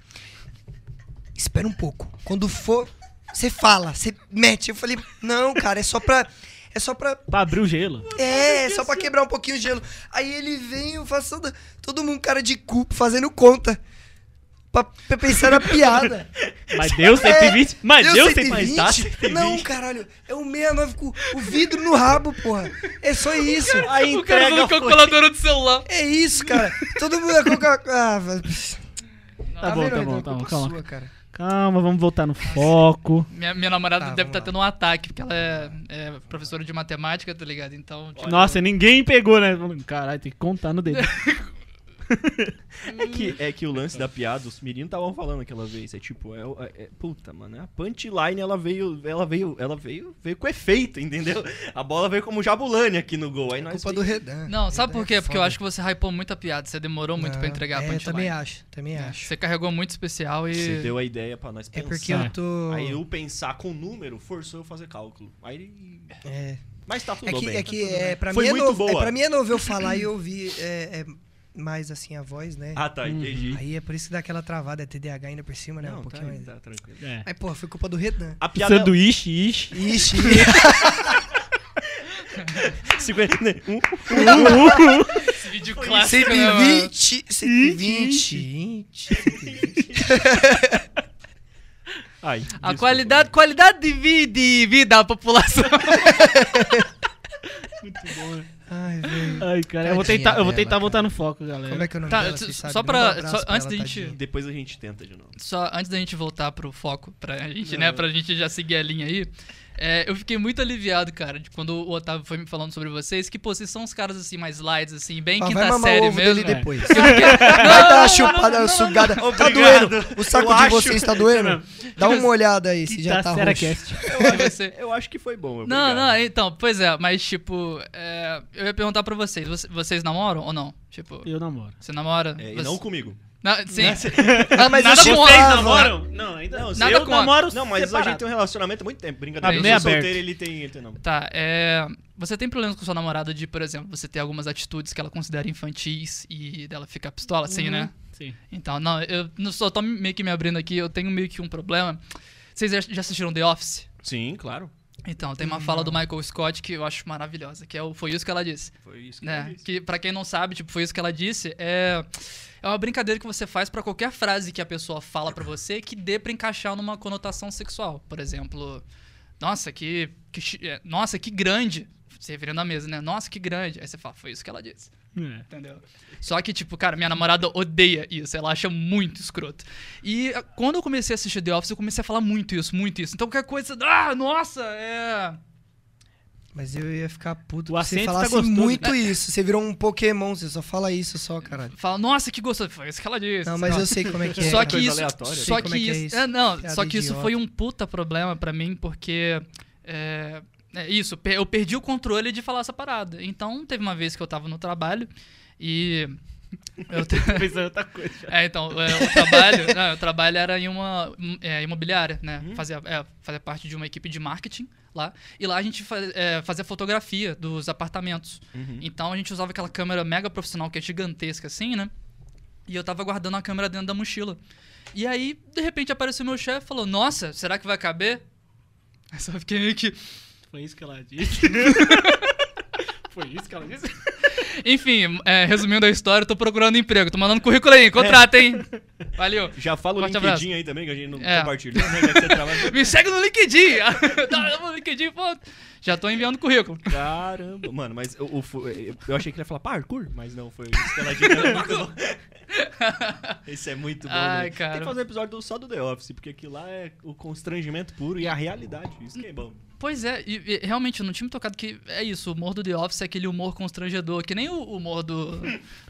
S4: Espera um pouco. Quando for, você fala, você mete. Eu falei, não, cara, é só pra. É só pra.
S1: Pra abrir o gelo.
S4: É, é só pra quebrar um pouquinho o gelo. Aí ele vem, eu faço todo, mundo cara de cu, fazendo conta. Pra, pra pensar na piada.
S1: Mas deu 120. mas
S4: Deu
S1: deu
S4: 120?
S1: 120.
S2: tá 120.
S4: Não, caralho. É o 69 com o vidro no rabo, porra. É só isso.
S2: A
S3: O cara
S2: entrega
S3: usando
S2: foi...
S3: calculadora do celular.
S4: É isso, cara. Todo mundo vai colocar. Ah, vai-
S1: Tá bom, tá bom,
S4: Renan?
S1: tá bom, calma.
S4: sua, cara.
S1: Calma, vamos voltar no foco.
S3: Minha, minha namorada
S4: Tá,
S3: deve estar
S4: lá.
S3: tendo um ataque, porque ela é, é professora de matemática, tá ligado? Então, tipo,
S1: Nossa, ninguém pegou, né? Caralho, tem que contar no dedo.
S2: É que, é que o lance da piada, os meninos estavam falando aquela vez. É tipo, é, o- é- é- puta, mano, a punchline ela veio, ela veio, ela veio, veio com efeito, entendeu? A bola veio como jabulani aqui no gol. Aí nós
S4: Culpa do Redan.
S3: Não, sabe
S4: Redan
S3: por quê?
S4: é
S3: Porque eu acho que você hypou muito a piada, você demorou muito pra
S4: Não,
S3: entregar a
S4: é,
S3: punchline.
S4: também acho, também acho.
S3: Você carregou muito especial e.
S2: Você deu a ideia pra nós
S4: É
S2: pensar.
S4: porque eu tô.
S2: Aí eu pensar com número forçou eu fazer cálculo. Aí.
S4: É,
S2: Mas tá tudo
S4: é que,
S2: bem.
S4: é, que é, pra,
S2: Foi
S4: mim é
S2: muito
S4: novo, é,
S2: boa.
S4: pra mim é novo eu falar e ouvir é, é, mais assim a voz, né?
S2: Ah, tá, entendi.
S4: Aí é por isso que dá aquela travada, é TDAH ainda por cima, né? um
S2: Não, tá,
S4: pouquinho mais.
S2: tá tranquilo.
S1: É.
S4: Aí, porra, foi culpa do Redan.
S2: A piada.
S1: Sanduíche,
S2: 50, né? Um,
S3: Esse vídeo clássico. né, mano?
S4: 120, 120, 20, 120.
S2: Ai,
S3: A qualidade, qualidade de vida, de vida da população.
S4: Ai, velho.
S1: Ai, cara, eu vou tentar, eu vou
S4: dela,
S1: tentar
S4: cara.
S1: voltar no foco, galera.
S4: Como é que é o nome
S3: Tá,
S4: dela,
S3: só-
S4: Manda um
S3: antes
S4: ela,
S3: da gente-
S4: tadinha.
S2: Depois a gente tenta de novo.
S3: Só antes da gente voltar pro foco, pra gente, né? Pra gente já seguir a linha aí. É, eu fiquei muito aliviado, cara, de quando o Otávio foi me falando sobre vocês, que, pô, vocês são uns caras assim, mais lights, assim, bem
S4: Ó,
S3: quinta série mesmo.
S4: dele depois.
S3: Eu fiquei-
S4: Vai dar uma chupada, uma sugada. Tá
S2: Obrigado.
S4: doendo? O saco
S2: Eu
S4: de
S2: acho-
S4: vocês tá doendo? Dá uma olhada aí, se já tá
S1: Quinta-feira
S4: roxo.
S3: você-
S2: Eu acho que foi bom.
S3: Não,
S2: obrigado.
S3: não, então, pois é, mas tipo, é, eu ia perguntar pra vocês, vocês, vocês namoram ou não? Tipo,
S1: Eu namoro.
S3: você namora?
S2: É, e
S3: Você-
S2: não comigo.
S3: Não, sim.
S4: Ah, mas
S3: Nada contra.
S4: chipava.
S1: namoram? Não, ainda
S2: Não,
S3: Nada
S1: eu
S3: contra.
S1: namoro
S2: Não, mas a
S1: separado.
S2: gente tem um relacionamento há muito tempo. Brincadeira.
S1: Tá
S2: eu sou
S1: aberto.
S2: solteiro, ele tem, ele tem não.
S3: Tá, é. Você tem problemas com sua namorada de, por exemplo, você ter algumas atitudes que ela considera infantis e dela ficar pistola, assim, né?
S1: Sim.
S3: Então, não, eu não só tô meio que me abrindo aqui, eu tenho meio que um problema. Vocês já- já assistiram The Office?
S2: Sim, claro.
S3: Então, tem uma fala do Michael Scott que eu acho maravilhosa, que é o Foi Isso Que Ela Disse.
S2: Foi isso que
S3: né?
S2: eu disse.
S3: Que pra quem não sabe, tipo, foi isso que ela disse, é é uma brincadeira que você faz pra qualquer frase que a pessoa fala pra você que dê pra encaixar numa conotação sexual. Por exemplo, nossa, que, que é, nossa, que grande. Se referindo à mesa, né? Nossa, que grande. Aí você fala, foi isso que ela disse.
S1: É.
S3: Entendeu? Só que, tipo, cara, minha namorada odeia isso. Ela acha muito escroto. E ah, quando eu comecei a assistir The Office, eu comecei a falar muito isso, muito isso. Então qualquer coisa. Ah, nossa, é.
S4: Mas eu ia ficar puto
S1: O
S4: se você
S1: tá
S4: falasse
S1: gostoso,
S4: muito isso. Você virou um Pokémon, você só fala isso só, caralho.
S3: Fala, nossa, que gostoso. Foi isso que ela disse.
S4: Não, mas
S3: lá.
S4: eu sei como é que é.
S3: Só que isso, só
S4: como
S3: que
S4: é que é
S3: isso,
S4: isso.
S3: é, não,
S4: Piada
S3: só que isso
S4: idiota.
S3: foi um puta problema pra mim porque é, é isso, eu perdi o controle de falar essa parada. Então teve uma vez que eu tava no trabalho e eu
S1: Pensando em outra coisa.
S3: é, então, é, o trabalho, não, o trabalho era em uma é, imobiliária, né? Fazia, é, fazia parte de uma equipe de marketing lá. E lá a gente fa- é, fazia fotografia dos apartamentos.
S2: Uhum.
S3: Então a gente usava aquela câmera mega profissional que é gigantesca assim, né? E eu tava guardando a câmera dentro da mochila. E aí, de repente, apareceu meu chefe e falou: Nossa, será que vai caber? Aí só fiquei meio que.
S1: Foi isso que ela disse.
S3: Enfim, é, resumindo a história, eu tô procurando emprego. Tô mandando currículo aí, contrata, hein? Valeu.
S2: Já fala o LinkedIn
S3: abraço.
S2: aí também, que a gente não
S3: É.
S2: compartilhou, né?
S3: Me segue no LinkedIn. Tá, no LinkedIn, pô. Já tô enviando currículo.
S2: Caramba, mano, mas o fu- eu achei que ele ia falar parkour, mas não, foi muito bom. Esse é muito bom.
S3: Ai,
S2: né?
S3: cara.
S2: Tem que fazer um episódio só do The Office, porque aquilo lá é o constrangimento puro e a realidade. Isso que é bom.
S3: Pois é, e, e realmente eu não tinha me tocado que é isso, o humor do The Office é aquele humor constrangedor, que nem o humor do.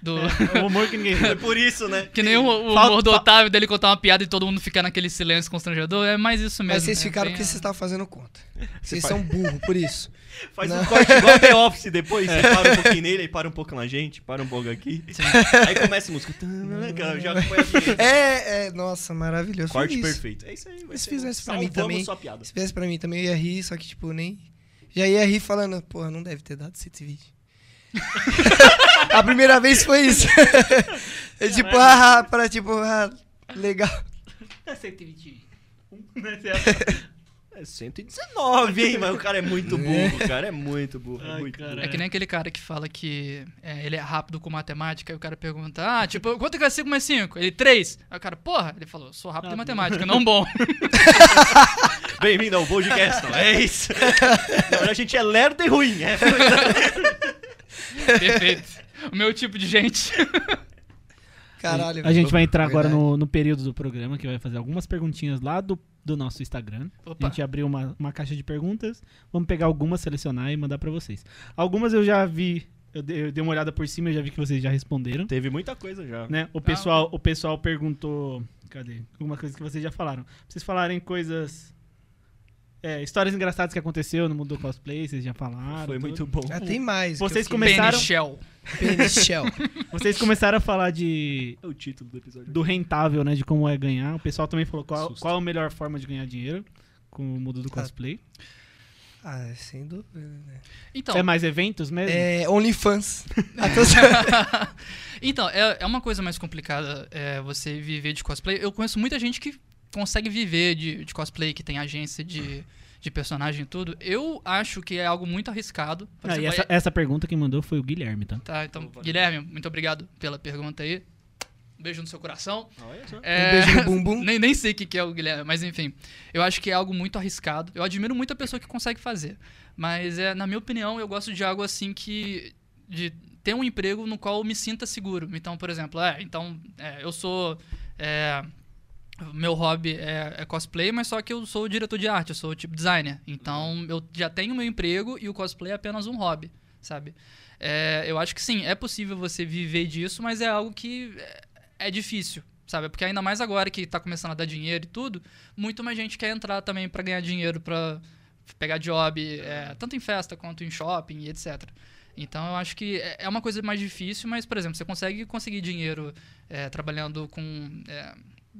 S3: do
S1: O humor que ninguém.
S2: É por isso, né?
S3: que nem o, o
S1: Falta-
S3: humor do Otávio dele contar uma piada e todo mundo ficar naquele silêncio constrangedor. É mais isso mesmo.
S4: Mas vocês
S3: é
S4: ficaram
S3: bem
S4: porque
S3: a-
S4: vocês estavam fazendo conta. Vocês são burros, por isso.
S2: Faz
S4: Não.
S2: um corte igual The Office depois, você para um pouquinho nele, aí para um pouco na gente, para um pouco aqui. Aí começa a música. Já.
S4: É, é, nossa, maravilhoso.
S2: Corte
S4: isso.
S2: perfeito. É isso aí. vai
S4: Se fizesse pra mim também.
S2: sua piada.
S4: Se fizesse pra mim também, eu ia rir, só que, tipo, nem. Já ia rir falando, porra, não deve ter dado esse vídeo. a primeira vez foi isso. é tipo, ah, para tipo, ah, legal.
S1: É 120.
S2: É 119, hein? Mas o cara é muito burro, cara. É muito burro. É
S1: Ai,
S2: muito
S1: cara.
S2: burro.
S3: É que nem aquele cara que fala que é, ele é rápido com matemática, aí o cara pergunta, ah, tipo, quanto que é 5 mais 5? Ele, 3. Aí o cara, porra, ele falou, sou rápido em
S1: Rápido.
S3: matemática, não bom.
S2: Bem-vindo ao podcast, é isso? Não, a gente é lerdo e ruim, é.
S3: Perfeito. O meu tipo de gente.
S4: Caralho.
S1: A gente vai entrar agora no, no período do programa que vai fazer algumas perguntinhas lá do, do nosso Instagram.
S3: Opa.
S1: A gente abriu uma, uma caixa de perguntas. Vamos pegar algumas, selecionar e mandar pra vocês. Algumas eu já vi, eu dei, uma olhada por cima e já vi que vocês já responderam.
S2: Teve muita coisa já.
S1: Né? O, pessoal, o pessoal perguntou. Cadê? Alguma coisa que vocês já falaram. Pra vocês falarem coisas. É, histórias engraçadas que aconteceu no mundo do cosplay, vocês já falaram.
S2: Foi
S1: tudo.
S2: muito bom.
S4: Já tem mais.
S1: Vocês começaram-
S3: Penny Shell.
S4: fiquei- Penny Shell.
S1: Vocês começaram a falar de.
S2: É o título do episódio.
S1: do rentável, né? De como é ganhar. O pessoal também falou qual,
S2: Susto.
S1: qual a melhor forma de ganhar dinheiro com o mundo do
S4: Ah.
S1: cosplay.
S4: Ah, sem dúvida. né?
S3: Então,
S1: é mais eventos mesmo?
S4: É, OnlyFans. Ah,
S3: então é, é uma coisa mais complicada é, você viver de cosplay. Eu conheço muita gente que consegue viver de, de cosplay, que tem agência de, de personagem e tudo. Eu acho que é algo muito arriscado.
S1: Ah, e essa, essa pergunta quem mandou foi o Guilherme, tá?
S3: Tá, então,
S2: valeu.
S3: Guilherme, muito obrigado pela pergunta aí. Um beijo no seu coração.
S2: Olha só.
S3: É,
S4: Um beijo no bumbum.
S3: nem, nem sei o que que é o Guilherme, mas enfim. Eu acho que é algo muito arriscado. Eu admiro muito a pessoa que consegue fazer. Mas, é, na minha opinião, eu gosto de algo assim que. de ter um emprego no qual eu me sinta seguro. Então, por exemplo, é, então, é, eu sou. é, meu hobby é, é cosplay, mas só que eu sou diretor de arte, eu sou tipo designer. Então, eu já tenho meu emprego e o cosplay é apenas um hobby, sabe? É, eu acho que sim, é possível você viver disso, mas é algo que é, é difícil, sabe? Porque ainda mais agora que tá começando a dar dinheiro e tudo, muito mais gente quer entrar também para ganhar dinheiro, para pegar job, é, tanto em festa quanto em shopping e etc. Então eu acho que é é uma coisa mais difícil, mas, por exemplo, você consegue conseguir dinheiro é, trabalhando com.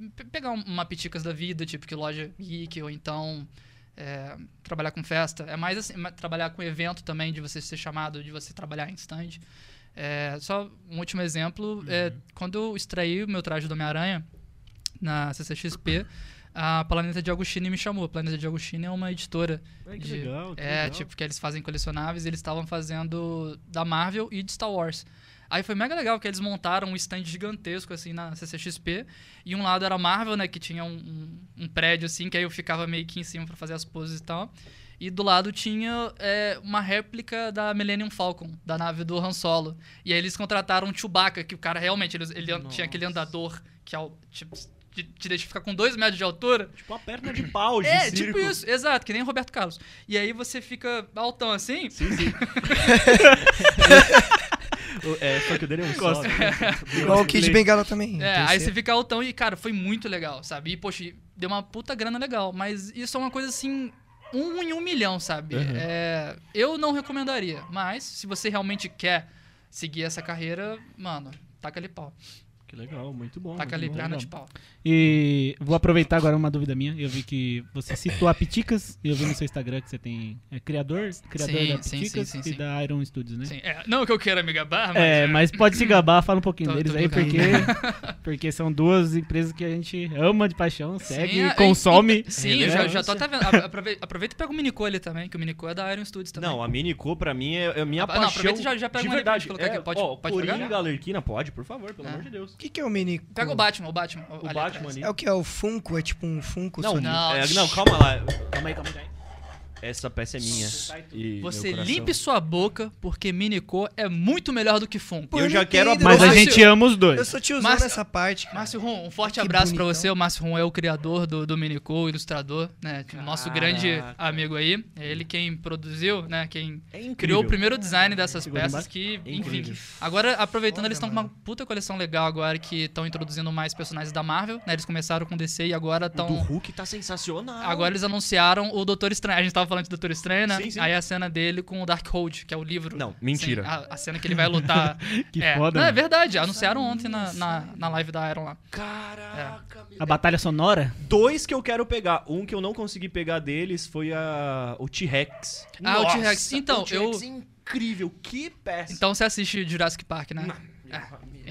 S3: É, pe- pegar um- uma piticas da vida, tipo que loja geek, ou então é, trabalhar com festa. É mais assim, trabalhar com evento também, de você ser chamado, de você trabalhar em stand. É, só um último exemplo, é, quando eu extraí o meu traje do Homem-Aranha na CCXP, a Planeta de Agostini me chamou. A Planeta de Agostini é uma editora
S2: Ai, que
S3: de-
S2: legal, que
S3: é,
S2: legal.
S3: tipo, que eles fazem colecionáveis eles estavam fazendo da Marvel e de Star Wars. Aí foi mega legal que eles montaram um stand gigantesco, assim, na CCXP. E um lado era Marvel, né, que tinha um, um- um prédio, assim, que aí eu ficava meio que em cima pra fazer as poses e tal. E do lado tinha é, uma réplica da Millennium Falcon, da nave do Han Solo. E aí eles contrataram um Chewbacca, que o cara realmente, ele, ele tinha aquele andador que é, o- tipo, te, te deixa ficar com dois metros de altura.
S2: Tipo a perna de pau, de
S3: É,
S2: circo.
S3: tipo isso, exato, que nem o Roberto Carlos. E aí você fica altão assim.
S2: Sim, sim. É, só que o dele é um só. né?
S4: Igual o Kid Bengala também.
S3: É, aí você fica altão e, cara, foi muito legal, sabe? E, poxa, deu uma puta grana legal. Mas isso é uma coisa assim, um em um milhão, sabe?
S2: Uhum.
S3: É, eu não recomendaria. Mas, se você realmente quer seguir essa carreira, mano, taca ali pau.
S2: Que legal, muito bom.
S3: Taca
S2: muito
S3: ali
S2: bom.
S3: perna
S1: legal.
S3: de pau.
S1: E vou aproveitar agora uma dúvida minha. Eu vi que você citou a Piticas e eu vi no seu Instagram que você tem é, criador, criador
S3: Sim,
S1: da Piticas
S3: sim, sim,
S1: e
S3: sim.
S1: da Iron Studios, né?
S3: Sim, é, não que eu queira me gabar, mas.
S1: É, mas pode se gabar, fala um pouquinho
S3: Tô-
S1: deles
S3: tô
S1: aí, porque Porque são duas empresas que a gente ama de paixão, segue,
S3: Sim, é,
S1: consome.
S3: e- Sim, eu já, já tô até vendo. A- Aproveita, e pega o Minico ali também, que o Minico é da Iron Studios também.
S2: Não, a Minico pra mim é, é a minha
S3: Ah, não,
S2: paixão.
S3: aproveita e já- já pega
S2: de verdade.
S3: colocar aqui.
S2: É,
S3: Pode-
S2: ó,
S3: pode
S2: Coringa,
S3: pegar?
S2: Galerquina, pode, por favor, pelo
S3: É.
S2: amor de Deus.
S4: O que, que é o mini?
S3: Pega o Batman, o Batman.
S2: O Batman ali.
S4: É o que? É o Funko? É tipo um Funko
S2: Não?
S3: Não.
S2: é, não, calma lá.
S1: Calma aí, calma aí.
S2: Essa peça é minha. E
S3: Você
S2: meu coração.
S3: limpe sua boca, porque Minico é muito melhor do que Funko.
S2: Eu já quero
S4: entendo,
S1: Mas a
S3: Márcio-
S1: gente ama os
S4: Eu
S1: dois.
S4: sou tiozão
S3: Márcio-
S4: nessa parte. cara.
S3: Márcio Rum, um forte
S4: Que
S3: abraço pra
S4: bonitão.
S3: você. O Márcio Rum é o criador do, do Minico, ilustrador, né? Nosso grande amigo aí. É ele quem produziu, né? Quem
S2: É incrível.
S3: criou o primeiro design dessas
S1: Segura
S3: peças
S1: embaixo.
S3: que,
S2: É
S3: enfim.
S2: incrível.
S3: Agora, aproveitando,
S4: Foda,
S3: eles estão com uma
S4: mano.
S3: puta coleção legal agora que estão introduzindo mais personagens da Marvel, né? Eles começaram com DC e agora
S2: O do
S3: estão...
S2: Hulk tá sensacional.
S3: Agora eles anunciaram o Doutor Estranho. A gente tava falando de Doutor Estranho, né?
S2: Sim, sim.
S3: Aí a cena dele com o Darkhold, que é o livro.
S2: Não, mentira.
S3: Sim, a, a cena que ele vai lutar.
S1: Que
S3: é.
S1: foda,
S3: Não, é verdade. Anunciaram ontem na, na, na live da Iron lá.
S2: Caraca, meu
S1: A batalha sonora?
S2: Dois que eu quero pegar. Um que eu não consegui pegar deles foi a o T-Rex.
S3: Ah, o
S2: Nossa,
S3: T-Rex. Então,
S2: o T-Rex
S3: eu-
S2: é incrível. Que peça.
S3: Então você assiste Jurassic Park, né? É.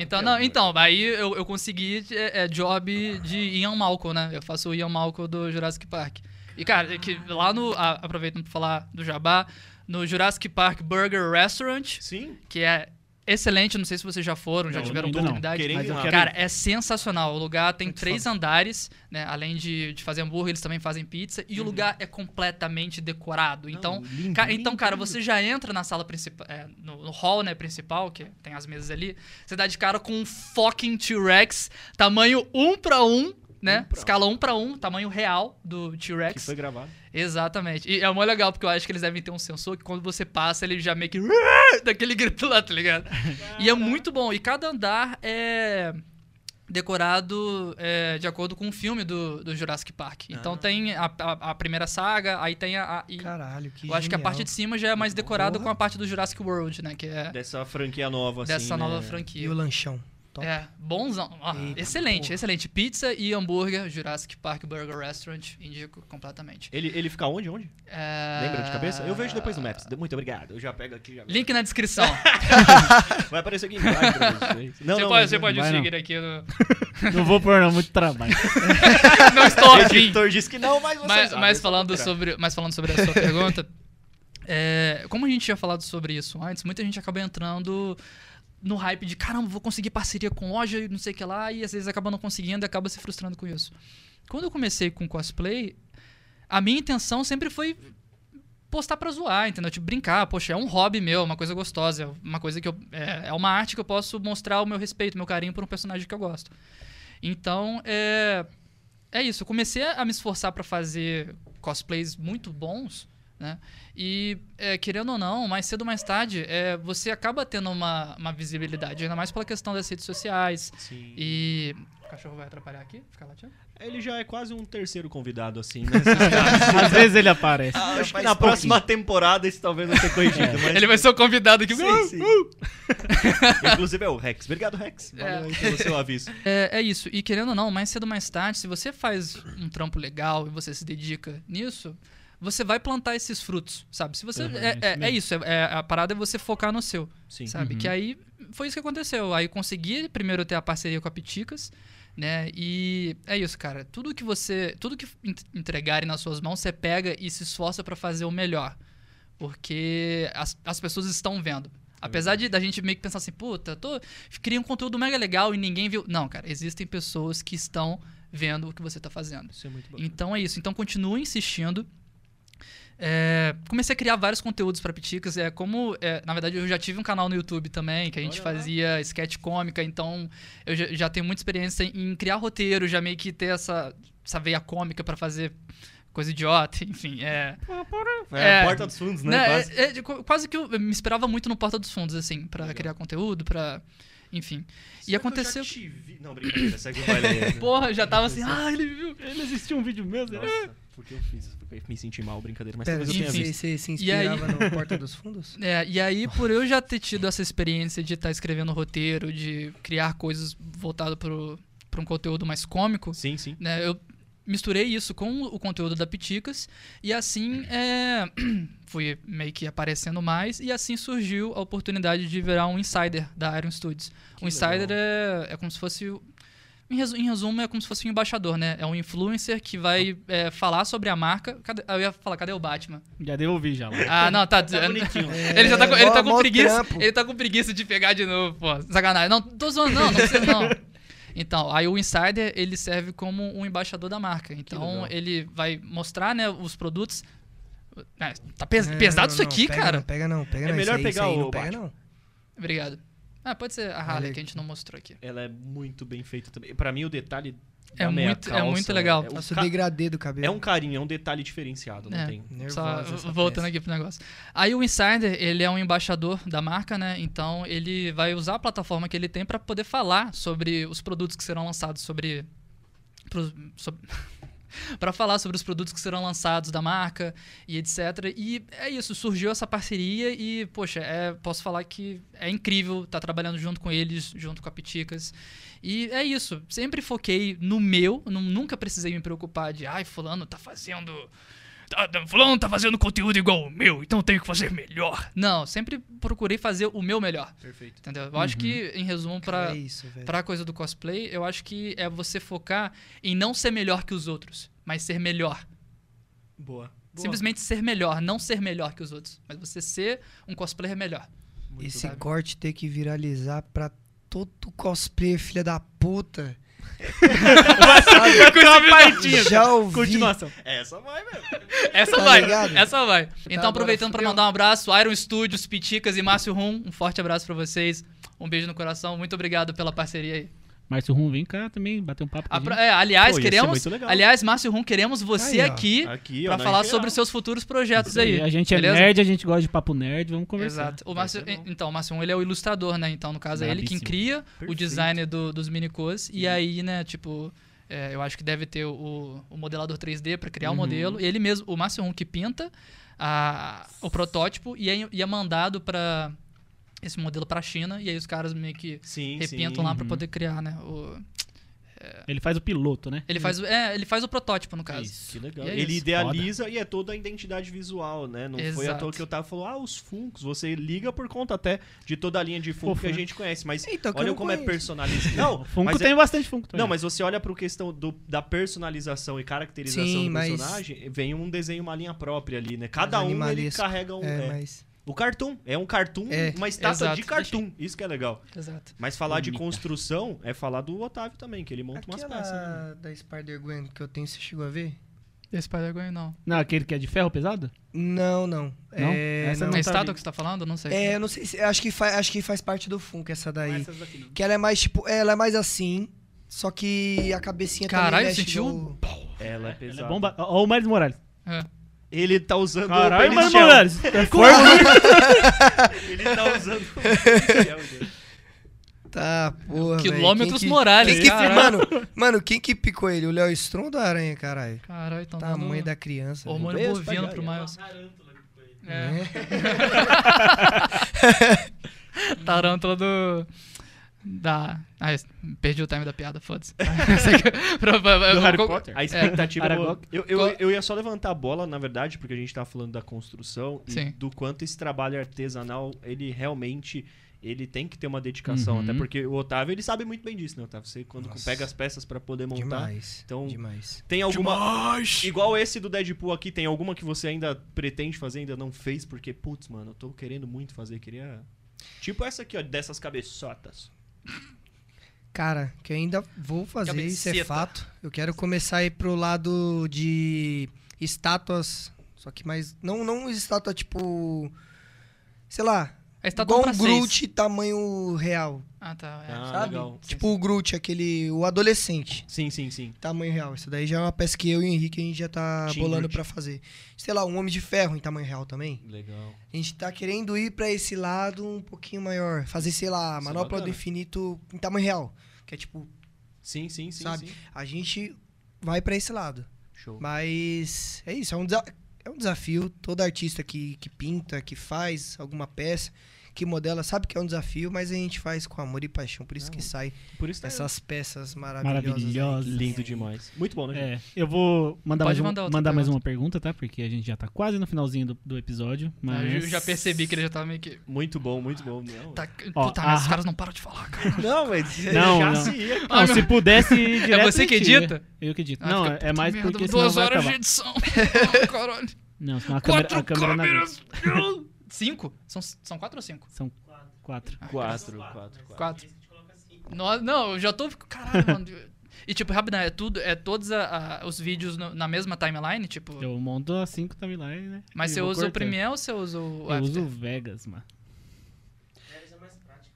S3: Então, não, então, aí eu, eu consegui é, é, job de Ian Malcolm, né? Eu faço o Ian Malcolm do Jurassic Park. E, cara, é que lá no. a- aproveitando pra falar do Jabá, no Jurassic Park Burger Restaurant,
S2: Sim.
S3: que é excelente, não sei se vocês já foram, já
S1: Não,
S3: tiveram
S1: ainda não.
S3: oportunidade.
S2: Querendo
S1: Mas quero-
S3: Cara, é sensacional. O lugar tem
S4: Muito
S3: três andares, né? Além de, de fazer hambúrguer, eles também fazem pizza. E o lugar é completamente decorado. Então,
S2: lindo,
S3: ca-
S2: lindo,
S3: então cara,
S2: lindo.
S3: você já entra na sala principal, é, no, no hall, né, principal, que tem as mesas ali. Você dá de cara com um fucking T-Rex, tamanho 1 pra 1, né?
S2: Um pra um.
S3: Escala 1 pra 1, tamanho real do
S2: Que
S3: T-Rex.
S2: foi gravado.
S3: Exatamente. E é mó legal, porque eu acho que eles devem ter um sensor que quando você passa, ele já meio que. daquele grito lá, tá ligado? E é muito bom. E cada andar é decorado é, de acordo com o filme do, do Jurassic Park. Então
S2: Ah.
S3: tem a, a- a primeira saga, aí tem a. a- e
S4: Caralho, que
S3: eu acho que a
S4: genial.
S3: parte de cima já é mais decorada
S4: Porra.
S3: com a parte do Jurassic World, né? Que é
S2: Dessa franquia nova, assim.
S3: dessa nova
S2: né?
S4: E
S3: franquia.
S4: o lanchão. Top.
S3: É, bonzão. Ah,
S4: Eita,
S3: excelente,
S4: porra.
S3: excelente. Pizza e hambúrguer, Jurassic Park Burger Restaurant, indico completamente.
S2: Ele, ele fica onde? Onde?
S3: É...
S2: Lembra de cabeça? Eu vejo depois no Maps. Muito obrigado. Eu já pego aqui. Já...
S3: Link na descrição.
S2: Vai aparecer aqui embaixo. Não,
S3: você
S2: não,
S3: pode, você pode
S1: vai
S3: seguir aqui no.
S1: Não vou pôr não, muito trabalho.
S3: não estou
S2: O
S3: afim.
S2: editor disse que não, mas
S3: Mas,
S2: sabem,
S3: mas falando sobre, mas falando sobre a sua pergunta, é, como a gente tinha falado sobre isso antes, muita gente acaba entrando no hype de caramba, vou conseguir parceria com loja e não sei o que lá, e às vezes acaba não conseguindo e acaba se frustrando com isso. Quando eu comecei com cosplay, a minha intenção sempre foi postar pra zoar, entendeu? Tipo, brincar, poxa, é um hobby meu, uma coisa gostosa, é uma coisa que eu. É, é uma arte que eu posso mostrar o meu respeito, meu carinho por um personagem que eu gosto. Então, é. É isso, eu comecei a me esforçar pra fazer cosplays muito bons, né? E, é, querendo ou não, mais cedo ou mais tarde, é, você acaba tendo uma, uma visibilidade, ainda mais pela questão das redes sociais.
S2: Sim.
S3: E. O cachorro vai atrapalhar aqui? Ficar latindo?
S2: Ele já é quase um terceiro convidado, assim, né?
S1: Às vezes ele aparece.
S2: Ah, acho que na
S4: pouquinho.
S2: próxima temporada isso talvez vai ser corrigido. Mas...
S3: Ele vai ser o convidado aqui.
S2: Sim, sim. Inclusive é o Rex. Obrigado, Rex. Valeu aí pelo seu aviso.
S3: É, é isso. E querendo ou não, mais cedo ou mais tarde, se você faz um trampo legal e você se dedica nisso, você vai plantar esses frutos, sabe? Se você
S1: Uhum,
S3: é,
S1: isso
S3: é- é isso. é- é- a parada é você focar no seu,
S2: Sim.
S3: sabe?
S1: Uhum.
S3: Que aí foi isso que aconteceu. Aí eu consegui primeiro ter a parceria com a Piticas, né? E é isso, cara. Tudo que você, tudo que en- entregarem nas suas mãos, você pega e se esforça pra fazer o melhor, porque as, as pessoas estão vendo. Apesar de da gente meio que pensar assim, puta, tô criei um conteúdo mega legal e ninguém viu. Não, cara, existem pessoas que estão vendo o que você tá fazendo.
S2: Isso é muito bom.
S3: Então é isso. Então continue insistindo. É, comecei a criar vários conteúdos para Piticas. É como, é, na verdade, eu já tive um canal no YouTube também que a gente
S2: Olha lá.
S3: fazia sketch cômica. Então eu já, já tenho muita experiência em criar roteiro, já meio que ter essa, essa veia cômica para fazer coisa idiota. Enfim, é.
S2: É,
S3: É.
S2: Porta dos Fundos, né?
S3: Né,
S2: Quase.
S3: é- é quase que eu me inspirava muito no Porta dos Fundos, assim, para criar conteúdo, para Enfim.
S2: Será
S3: E
S2: que eu
S3: aconteceu.
S2: já te vi? Não, brincadeira, segue o baile aí.
S3: Porra, já tava assim, ah, ele viu.
S1: Ele assistiu um vídeo meu, né?
S2: Nossa, porque eu fiz isso? Porque eu me senti mal, brincadeira, mas
S4: Pera,
S2: talvez eu tenha
S4: você, você se
S3: E aí-
S4: inspirava no Porta dos Fundos?
S3: É, e aí, por eu já ter tido essa experiência de estar escrevendo roteiro, de criar coisas voltado pro, pra um conteúdo mais cômico,
S2: Sim, sim.
S3: né, eu misturei isso com o conteúdo da Piticas e assim é, fui meio que aparecendo mais e assim surgiu a oportunidade de virar um insider da Iron Studios.
S2: Que
S3: o insider é, é como se fosse Em, resu- em resumo, é como se fosse um embaixador, né? É um influencer que vai é, falar sobre a marca. Cadê- eu ia falar, cadê o Batman?
S1: Já devolvi já. lá.
S3: Ah, não, tá.
S2: Tá bonitinho.
S3: Ele já tá, com, ele tá com
S4: mó
S3: preguiça.
S4: trampo.
S3: Ele tá com preguiça de pegar de novo, pô. Sacanagem. Não, tô zoando, não, não precisa não. Então, aí o Insider, ele serve como um embaixador da marca. Então, ele vai mostrar, né, os produtos. É, tá pes-
S4: Não,
S3: pesado
S4: não,
S3: isso
S4: não,
S3: aqui,
S4: pega
S3: cara.
S4: Não, pega não, pega
S2: É
S4: não.
S2: melhor
S4: Esse aí-
S2: pegar
S4: aí
S2: o
S4: não pega.
S3: Obrigado. Ah, pode ser a Harley,
S4: Valeu.
S3: que a gente não mostrou aqui.
S2: Ela é muito bem feita também. Pra mim, o detalhe.
S3: É muito- é
S2: calça
S3: muito legal.
S2: É, o
S4: Nossa, o
S2: ca-
S4: degradê do cabelo.
S2: é um carinho, é um detalhe diferenciado, não
S3: É.
S2: tem.
S3: Só
S4: Nervosa essa
S3: voltando
S4: peça.
S3: aqui pro negócio. Aí o Insider, ele é um embaixador da marca, né? Então ele vai usar a plataforma que ele tem para poder falar sobre os produtos que serão lançados, sobre para falar sobre os produtos que serão lançados da marca e etc. E é isso, surgiu essa parceria e, poxa, é, posso falar que é incrível estar trabalhando junto com eles, junto com a Piticas. E é isso, sempre foquei no meu, nu- nunca precisei me preocupar de, ai, fulano tá fazendo tá, fulano tá fazendo conteúdo igual o meu, então eu tenho que fazer melhor. Não, sempre procurei fazer o meu melhor,
S2: Perfeito.
S3: entendeu? Eu acho que, em resumo, pra,
S4: É isso,
S3: pra coisa do cosplay, eu acho que é você focar em não ser melhor que os outros, mas ser melhor.
S2: Boa. Boa.
S3: Simplesmente ser melhor, não ser melhor que os outros, mas você ser um cosplayer melhor.
S2: Muito
S4: Esse corte ter que viralizar pra todo cosplayer, filha da puta. Já ouvi.
S1: Continuação.
S2: Essa vai mesmo.
S3: Essa
S4: Tá
S3: vai,
S4: ligado?
S3: essa vai. Então,
S4: agora
S3: aproveitando pra
S4: fudeu.
S3: mandar um abraço, Iron Studios, Piticas e Márcio Rum, um forte abraço pra vocês. Um beijo no coração, muito obrigado pela parceria aí.
S1: Márcio Rum, vem cá também bater um papo com a
S3: A pro-
S1: gente.
S3: é, aliás,
S2: Pô,
S3: queremos. Aliás, Márcio Rum, queremos você
S4: Aí,
S3: aqui,
S2: Aqui, na
S3: falar
S2: geral.
S3: sobre os seus futuros projetos aí.
S1: A gente é
S3: beleza?
S1: nerd, a gente gosta de papo nerd, vamos conversar.
S3: Exato. O
S2: Vai
S3: Márcio, então, o Márcio Rum, ele é o ilustrador, né? Então, no caso, é ele quem cria o
S2: Perfeito.
S3: design do- dos minicos. E aí, né, tipo, é, eu acho que deve ter o, o modelador 3D pra criar o
S2: Uhum.
S3: modelo. Ele mesmo, o Márcio Rum, que pinta a- o protótipo e é, e é mandado pra esse modelo pra China. E aí os caras meio que
S2: Sim,
S3: repintam
S2: sim.
S3: lá pra
S1: Uhum.
S3: poder criar, né? O,
S1: Ele faz o piloto, né?
S3: ele, faz, o- é, ele faz o protótipo, no caso.
S1: Isso.
S2: Que legal.
S3: É
S2: Ele
S3: isso.
S2: idealiza e é toda a identidade visual, né? Não foi à
S3: Exato.
S2: toa que eu tava falando, ah, os Funkos, você liga por conta até de toda a linha de Funko que a gente conhece, mas
S4: Então,
S2: olha como é
S4: conheço.
S2: personalizado. Não,
S1: Funko
S2: mas
S1: tem
S2: é-
S1: bastante Funko também.
S2: Não, mas você olha pro questão do, da personalização e caracterização
S4: Sim,
S2: do
S4: mas-
S2: personagem, vem um desenho, uma linha própria ali, né? Cada
S4: Mais
S2: um ele carrega um.
S4: É,
S2: é.
S4: mas.
S2: O cartoon. É um cartoon,
S4: É.
S2: uma estátua
S3: Exato.
S2: de cartoon. Isso que é legal.
S3: Exato.
S2: Mas falar de
S1: Bonita.
S2: construção é falar do Otávio também, que ele monta umas
S4: Aquela
S2: peças. Né?
S4: da Spider-Gwen que eu tenho, você chegou a ver?
S3: Esse Spider-Gwen, não.
S1: Não, aquele que é de ferro pesado?
S4: Não, não.
S1: Não?
S4: É,
S1: Essa
S4: não.
S1: não
S3: a
S1: tá
S3: estátua que você tá falando? Não sei.
S4: É, eu não sei se. Acho que, faz, acho que faz parte do Funko essa daí.
S1: Essas daqui não.
S4: Que ela é mais tipo. Ela é mais assim. Só que a cabecinha
S3: Caralho,
S4: também mexe
S3: sentiu?
S4: no-
S2: Ela é
S1: Ela
S2: pesada.
S1: é bomba. Ó, o Miles Morales.
S3: É.
S2: Ele tá usando
S1: Caralho,
S2: o Penishel.
S1: Morales. É forte.
S2: Ele tá usando o dele.
S4: Tá, porra.
S3: Quilômetros
S4: Quem que-
S3: Morales,
S4: Quem que, mano, mano, quem que picou ele? O Léo Stronda aranha, caralho?
S3: Caralho, então
S4: Tamanho
S3: dando
S4: da criança.
S3: hormônio
S2: Beijo,
S3: bovino
S2: pai,
S3: pro
S2: já,
S3: Miles. É.
S4: Né?
S3: Tarântula do... Da... Ah, perdi o time da piada, foda-se.
S1: Do Harry Potter.
S2: A expectativa.
S1: É.
S2: eu,
S1: Aragog.
S2: eu, eu, eu ia só levantar a bola, na verdade, porque a gente tava falando da construção e
S3: Sim.
S2: do quanto esse trabalho artesanal, ele realmente. Ele tem que ter uma dedicação,
S1: Uhum.
S2: até porque o Otávio, ele sabe muito bem disso, né, Otávio? Você quando
S4: Nossa.
S2: pega as peças pra poder montar.
S4: Demais.
S2: Então,
S4: Demais.
S2: Tem alguma. Igual esse do Deadpool aqui, tem alguma que você ainda pretende fazer, ainda não fez, porque, putz, mano, eu tô querendo muito fazer, queria. Tipo essa aqui, ó, dessas cabeçotas.
S4: Cara, que eu ainda vou fazer, isso é
S3: Cabeceta.
S4: fato. Eu quero começar a ir pro lado de estátuas, só que mais. Não, não estátua tipo. Sei lá.
S3: A estátua
S4: igual um
S3: seis.
S4: Groot tamanho real,
S3: Ah, tá. É.
S2: Ah,
S4: sabe?
S2: legal.
S4: Tipo o Groot, aquele. O adolescente.
S2: Sim, sim, sim.
S4: Tamanho real. Isso daí já é uma peça que eu e o Henrique a gente já tá
S2: Team
S4: bolando
S2: Groot.
S4: pra fazer. Sei lá, um Homem de Ferro em tamanho real também.
S2: Legal.
S4: A gente tá querendo ir pra esse lado um pouquinho maior. Fazer, sei lá, a
S2: é
S4: manopla do
S2: bacana.
S4: infinito em tamanho real. Que é tipo,
S2: Sim, sim, sim.
S4: Sabe?
S2: sim.
S4: a gente vai pra esse lado.
S2: Show.
S4: Mas é isso, é um, é um desafio. Todo artista que, que pinta, que faz alguma peça, que modela, sabe que é um desafio, mas a gente faz com amor e paixão, por isso que sai
S2: Por isso tá
S4: essas peças maravilhosas. aí.
S1: Maravilhosa.
S2: lindo demais. Muito bom, né?
S1: É, eu vou mandar,
S3: Pode
S1: mais, um-
S3: mandar outra
S1: mandar mais uma pergunta, tá? Porque a gente já tá quase no finalzinho do, do episódio. Mas...
S3: Eu já percebi que ele já tava meio que.
S2: Muito bom, muito bom. Não,
S3: Tá,
S1: Ó,
S3: puta, mas os
S1: a-
S3: caras não param de falar, cara.
S2: não mas
S1: Não,
S2: já
S1: não.
S2: se ia.
S1: Não,
S3: Ah,
S1: se
S3: meu-
S1: pudesse ir
S3: É você que
S1: a
S3: edita?
S1: Eu que edito.
S3: Ah,
S1: não,
S3: fica,
S1: é mais
S3: merda,
S1: porque
S3: duas horas de edição. Ah, Caralho.
S1: Não, senão a câmera,
S3: Quatro
S1: a câmera não
S3: câmeras. Cinco? São, são quatro ou cinco?
S1: São quatro.
S2: Quatro, quatro, quatro.
S3: Quatro. No, não, eu já tô. Caralho, mano. E tipo, rapidão, é tudo, é todos a- a- os vídeos no- na mesma timeline, tipo.
S1: Eu monto as cinco timeline, né?
S3: Mas
S1: E
S3: você usa o
S1: cortando.
S3: Premiere ou você usa o
S1: Eu
S3: After?
S1: uso o Vegas, mano.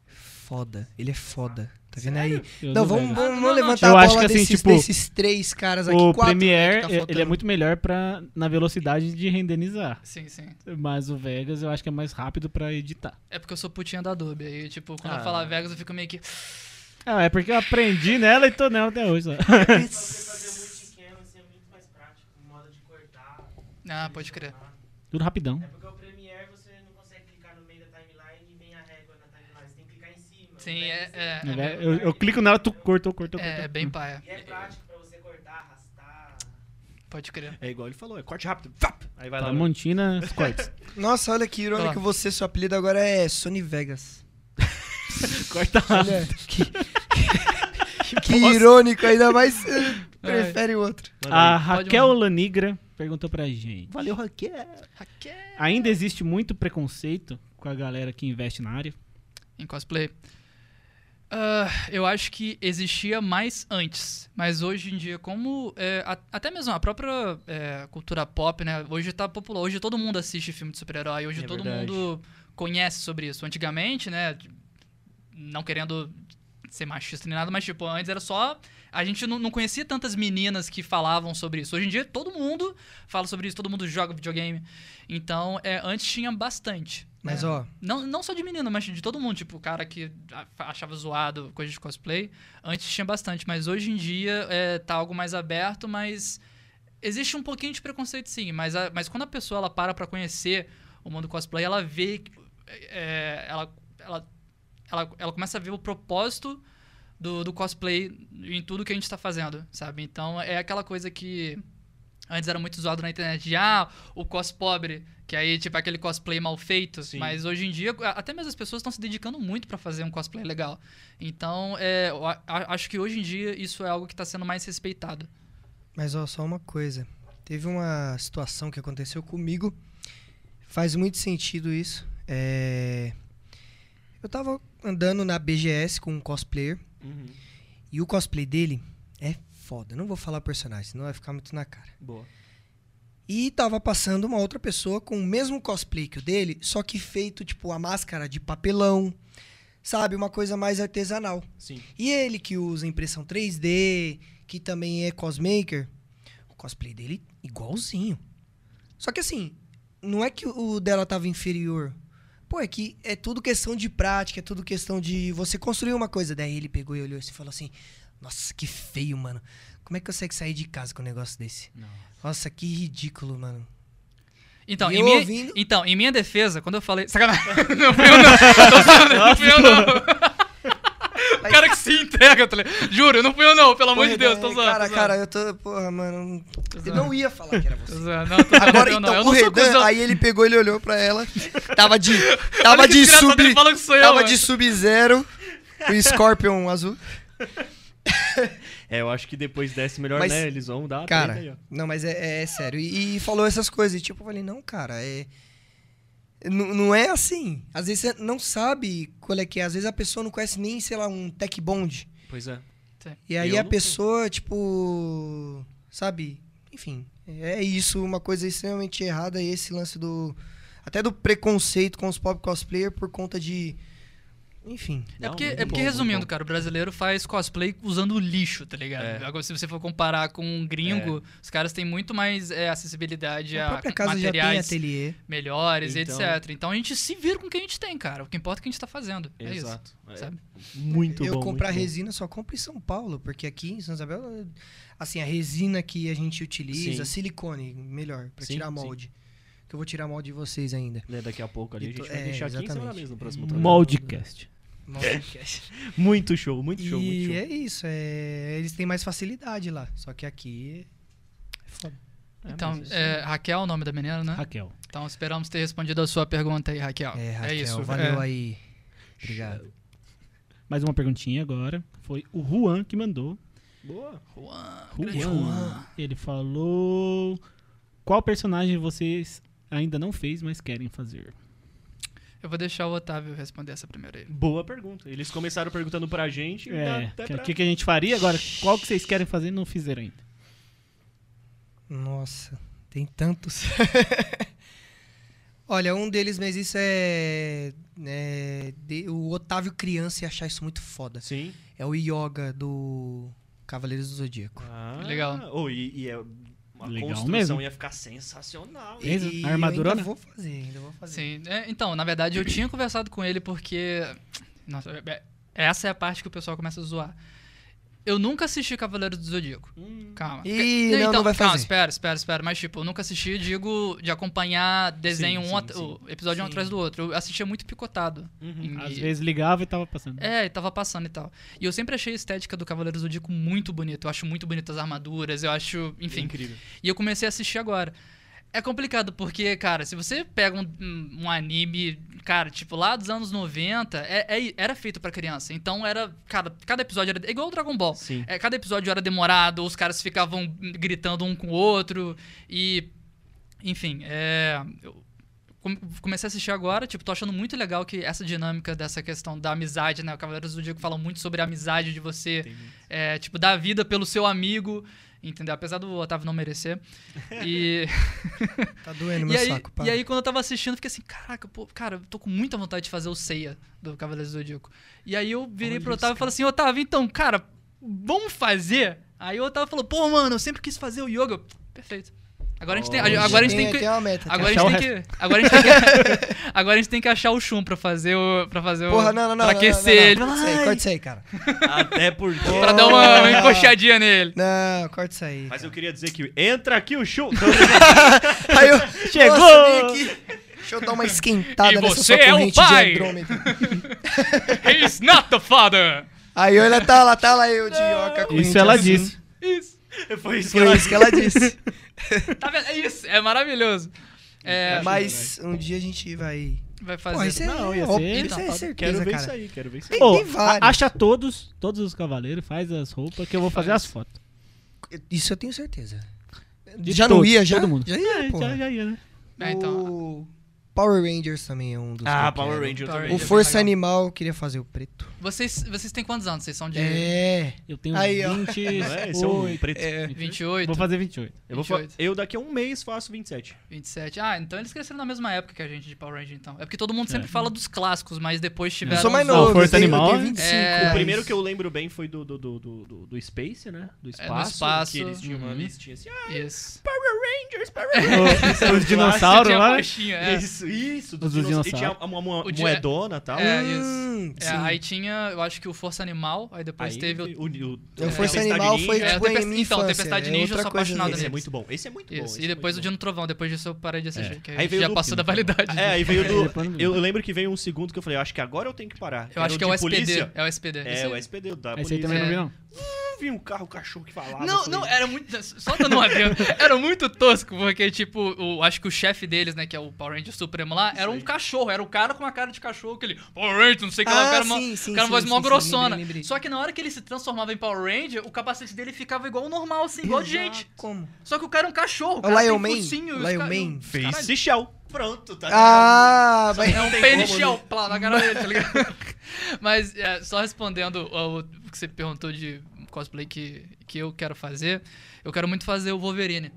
S4: Foda, ele é foda. Tá aí?
S1: Eu
S4: Não, vamos, vamos,
S3: não,
S4: vamos levantar
S1: Eu
S4: a
S1: acho
S4: bola
S1: que assim,
S4: desses,
S1: tipo,
S4: desses três caras aqui.
S1: O
S4: quatro, né,
S1: Premiere,
S4: tá
S1: ele é muito melhor pra, na velocidade de renderizar.
S3: Sim, sim.
S1: Mas o Vegas eu acho que é mais rápido pra editar.
S3: É porque eu sou putinha da Adobe. Aí, tipo, quando
S2: Ah.
S3: eu falar Vegas, eu fico meio que.
S1: Ah, é porque eu aprendi nela e tô nela até hoje. Só.
S3: Ah, pode crer.
S1: Tudo rapidão.
S6: Porque o Premiere você não consegue clicar no meio da timeline e vem a régua na timeline. Você tem que clicar em cima.
S3: Sim, é. é,
S1: No
S3: é,
S1: Ve- Eu, eu clico nela, tu cortou, cortou,
S3: é, é
S1: cortou.
S3: bem paia.
S6: E é prático pra você cortar, arrastar.
S3: Pode crer.
S2: É igual ele falou, é corte rápido. Vap! Aí vai lá.
S1: Tramontina, os cortes.
S4: Nossa, olha que irônico,
S3: Ó.
S4: você, seu apelido agora é Sony Vegas.
S1: Corta rápido.
S4: Olha, que, que irônico, ainda mais eh, prefere o outro.
S1: A. Raquel Lanigra perguntou pra gente.
S2: Valeu, Raquel.
S3: Raquel.
S1: Ainda existe muito preconceito com a galera que investe na área?
S3: Em cosplay. Ah, eu acho que existia mais antes, mas hoje em dia, como é, a- até mesmo a própria é, cultura pop, né? Hoje tá popular, hoje todo mundo assiste filme de super-herói, hoje
S2: É
S3: todo
S2: verdade.
S3: mundo conhece sobre isso. Antigamente, né? Não querendo ser machista nem nada, mas tipo, antes era só. A gente não, não conhecia tantas meninas que falavam sobre isso. Hoje em dia todo mundo fala sobre isso, todo mundo joga videogame. Então, é, antes tinha bastante.
S4: Mas
S3: né?
S4: ó,
S3: Não, não só de menino, mas de todo mundo. Tipo, o cara que achava zoado coisa de cosplay. Antes tinha bastante, mas hoje em dia é, tá algo mais aberto, mas existe um pouquinho de preconceito sim. Mas, a- mas quando a pessoa ela para pra conhecer o mundo cosplay, ela vê. é, ela, ela, ela, ela começa a ver o propósito do, do cosplay em tudo que a gente tá fazendo, sabe? Então é aquela coisa que. Antes era muito zoado na internet de, ah, o cos pobre, que aí, tipo, aquele cosplay mal feito.
S2: Sim.
S3: Mas hoje em dia, até mesmo as pessoas estão se dedicando muito pra fazer um cosplay legal. Então, é, eu acho que hoje em dia isso é algo que tá sendo mais respeitado.
S4: mas ó, só uma coisa. Teve uma situação que aconteceu comigo. Faz muito sentido isso. É... Eu tava andando na BGS com um cosplayer.
S2: Uhum.
S4: E o cosplay dele é foda. Não vou falar personagem, senão vai ficar muito na cara.
S2: Boa.
S4: E tava passando uma outra pessoa com o mesmo cosplay que o dele, só que feito, tipo, a máscara de papelão. Sabe? Uma coisa mais artesanal.
S2: Sim.
S4: E ele que usa impressão 3D, que também é cosmaker, o cosplay dele igualzinho. Só que assim, não é que o dela tava inferior. Pô, é que é tudo questão de prática, é tudo questão de você construir uma coisa. Daí ele pegou e olhou assim e falou assim: Nossa, que feio, mano. Como é que consegue sair de casa com um negócio desse? Nossa, que ridículo, mano.
S3: Então, em
S4: eu
S3: minha,
S4: ouvindo-
S3: então, em minha defesa, quando eu falei. Sacanagem! Não fui eu, não! Tô não fui eu, não! O cara que se entrega, tá ligado? Juro, não fui eu, não, pelo amor de Deus, tô
S4: Redan,
S3: zoando.
S4: Cara,
S3: tô
S4: cara, eu tô. Porra, mano. Eu não ia falar que era
S3: Tô
S4: você.
S3: não, tô
S4: Agora
S3: eu não.
S4: então,
S3: Eu
S4: o
S3: não
S4: Redan, aí ele pegou, ele olhou pra ela. Tava de. Tava
S3: que
S4: de sub.
S3: que eu,
S4: Tava de sub-zero. O Scorpion azul.
S2: É, eu acho que depois desse melhor,
S4: Mas,
S2: né? Eles vão dar
S4: Cara,
S2: aí, ó.
S4: não, mas é, é sério. E, e falou essas coisas. E tipo, eu falei, não, cara, é. N- Não é assim. Às vezes você não sabe qual é que é. Às vezes a pessoa não conhece nem, sei lá, um tech bond.
S2: Pois é.
S4: E aí
S2: Eu
S4: a pessoa, tipo. Sabe? Enfim. É isso, uma coisa extremamente errada. é Esse lance do. Até do preconceito com os pop cosplayer por conta de. Enfim.
S3: É porque, é porque
S2: bom,
S3: resumindo, cara, o brasileiro faz cosplay usando lixo, tá ligado?
S2: É.
S3: Agora, se você for comparar com um gringo, os caras têm muito mais é, acessibilidade
S4: A
S3: a
S4: casa já tem
S3: materiais
S4: ateliê.
S3: melhores,
S2: Então-
S3: etc. Então a gente se vira com o que a gente tem, cara. O que importa é o que a gente tá fazendo. É isso.
S2: Exato. É.
S3: Sabe?
S2: Muito
S4: eu
S2: bom.
S4: comprar
S2: muito bom.
S4: resina só compro em São Paulo, porque aqui em São Isabel, assim, a resina que a gente utiliza,
S2: Sim.
S4: silicone, melhor, pra
S2: Sim,
S4: tirar
S2: sim.
S4: Molde. que eu vou tirar mal de vocês ainda.
S2: Né, daqui a pouco ali a
S4: E to-
S2: gente vai
S4: é,
S2: deixar aqui em cima da
S4: exatamente.
S2: mesa no próximo
S4: Hum.
S2: programa.
S1: Moldcast.
S4: Moldcast.
S2: Muito show, muito show, muito
S4: E
S2: show.
S4: é isso, é, eles têm mais facilidade lá. Só que aqui é foda.
S2: É,
S3: Então,
S2: mas isso-
S3: é, Raquel é o nome da menina, né?
S1: Raquel.
S3: Então esperamos ter respondido a sua pergunta aí, Raquel.
S4: É, Raquel,
S3: isso.
S4: valeu
S3: é.
S4: aí. Obrigado.
S1: Mais uma perguntinha agora. Foi o Juan que mandou.
S2: Boa.
S3: Juan,
S1: Juan.
S3: Juan.
S1: Ele falou. Qual personagem vocês ainda não fez, mas querem fazer?
S3: Eu vou deixar o Otávio responder essa primeira aí.
S2: Boa pergunta. Eles começaram perguntando pra gente.
S1: É, o que,
S2: pra-
S1: que que a gente faria agora? Qual que vocês querem fazer e não fizeram ainda?
S4: Nossa, tem tantos. Olha, um deles, mas isso é. é de- o Otávio criança ia achar isso muito foda.
S2: Sim.
S4: É o Yoga do Cavaleiros do Zodíaco.
S2: Ah,
S3: Legal.
S2: Oh, e, e é uma
S1: Legal
S2: construção
S1: mesmo.
S2: ia ficar sensacional.
S1: E-?
S4: E
S1: A armadurona?
S4: Eu ainda vou fazer, ainda vou fazer.
S3: Sim, é, então, na verdade eu tinha conversado com ele porque. Nossa, é- essa é a parte que o pessoal começa a zoar. Eu nunca assisti Cavaleiros do Zodíaco.
S2: Hum,
S3: Calma.
S4: Ih,
S3: Ca-
S4: não, não vai
S3: calma,
S4: fazer.
S3: espera, espera, espera. Mas, tipo, eu nunca assisti, digo, de acompanhar desenho
S2: Sim,
S3: um
S2: sim,
S3: at-
S2: sim.
S3: o episódio um atrás do outro. Eu assistia muito picotado.
S2: uhum.
S3: Em-
S1: Às
S3: e-
S1: vezes ligava e tava passando.
S3: É, e tava passando e tal. E eu sempre achei a estética do Cavaleiros do Zodíaco muito bonita. Eu acho muito bonitas as armaduras, eu acho. Enfim.
S2: Incrível.
S3: E eu comecei a assistir agora. É complicado porque, cara, se você pega um, um- anime, cara, tipo, lá dos anos 90, é- é- era feito pra criança. Então era, cara, cada episódio era igual o Dragon Ball.
S2: Sim.
S3: É, cada episódio era demorado, os caras ficavam gritando um com o outro e enfim, é, eu come- comecei a assistir agora, tipo, tô achando muito legal que essa dinâmica dessa questão da amizade, né? O Cavaleiros do Zodíaco fala muito sobre a amizade de você, é, tipo, dar vida pelo seu amigo, entendeu? Apesar do Otávio não merecer. E
S4: Tá doendo
S3: e
S4: meu
S3: aí,
S4: saco, pá.
S3: e aí, quando eu tava assistindo, eu fiquei assim, caraca, pô, cara, eu tô com muita vontade de fazer o Ceia do Cavaleiros do Zodíaco. E aí eu virei
S4: Olha
S3: pro
S4: isso,
S3: Otávio e falei assim, Otávio, então, cara, vamos fazer? Aí o Otávio falou, pô, mano, eu sempre quis fazer o yoga. Eu, Perfeito. Agora a gente tem,
S2: Olha,
S3: agora a gente tem
S4: tem,
S3: que...
S4: tem uma meta. tem
S3: Agora a, gente tem que, agora, a gente tem que, agora a gente tem que achar o Shun pra fazer o. Pra fazer o.
S4: Porra, não, não, não.
S3: Pra
S4: não,
S3: aquecer
S4: não, não,
S3: ele.
S4: Corta isso aí,
S3: Ai,
S4: corta isso aí, cara.
S2: Até porque.
S3: Pra dar uma, uma encoxadinha nele.
S4: Não, corta isso aí.
S2: Mas eu queria dizer que entra aqui o show.
S4: Aí eu,
S1: Chegou!
S4: Nossa. Deixa eu dar uma esquentada
S3: E
S4: nessa
S3: você
S4: sua
S3: é o
S4: corrente
S3: pai.
S4: de Andrômeda.
S3: He's not the father!
S4: Aí ela tá lá, tá lá eu de com
S1: Isso ela disse.
S3: Isso.
S2: Foi isso que
S4: Foi
S2: ela
S4: isso que ela disse.
S3: Tá vendo? É isso. É maravilhoso. É,
S4: Mas um dia a gente vai.
S3: vai
S4: Pô,
S3: fazer.
S4: isso é,
S1: Não, ia
S4: óbvio,
S1: ser-
S4: isso é certeza,
S2: Quero ver
S4: cara.
S2: isso aí, quero ver isso aí.
S4: Tem-
S1: Ô,
S4: tem vários.
S1: a- acha todos, todos os cavaleiros, faz as roupas que eu vou fazer
S3: Faz.
S1: as fotos.
S4: Isso eu tenho certeza.
S1: De
S4: já não
S1: todos,
S4: ia, já?
S1: Todo mundo.
S4: Já ia,
S1: É,
S4: pô.
S1: já, já ia, né?
S3: É, então.
S4: O Power Rangers também é um dos
S2: Ah, Power
S4: quero.
S2: Ranger
S3: Power
S2: também.
S4: O
S3: Ranger.
S4: Força
S3: legal.
S4: Animal eu queria fazer o preto.
S3: Vocês, vocês têm quantos anos? Vocês são de
S4: É.
S1: Eu tenho
S4: Aí, ó.
S1: 28.
S2: Não é? Esse é um preto.
S4: é.
S3: 28,
S1: Vou fazer 28.
S2: Eu, vou fa-
S3: 28.
S2: eu daqui a um mês faço 27.
S3: 27. Ah, então eles cresceram na mesma época que a gente de Power Ranger, então. É porque todo mundo sempre
S1: É.
S3: fala dos clássicos, mas depois tiveram.
S4: Eu sou mais
S1: Não,
S4: novo,
S1: Força
S4: eu tenho,
S1: Animal,
S4: eu tenho
S1: é?
S4: 25.
S3: É.
S2: O primeiro que eu lembro bem foi do, do, do, do, do, do Space, né? Do espaço.
S3: espaço.
S2: Que eles tinham uma
S1: Uhum.
S2: listinha assim. Ah,
S3: Isso.
S2: Power Rangers, Power Rangers.
S1: Os dinossauros lá.
S3: faixinha, é.
S2: Isso, isso.
S1: Os
S2: Dos
S1: dos
S2: dinossauros. E tinha uma, uma
S3: O di-
S2: moedona e tal.
S3: É, isso.
S4: Hum,
S3: É,
S4: sim.
S3: aí tinha, eu acho que o Força Animal, aí depois
S2: Aí
S3: teve o.
S2: o, o, o,
S4: O
S3: É,
S4: Força Animal foi.
S3: É,
S4: tipo
S3: Tempest- então. Tempestade
S4: é
S3: Ninja, eu sou apaixonado
S2: Esse é muito bom. Esse é muito bom.
S3: Isso. E
S2: é
S3: depois o Dino Trovão, depois disso eu parei de assistir.
S1: É.
S2: Aí veio
S3: já passou da validade.
S2: É, aí veio do. Eu lembro que veio um segundo que eu falei, eu acho que agora eu tenho que parar.
S3: Eu acho que é o SPD.
S2: polícia.
S3: É o SPD.
S2: É, o SPD da
S1: Esse aí
S2: polícia.
S1: também não vi,
S3: É.
S1: não.
S2: Vi um carro, um cachorro que falava.
S3: Não, não,
S2: falei,
S3: era muito. Só dando um adendo. Era muito tosco, porque, tipo, o, acho que o chefe deles, né, que é o Power Ranger Supremo lá, era um cachorro. Era o cara com uma cara de cachorro, aquele Power Ranger, não sei o que lá. O
S4: Ah,
S3: cara,
S4: sim, sim,
S3: o cara
S4: sim,
S3: voz mó
S4: sim, sim,
S3: grossona.
S4: lembrei, lembrei.
S3: Só que na hora que ele se transformava em Power Ranger, o capacete dele ficava igual o normal, assim, igual de gente.
S4: Como?
S3: Só que o cara é um cachorro. O
S4: O
S3: cara
S4: Lion
S3: tem
S4: Man?
S3: focinho,
S4: Lion Man?
S2: Face Shell. Pronto, tá
S4: Ah, vai.
S3: É um pênis
S2: né?
S3: plá, na cara dele, tá ligado? Mas, é, só respondendo ao o que você perguntou de cosplay que, que eu quero fazer, eu quero muito fazer o Wolverine.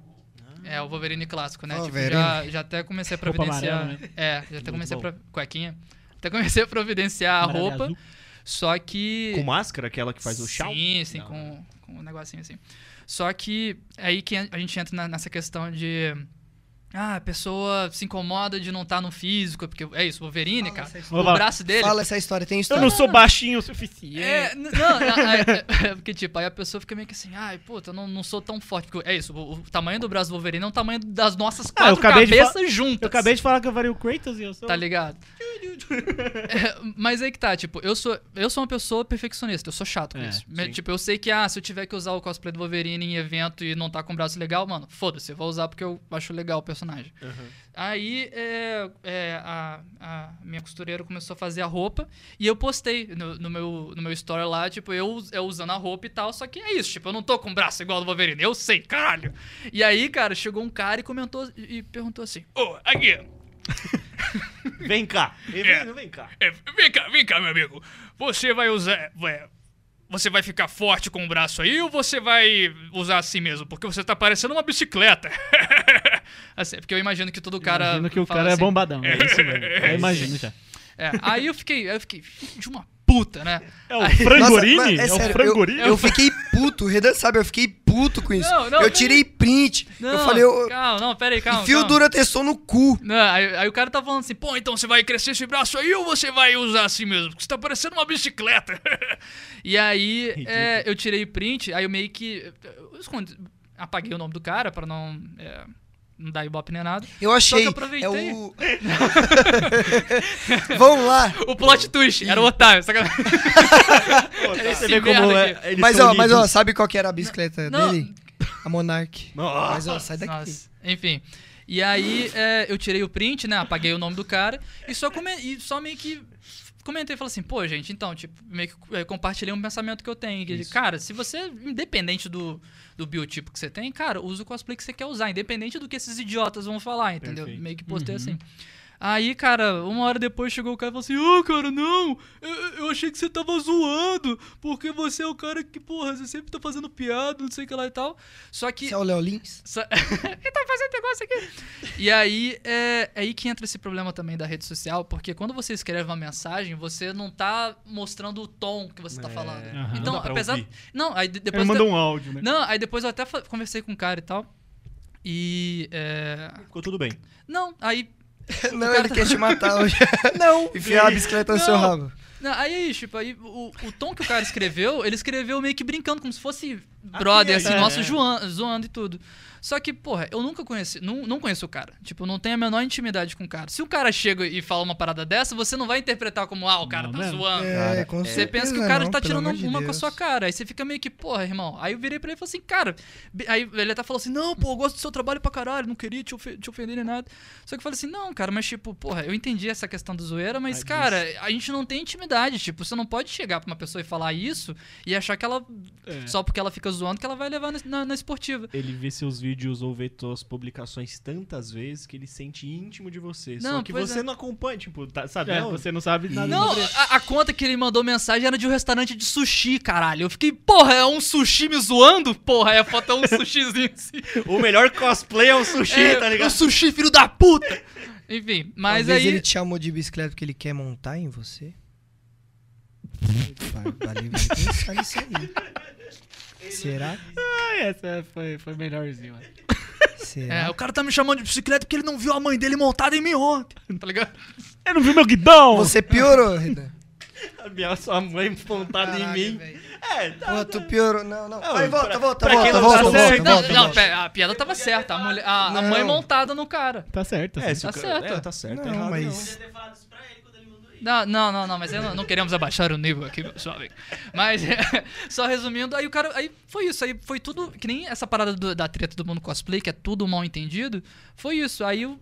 S3: É, o Wolverine clássico, né? Tipo,
S4: Wolverine.
S3: já, já até comecei a providenciar.
S1: amarela, né?
S3: É, já até comecei a. Pro... Cuequinha. Até comecei a providenciar a roupa.
S1: azul.
S3: Só que.
S2: Com máscara, aquela que faz o chau?
S3: Sim, sim, com, com um negocinho assim. Só que é aí que a gente entra na- nessa questão de Ah, a pessoa se incomoda de não estar no físico, porque é isso, Wolverine,
S4: Fala
S3: cara.
S4: essa
S3: O braço dele.
S4: Fala essa história, tem
S1: Eu
S4: história.
S1: não sou baixinho o suficiente.
S3: É, não, é, é, é, porque, tipo, aí a pessoa fica meio que assim, ai, puta, eu não, não sou tão forte. Porque é isso, o, o tamanho do braço do Wolverine é o tamanho das nossas
S1: Ah, eu
S3: quatro
S1: acabei de
S3: cabeças juntas.
S1: Eu acabei de falar que eu varia o Kratos e eu sou.
S3: Tá ligado? É, mas aí que tá, tipo, eu sou, eu sou uma pessoa perfeccionista, eu sou chato com
S1: É,
S3: isso.
S2: Sim.
S3: Tipo, eu sei que, ah, se eu tiver que usar o cosplay do Wolverine em evento e não tá com o braço legal, mano, foda-se, eu vou usar porque eu acho legal o personagem. Aí é, é, a, a minha costureira começou a fazer a roupa e eu postei no, no meu, no meu story lá, tipo, eu, eu usando a roupa e tal, só que é isso, tipo, eu não tô com o braço igual do Wolverine, eu sei, caralho. E aí, cara, chegou um cara e comentou e perguntou assim: Ô, aqui,
S2: Vem cá. Vem, vem cá.
S7: É, vem cá, vem cá, meu amigo. Você vai usar. vai- você vai ficar forte com o braço aí ou você vai usar assim mesmo? Porque você tá parecendo uma bicicleta.
S3: Assim, porque eu imagino que todo cara.
S1: Imagino que o cara é
S3: assim.
S1: bombadão. É isso mesmo. Eu imagino já.
S3: É, aí eu fiquei, eu fiquei, filho de uma puta, né?
S1: É o Frangorini?
S4: Nossa, mano,
S1: é, o
S4: sério,
S1: Frangorini?
S4: Eu, eu fiquei puto, o Redan sabe, eu fiquei puto com isso.
S3: Não, não,
S4: eu tirei print.
S3: Não,
S4: eu falei, eu,
S3: calma, não, pera aí, calma. calma.
S4: dura testou no cu.
S3: Não, aí, aí o cara tá falando assim, pô,
S7: Pô, então você vai crescer esse braço aí ou você vai usar assim mesmo? Porque você tá parecendo uma bicicleta.
S3: E aí é, eu tirei print, aí eu meio que. Eu escondi, apaguei o nome do cara pra não. é, não dar ibope nem nada.
S4: Eu achei.
S3: eu aproveitei.
S4: É o. Vamos lá.
S3: O plot twist, era o Otávio, sacanagem.
S2: Você
S3: Esse
S2: vê como é,
S4: Mas ó, mas ó, sabe qual que era a bicicleta
S3: Não.
S4: dele? A Monarch.
S2: Nossa.
S4: Mas ó, sai daqui.
S3: Nossa, enfim. E aí é, eu tirei o print, né? Apaguei o nome do cara e só, come, e só meio que comentei e falei assim, pô, gente, então, tipo, meio que é, compartilhei um pensamento que eu tenho. Que, cara, se você, independente do, do biotipo que você tem, cara, usa o cosplay que você quer usar, independente do que esses idiotas vão falar, entendeu?
S2: Perfeito.
S3: Meio que postei assim. Aí, cara, uma hora depois chegou o cara e falou assim: Ô, cara, não, eu, eu achei que você tava zoando, porque você é o cara que, porra, você sempre tá fazendo piada, não sei o que lá e tal. Só que.
S4: Você é o Léo Lins?
S3: Só- Ele tá fazendo negócio aqui. E aí, é, é aí que entra esse problema também da rede social, porque quando você escreve uma mensagem, você não tá mostrando o tom que você tá
S2: É,
S3: falando.
S1: Aham.
S3: Então,
S2: Não dá pra
S3: apesar.
S2: ouvir.
S3: Não, aí de-
S1: Ele
S3: depois.
S1: mandou um áudio, né?
S3: Não, aí depois eu até conversei com o cara e tal. E. é,
S2: Ficou tudo bem.
S3: Não, aí.
S4: Não,
S3: cara
S4: ele quer te matar hoje. Não. Enfiar a bicicleta no seu rabo.
S3: Não, aí, aí, tipo, aí o, o tom que o cara escreveu, ele escreveu meio que brincando, como se fosse brother, assim,
S2: é,
S3: nosso
S2: é.
S3: zoando e tudo. Só que, porra, eu nunca conheci, não, não conheço o cara. Tipo, não tenho a menor intimidade com o cara. Se o cara chega e fala uma parada dessa, você não vai interpretar como, ah, o cara
S1: Não
S3: tá
S1: mesmo.
S3: zoando.
S4: É, com
S3: Você pensa que o cara
S4: não,
S3: tá tirando
S4: de
S3: uma com a sua cara. Aí você fica meio que, porra, irmão. Aí eu virei pra ele e falei assim, cara. Aí ele até falou assim: não, pô, eu gosto do seu trabalho pra caralho, não queria te, ofe- te ofender nem nada. Só que eu falei assim: não, cara, mas tipo, porra, eu entendi essa questão do zoeira, mas,
S2: Ah,
S3: cara, a gente não tem intimidade. Tipo, você não pode chegar pra uma pessoa e falar isso e achar que ela,
S1: É.
S3: só porque ela fica zoando, que ela vai levar na, na- na esportiva.
S2: Ele vê seus vídeos ou vê suas publicações tantas vezes que ele sente íntimo de você.
S3: Não,
S2: Só que você
S3: é.
S2: não acompanha, tipo, tá, sabe?
S1: É,
S2: não,
S1: você não sabe nada
S3: Não, a, a conta que ele mandou mensagem era de um restaurante de sushi, caralho. Eu fiquei, porra, é um sushi me zoando? Porra, é a foto é um sushizinho assim.
S2: O melhor cosplay é o sushi,
S3: É,
S2: tá
S3: O
S2: ligado?
S3: sushi, filho da puta! Enfim, mas
S4: Talvez
S3: aí.
S4: ele te chamou de bicicleta porque ele quer montar em você. Vale, vai pensar nisso aí. Será?
S1: Ah, essa foi, foi melhorzinho. mano.
S4: Será?
S3: É, o cara tá me chamando de bicicleta porque ele não viu a mãe dele montada em mim ontem. Tá ligado?
S1: Eu não vi meu guidão!
S4: Você piorou, Redan.
S2: A minha sua mãe pontada em mim.
S4: velho.
S2: É, tá.
S4: Pô, tu piorou. Não, não.
S2: Não,
S4: Vai, volta,
S2: pra-
S4: volta,
S2: pra quem
S4: volta,
S2: não
S4: volta,
S2: tá
S4: volta,
S2: certo-
S3: Não,
S4: volta,
S3: não,
S4: volta.
S3: a piada tava certa. A, mulher, a, a
S4: Não.
S3: mãe montada no cara.
S1: Tá certo.
S2: É,
S1: assim.
S2: se o
S3: Tá
S2: cara-
S3: certo.
S2: É, tá certo.
S4: Não,
S2: tá errado,
S4: mas-
S2: não.
S3: Não, não, não, mas não, não queremos abaixar o nível aqui, pessoal. Mas, só resumindo, aí o cara. Aí foi isso, aí foi tudo. Que nem essa parada do- da treta do mundo cosplay, que é tudo mal entendido. Foi isso. Aí o-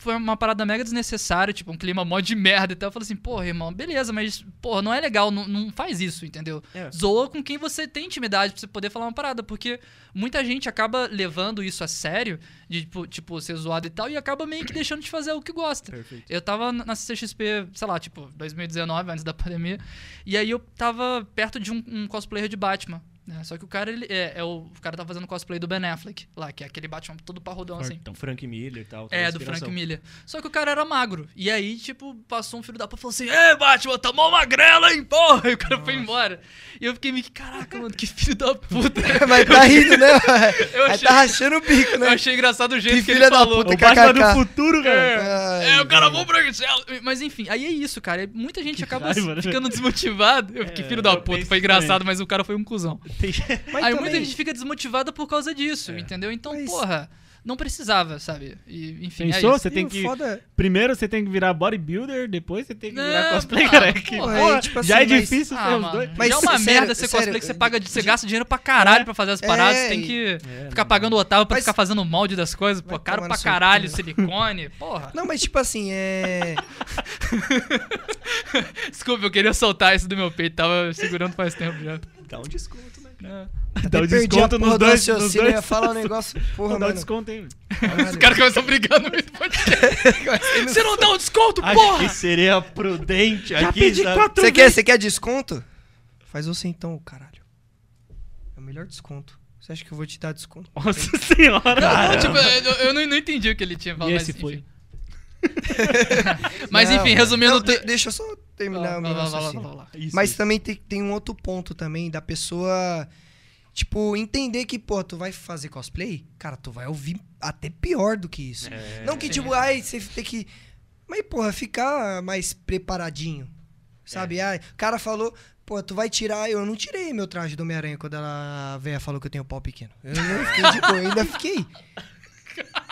S3: foi uma parada mega desnecessária, tipo, um clima mó de merda e tal. Eu falei assim, porra, irmão, beleza, mas, porra, não é legal, não, não faz isso, entendeu?
S2: É.
S3: Zoa com quem você tem intimidade pra você poder falar uma parada, porque muita gente acaba levando isso a sério, de, tipo, tipo, ser zoado e tal, e acaba meio que deixando de fazer o que gosta.
S2: Perfeito.
S3: Eu tava na CXP, sei lá, tipo, 2019, antes da pandemia. E aí eu tava perto de um, um cosplayer de Batman. Né? Só que o cara, ele é, é o, o cara tá fazendo cosplay do Ben Affleck, lá, que é aquele Batman todo parrudão assim.
S1: Fortão.
S2: Frank Miller e tal.
S3: É, do. Frank Miller. Só que o cara era magro. E aí, tipo, passou um filho da puta e falou assim: Ei, Batman, tá mó magrela, hein, porra! E o cara foi embora. E eu fiquei meio que, caraca, mano, que filho da puta.
S4: Mas tá rindo, né?
S3: Eu
S4: Aí
S3: achei-
S4: tá rachando o bico,
S3: Eu
S4: né?
S3: achei engraçado o jeito
S4: Que
S3: que, ele
S4: da
S3: falou.
S4: puta,
S1: O Batman do
S4: KKK.
S1: futuro, cara.
S4: Ai,
S3: É, o cara,
S4: velho.
S3: vou pra Excel. Mas enfim, aí é isso, cara. Muita gente acaba
S1: raiva, né?
S3: ficando desmotivado. Eu fiquei
S1: É,
S3: filho da
S1: eu
S3: puta, foi engraçado, mas o cara foi um cuzão.
S2: Tem-
S4: Mas
S3: aí
S4: também-
S3: muita gente fica desmotivada por causa disso, entendeu? Então,
S4: Mas-
S3: porra, não precisava, sabe? E, enfim,
S1: Pensou?
S3: é isso.
S1: Você tem
S4: o
S1: que.
S4: foda-
S1: Primeiro você tem que virar bodybuilder, depois você tem que virar
S3: Não,
S1: cosplay,
S3: ah,
S1: cara. Que,
S3: porra,
S1: porra,
S4: aí, tipo
S1: já
S4: assim,
S1: é
S4: mas-
S1: difícil
S3: Ah,
S1: ser os dois.
S4: Mas
S3: já é uma
S4: sério,
S3: merda ser
S4: sério,
S3: cosplay que você
S4: de-
S3: paga, você gasta dinheiro pra caralho pra fazer as paradas, você tem que
S1: É,
S3: ficar pagando otávio pra
S4: Mas-
S3: ficar fazendo molde das coisas, pô, caro pra caralho, silicone, porra.
S4: Não, mas tipo assim, é.
S3: Desculpa, eu queria soltar isso do meu peito, tava segurando faz tempo já.
S2: Dá um desconto, cara?
S1: Dá o
S4: perdi
S1: desconto nos
S4: do
S1: dois. Nos
S4: eu ia
S1: dois.
S4: falar um negócio. Porra,
S1: Dá o desconto mano.
S3: Os caras começam brigando no meio do podcast. Você não dá um desconto,
S2: Acho
S3: porra!
S2: que seria prudente
S1: Já
S2: aqui,
S1: pedi quatro
S4: Você quer, você quer desconto? Faz você então, caralho. É o melhor desconto. Você acha que eu vou te dar desconto?
S1: Nossa senhora.
S3: Não, tipo, eu, eu não, não entendi o que ele tinha falado.
S1: E
S3: mas,
S1: esse
S3: enfim.
S1: foi.
S3: Mas
S4: Não,
S3: enfim, resumindo.
S4: não, de- deixa eu só terminar o meu raciocínio. Mas também tem, tem um outro ponto também da pessoa, tipo, entender que, pô, tu vai fazer cosplay, cara, tu vai ouvir até pior do que isso.
S2: É.
S4: Não que, tipo, ai, você tem que. Mas, porra, ficar mais preparadinho. Sabe? Ai, o cara falou, pô, tu vai tirar. Eu não tirei meu traje do Homem-Aranha quando ela, a véia falou que eu tenho pau pequeno. Eu não fiquei de boa, eu ainda fiquei.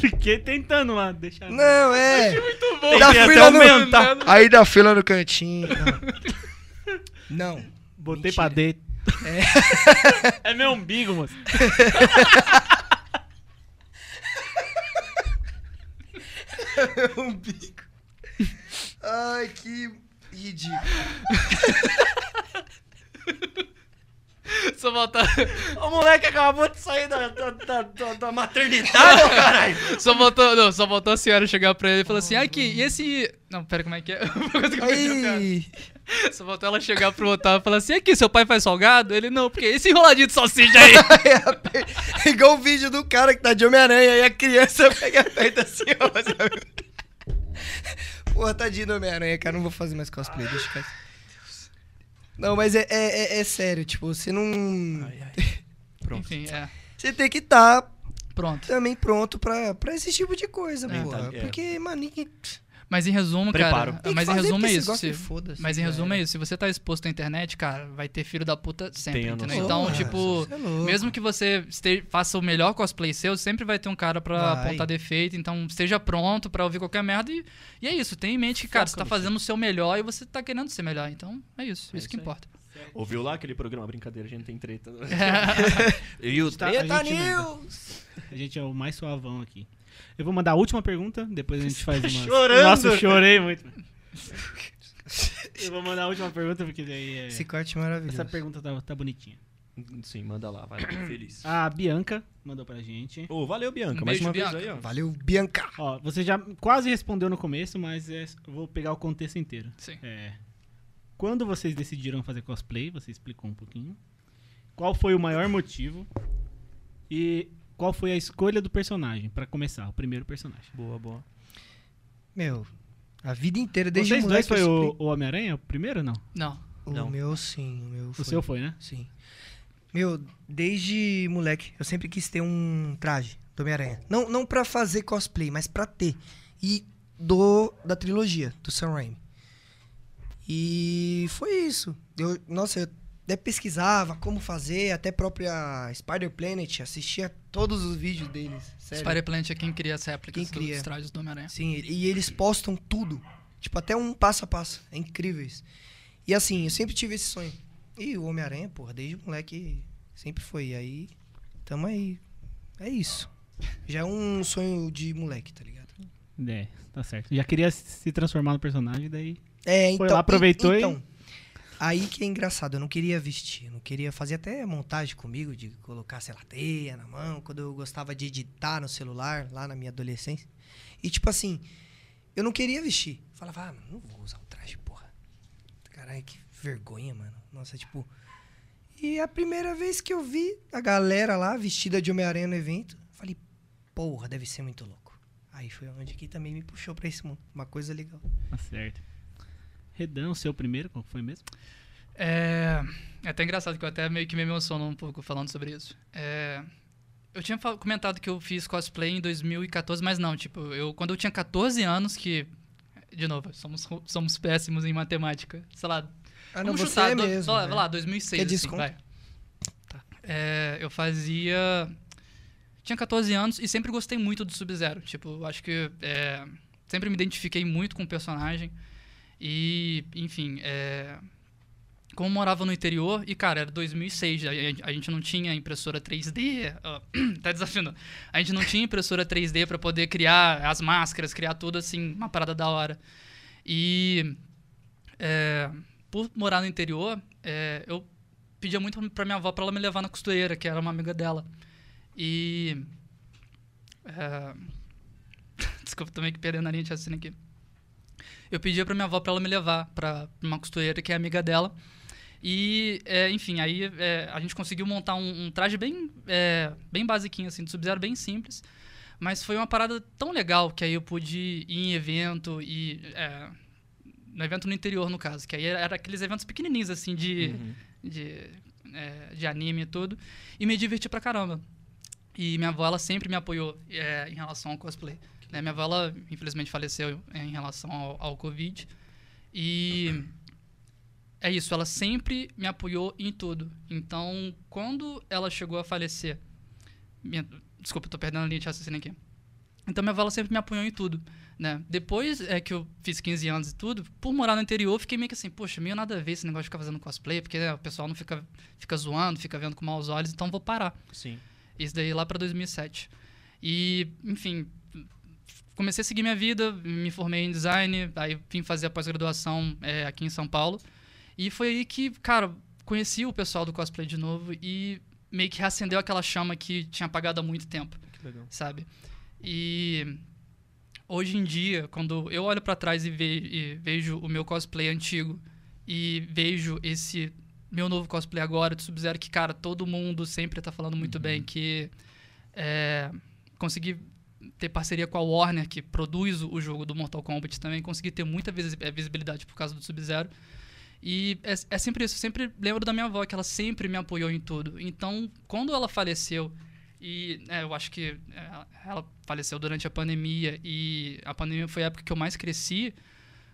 S1: Fiquei tentando lá, deixar.
S4: Não, é.
S3: Muito bom.
S4: Da fila
S1: aumentar.
S4: no. Aí da fila no cantinho. Não. Não.
S1: Botei
S4: Mentira.
S1: pra dentro. É. meu umbigo, moço.
S4: um bico. Ai, que ridículo.
S3: Só voltar,
S2: O moleque acabou de sair da, da, da, da- da maternidade, ô caralho.
S3: só voltou, não, só voltou a senhora chegar pra ele e falou assim: aqui, e esse. Não, pera, como é que é? Só voltou ela chegar pro Otávio e falar assim: aqui, seu pai faz salgado? Ele não, porque esse enroladinho de salsicha aí.
S4: É igual o vídeo do cara que tá de Homem-Aranha e a criança pega perto assim, ó. sabe? Porra, tadinho do Homem-Aranha, cara. Não vou fazer mais cosplay, deixa quieto. Não, mas é, é, é- é sério, tipo, você não.
S2: Pronto.
S3: Enfim, é.
S4: Você tem que estar
S3: Pronto.
S4: também pronto pra, pra esse tipo de coisa,
S3: É,
S4: porra.
S2: tá- é.
S4: Porque, mano, ninguém.
S3: Mas em resumo,
S2: Preparo.
S3: cara.
S4: Tem
S3: Mas em resumo é isso. se-
S4: foda-se,
S3: mas em
S4: já
S3: resumo é isso. Se você tá exposto à internet, cara, vai ter filho da puta sempre,
S2: Tenha
S3: entendeu? Então,
S4: Porra,
S3: tipo,
S4: é
S3: mesmo que você este- faça o melhor cosplay seu, sempre vai ter um cara pra
S4: Vai.
S3: apontar defeito. Então, esteja pronto pra ouvir qualquer merda. E, e é isso. Tenha em mente que, cara,
S2: Foca
S3: você tá fazendo o seu melhor e você tá querendo ser melhor. Então, é isso.
S2: É
S3: isso que
S2: aí.
S3: importa.
S2: Ouviu lá aquele programa Brincadeira, a gente tem treta.
S3: É.
S2: e o
S1: Tá,
S2: Treta. News!
S1: A gente é o mais suavão aqui. Eu vou mandar a última pergunta, depois a gente faz uma.
S2: chorando.
S1: Nossa, eu chorei muito. Eu vou mandar a última pergunta, porque daí é...
S4: Esse corte maravilhoso.
S1: Essa pergunta tá, tá bonitinha.
S2: Sim, manda lá, vai lá, feliz.
S1: A Bianca mandou pra gente.
S2: Ô, valeu, Bianca.
S3: Um
S2: Mais uma
S3: Bianca.
S2: vez aí, ó.
S4: Valeu, Bianca.
S1: Ó, você já quase respondeu no começo, mas é- eu vou pegar o contexto inteiro.
S3: Sim.
S1: É, quando vocês decidiram fazer cosplay, você explicou um pouquinho. Qual foi o maior motivo? E qual foi a escolha do personagem, pra começar, o primeiro personagem?
S2: Boa, boa.
S4: Meu, a vida inteira, desde
S1: Vocês dois foi o, o Homem-Aranha, o primeiro ou não?
S3: Não.
S4: O
S2: Não.
S4: meu sim, o meu
S1: O
S4: foi.
S1: seu foi, né?
S4: Sim. Meu, desde moleque, eu sempre quis ter um traje do Homem-Aranha. Não, não pra fazer cosplay, mas pra ter. E do da trilogia, do Sam Raimi. E foi isso. Eu, nossa, eu até pesquisava como fazer, até própria Spider Planet, assistia todos os vídeos deles. Sério.
S3: Spider Plant é quem cria as réplicas
S4: Quem cria.
S3: dos trajes do Homem-Aranha.
S4: Sim, e eles postam tudo. Tipo, até um passo a passo. É incrível isso. E assim, eu sempre tive esse sonho. E o Homem-Aranha, porra, desde moleque sempre foi. E aí, tamo aí. É isso. Já é um sonho de moleque, tá ligado?
S1: É, tá certo. Já queria se transformar no personagem, daí.
S4: É, então.
S1: lá, aproveitou e-
S4: Então, aí que é engraçado. Eu não queria vestir. Eu não queria fazer até montagem comigo, de colocar, sei lá, teia na mão, quando eu gostava de editar no celular, lá na minha adolescência. E tipo assim, eu não queria vestir. Falava, ah, não vou usar o traje, porra. Caralho, que vergonha, mano. Nossa, tipo. E a primeira vez que eu vi a galera lá vestida de Homem-Aranha no evento, falei, porra, deve ser muito louco. Aí foi onde que também me puxou pra esse mundo. Uma coisa legal.
S1: Tá certo. Redan, o seu primeiro, qual foi mesmo?
S3: É, é até engraçado que eu até meio que me emociono um pouco falando sobre isso. É, eu tinha comentado que eu fiz cosplay em 2014, mas não, tipo, eu quando eu tinha 14 anos que de novo, somos somos péssimos em matemática. Sei lá,
S4: Ah, não,
S3: vamos chutar,
S4: é
S3: do-
S4: mesmo.
S3: lá,
S4: né?
S3: vai lá, 2006
S4: Quer
S3: assim, vai. Tá. É, eu fazia tinha 14 anos e sempre gostei muito do Sub-Zero. Tipo, eu acho que é, sempre me identifiquei muito com o personagem. E, enfim, é, como morava no interior, e cara, era 2006, a, a- gente não tinha impressora 3D, ó, tá desafiando. A gente não tinha impressora 3D pra poder criar as máscaras, criar tudo assim, uma parada da hora. E é, por morar no interior, é, eu pedia muito pra minha avó pra ela me levar na costureira, que era uma amiga dela. E. é, desculpa, tô meio que perdendo a linha de aqui. Eu pedia pra minha avó pra ela me levar pra uma costureira que é amiga dela. E, é, enfim, aí é, a gente conseguiu montar um, um traje bem, é, bem basiquinho, assim, do Sub-Zero, bem simples. Mas foi uma parada tão legal que aí eu pude ir em evento e. é, no evento no interior, no caso, que aí era aqueles eventos pequenininhos, assim, de, de, é, de anime e tudo, e me diverti pra caramba. E minha avó, ela sempre me apoiou é, em relação ao cosplay. Né? Minha avó, ela, infelizmente, faleceu é, em relação ao, ao Covid. E é isso, ela sempre me apoiou em tudo. Então, quando ela chegou a falecer... Minha, desculpa, tô perdendo a linha de raciocínio aqui. Então, minha avó, ela sempre me apoiou em tudo. Né? Depois é que eu fiz 15 anos e tudo, por morar no interior, fiquei meio que assim, poxa, meio nada a ver esse negócio de ficar fazendo cosplay, porque né, o pessoal não fica, fica zoando, fica vendo com maus olhos, então vou parar.
S2: Sim.
S3: Isso daí lá pra 2007. E, enfim, comecei a seguir minha vida, me formei em design, aí vim fazer a pós-graduação é, aqui em São Paulo. E foi aí que, cara, conheci o pessoal do cosplay de novo e meio que reacendeu aquela chama que tinha apagado há muito tempo
S2: Que legal.
S3: sabe? E hoje em dia, quando eu olho pra trás e, ve- e vejo o meu cosplay antigo e vejo esse meu novo cosplay agora do Sub-Zero, que, cara, todo mundo sempre tá falando muito bem, que é, consegui ter parceria com a Warner, que produz o jogo do Mortal Kombat também, consegui ter muita eh, visibilidade por causa do Sub-Zero. E é, é sempre isso, eu sempre lembro da minha avó, que ela sempre me apoiou em tudo. Então, quando ela faleceu, e é, eu acho que é, ela faleceu durante a pandemia, e a pandemia foi a época que eu mais cresci,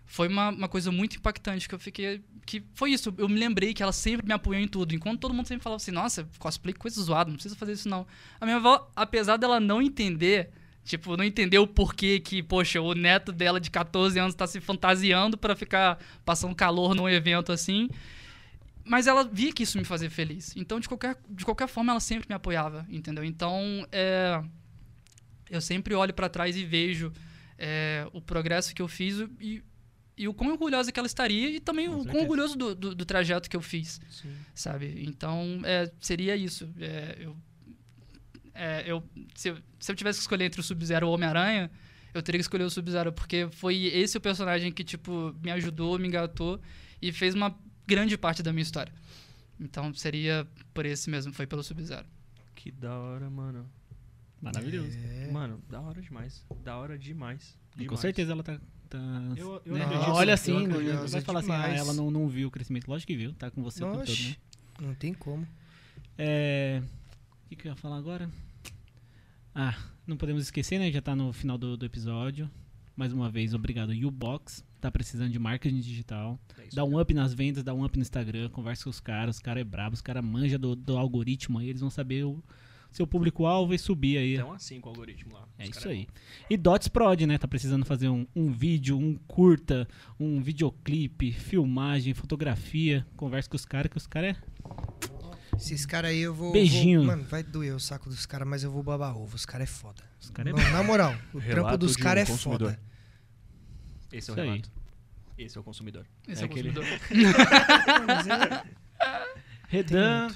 S3: foi uma, uma coisa muito impactante, que eu fiquei... Que foi isso, eu me lembrei que ela sempre me apoiou em tudo. Enquanto todo mundo sempre falava assim, nossa, cosplay coisa zoada, não precisa fazer isso não. A minha avó, apesar dela não entender... Tipo, não entendeu o porquê que, poxa, o neto dela de 14 anos tá se fantasiando pra ficar passando calor num evento assim. Mas ela via que isso me fazia feliz. Então, de qualquer, de qualquer forma, ela sempre me apoiava, entendeu? Então, é, eu sempre olho pra trás e vejo é, o progresso que eu fiz e, e o quão orgulhosa que ela estaria e também o quão orgulhoso do, do, do trajeto que eu fiz,
S2: Sim.
S3: sabe? Então, é, seria isso. É, eu, é, eu, se, eu, se eu tivesse que escolher entre o Sub-Zero ou o Homem-Aranha, eu teria que escolher o Sub-Zero, porque foi esse o personagem que, tipo, me ajudou, me engatou e fez uma grande parte da minha história. Então, seria por esse mesmo, foi pelo Sub-Zero.
S2: Que da hora, mano.
S1: Maravilhoso.
S4: É.
S2: Mano, da hora demais. Da hora demais.
S1: E com
S2: demais.
S1: certeza ela tá. tá
S2: Eu- eu
S1: né?
S2: acredito,
S1: Olha
S4: eu
S1: assim, não
S4: acredito
S1: vai falar assim, ah,
S4: demais.
S1: ela não, não viu o crescimento. Lógico que viu, tá com você o tempo todo, né?
S4: Não tem como.
S1: É. O que, que eu ia falar agora? Ah, não podemos esquecer, né? Já tá no final do, do episódio. Mais uma vez, obrigado, Ubox. Tá precisando de marketing digital.
S2: É
S1: Dá um up nas vendas, dá um up no Instagram, conversa com os caras, os caras é brabo, os caras manjam do, do algoritmo aí, eles vão saber o seu público-alvo e subir aí.
S2: Então assim com o algoritmo lá.
S1: É isso
S2: cara
S1: aí. E Dots Prod, né? Tá precisando fazer um, um vídeo, um curta, um videoclipe, filmagem, fotografia. Conversa com os caras, que os caras é.
S4: Esses caras aí eu vou.
S1: Beijinho.
S4: vou- mano, vai doer o saco dos caras, mas eu vou babar ovo. Os caras é foda.
S1: Os caras é
S4: Não, na moral, o trampo dos
S2: um
S4: caras é foda.
S2: Esse é o
S1: Isso aí.
S2: relato. Esse é o consumidor.
S3: Esse
S2: É
S3: é, o
S2: aquele-
S3: consumidor.
S1: Redan,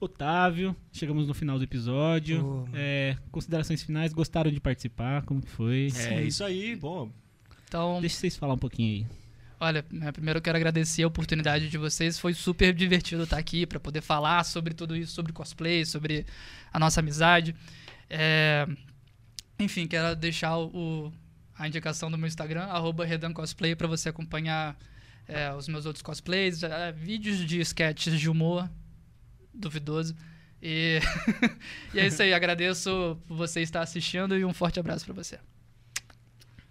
S1: Otávio, chegamos no final do episódio.
S4: Mano.
S1: É, considerações finais, gostaram de participar? Como que foi?
S2: É isso aí, bom.
S3: Então,
S1: Deixa vocês falar um pouquinho aí.
S3: Olha, né, primeiro eu quero agradecer a oportunidade de vocês. Foi super divertido estar aqui para poder falar sobre tudo isso, sobre cosplay, sobre a nossa amizade. É, Enfim, quero deixar o, a indicação do meu Instagram, arroba Redan Cosplay, para você acompanhar é, os meus outros cosplays, é, vídeos de sketches de humor duvidoso. E, e é isso aí, agradeço por você estar assistindo e um forte abraço para você.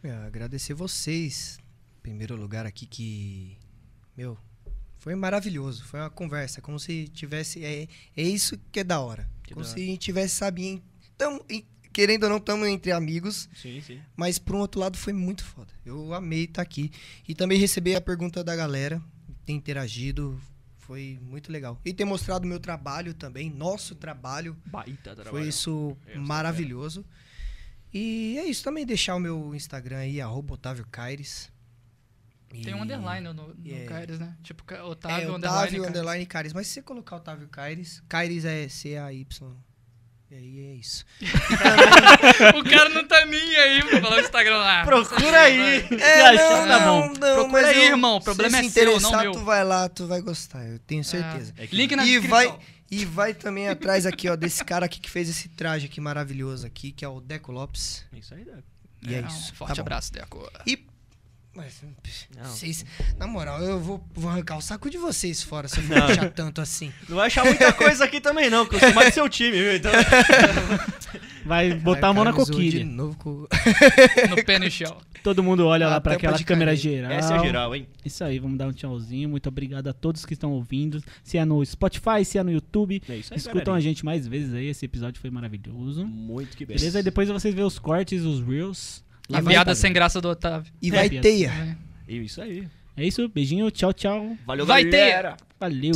S4: É, agradecer vocês. Primeiro lugar aqui que. Meu, foi maravilhoso. Foi uma conversa. Como se tivesse. É, é isso que é da hora.
S2: Que
S4: como
S2: da
S4: se a gente tivesse, tamo, em- querendo ou não, estamos entre amigos.
S2: Sim, sim.
S4: Mas por um outro lado foi muito foda. Eu amei estar aqui. E também receber a pergunta da galera, ter interagido. Foi muito legal. E ter mostrado o meu trabalho também, nosso trabalho.
S2: Baita trabalho.
S4: Foi isso
S2: Eu
S4: maravilhoso. E é isso também, deixar o meu Instagram aí, arroba Otávio Caires.
S3: Tem um underline no, no
S4: É.
S3: Caires, né? Tipo, Ca-
S4: É,
S3: Otávio,
S4: Otávio,
S3: underline,
S4: underline,
S3: Caires.
S4: Mas se você colocar Otávio Caires, Caires é C-A-Y. E aí é isso.
S3: o cara não tá nem aí pra falar o Instagram lá.
S2: Procura aí.
S4: É,
S1: achou, tá bom.
S3: Procura
S4: mas
S3: aí,
S4: eu-
S3: irmão, o problema
S4: se
S3: é
S4: se
S3: seu, não
S4: interessar,
S3: meu.
S4: tu vai lá, tu vai gostar, eu tenho certeza.
S3: É.
S2: É que-
S3: Link na
S4: E
S3: descrição.
S4: vai, e vai também atrás aqui, ó, desse cara aqui que fez esse traje aqui maravilhoso aqui, que é o Deco Lopes.
S2: É Isso aí, Deco.
S4: E é,
S3: um
S4: isso.
S3: forte
S4: tá bom.
S3: abraço, Deco.
S4: E. Mas,
S2: Não.
S4: vocês, na moral, eu vou, vou arrancar o saco de vocês fora se eu for
S2: Não.
S4: deixar tanto assim.
S2: Não vai achar muita coisa aqui também, não, porque eu sou mais do seu time, viu? Então.
S1: Vai botar
S4: Aí
S1: a
S4: o
S1: mão na
S4: zoou De
S1: coquilha.
S4: novo com...
S3: No pé shell.
S1: Todo mundo olha
S4: A
S1: lá pra
S4: tampa
S1: aquela
S4: de
S1: câmera geral.
S2: Essa é a geral, hein?
S1: Isso aí, vamos dar um tchauzinho. Muito obrigado a todos que estão ouvindo. Se é no Spotify, se é no YouTube.
S2: É isso aí,
S1: Escutam a
S2: galerinha.
S1: gente mais vezes aí. Esse episódio foi maravilhoso.
S2: Muito que bem.
S1: Beleza? Depois vocês vê os cortes, os reels.
S3: E
S1: no
S3: piada sem graça do Otávio.
S4: E
S1: É,
S4: vai
S1: piada.
S4: teia.
S2: Isso aí.
S1: É isso, beijinho, tchau, tchau.
S2: Valeu,
S3: Vai ter!
S2: galera.
S1: Valeu.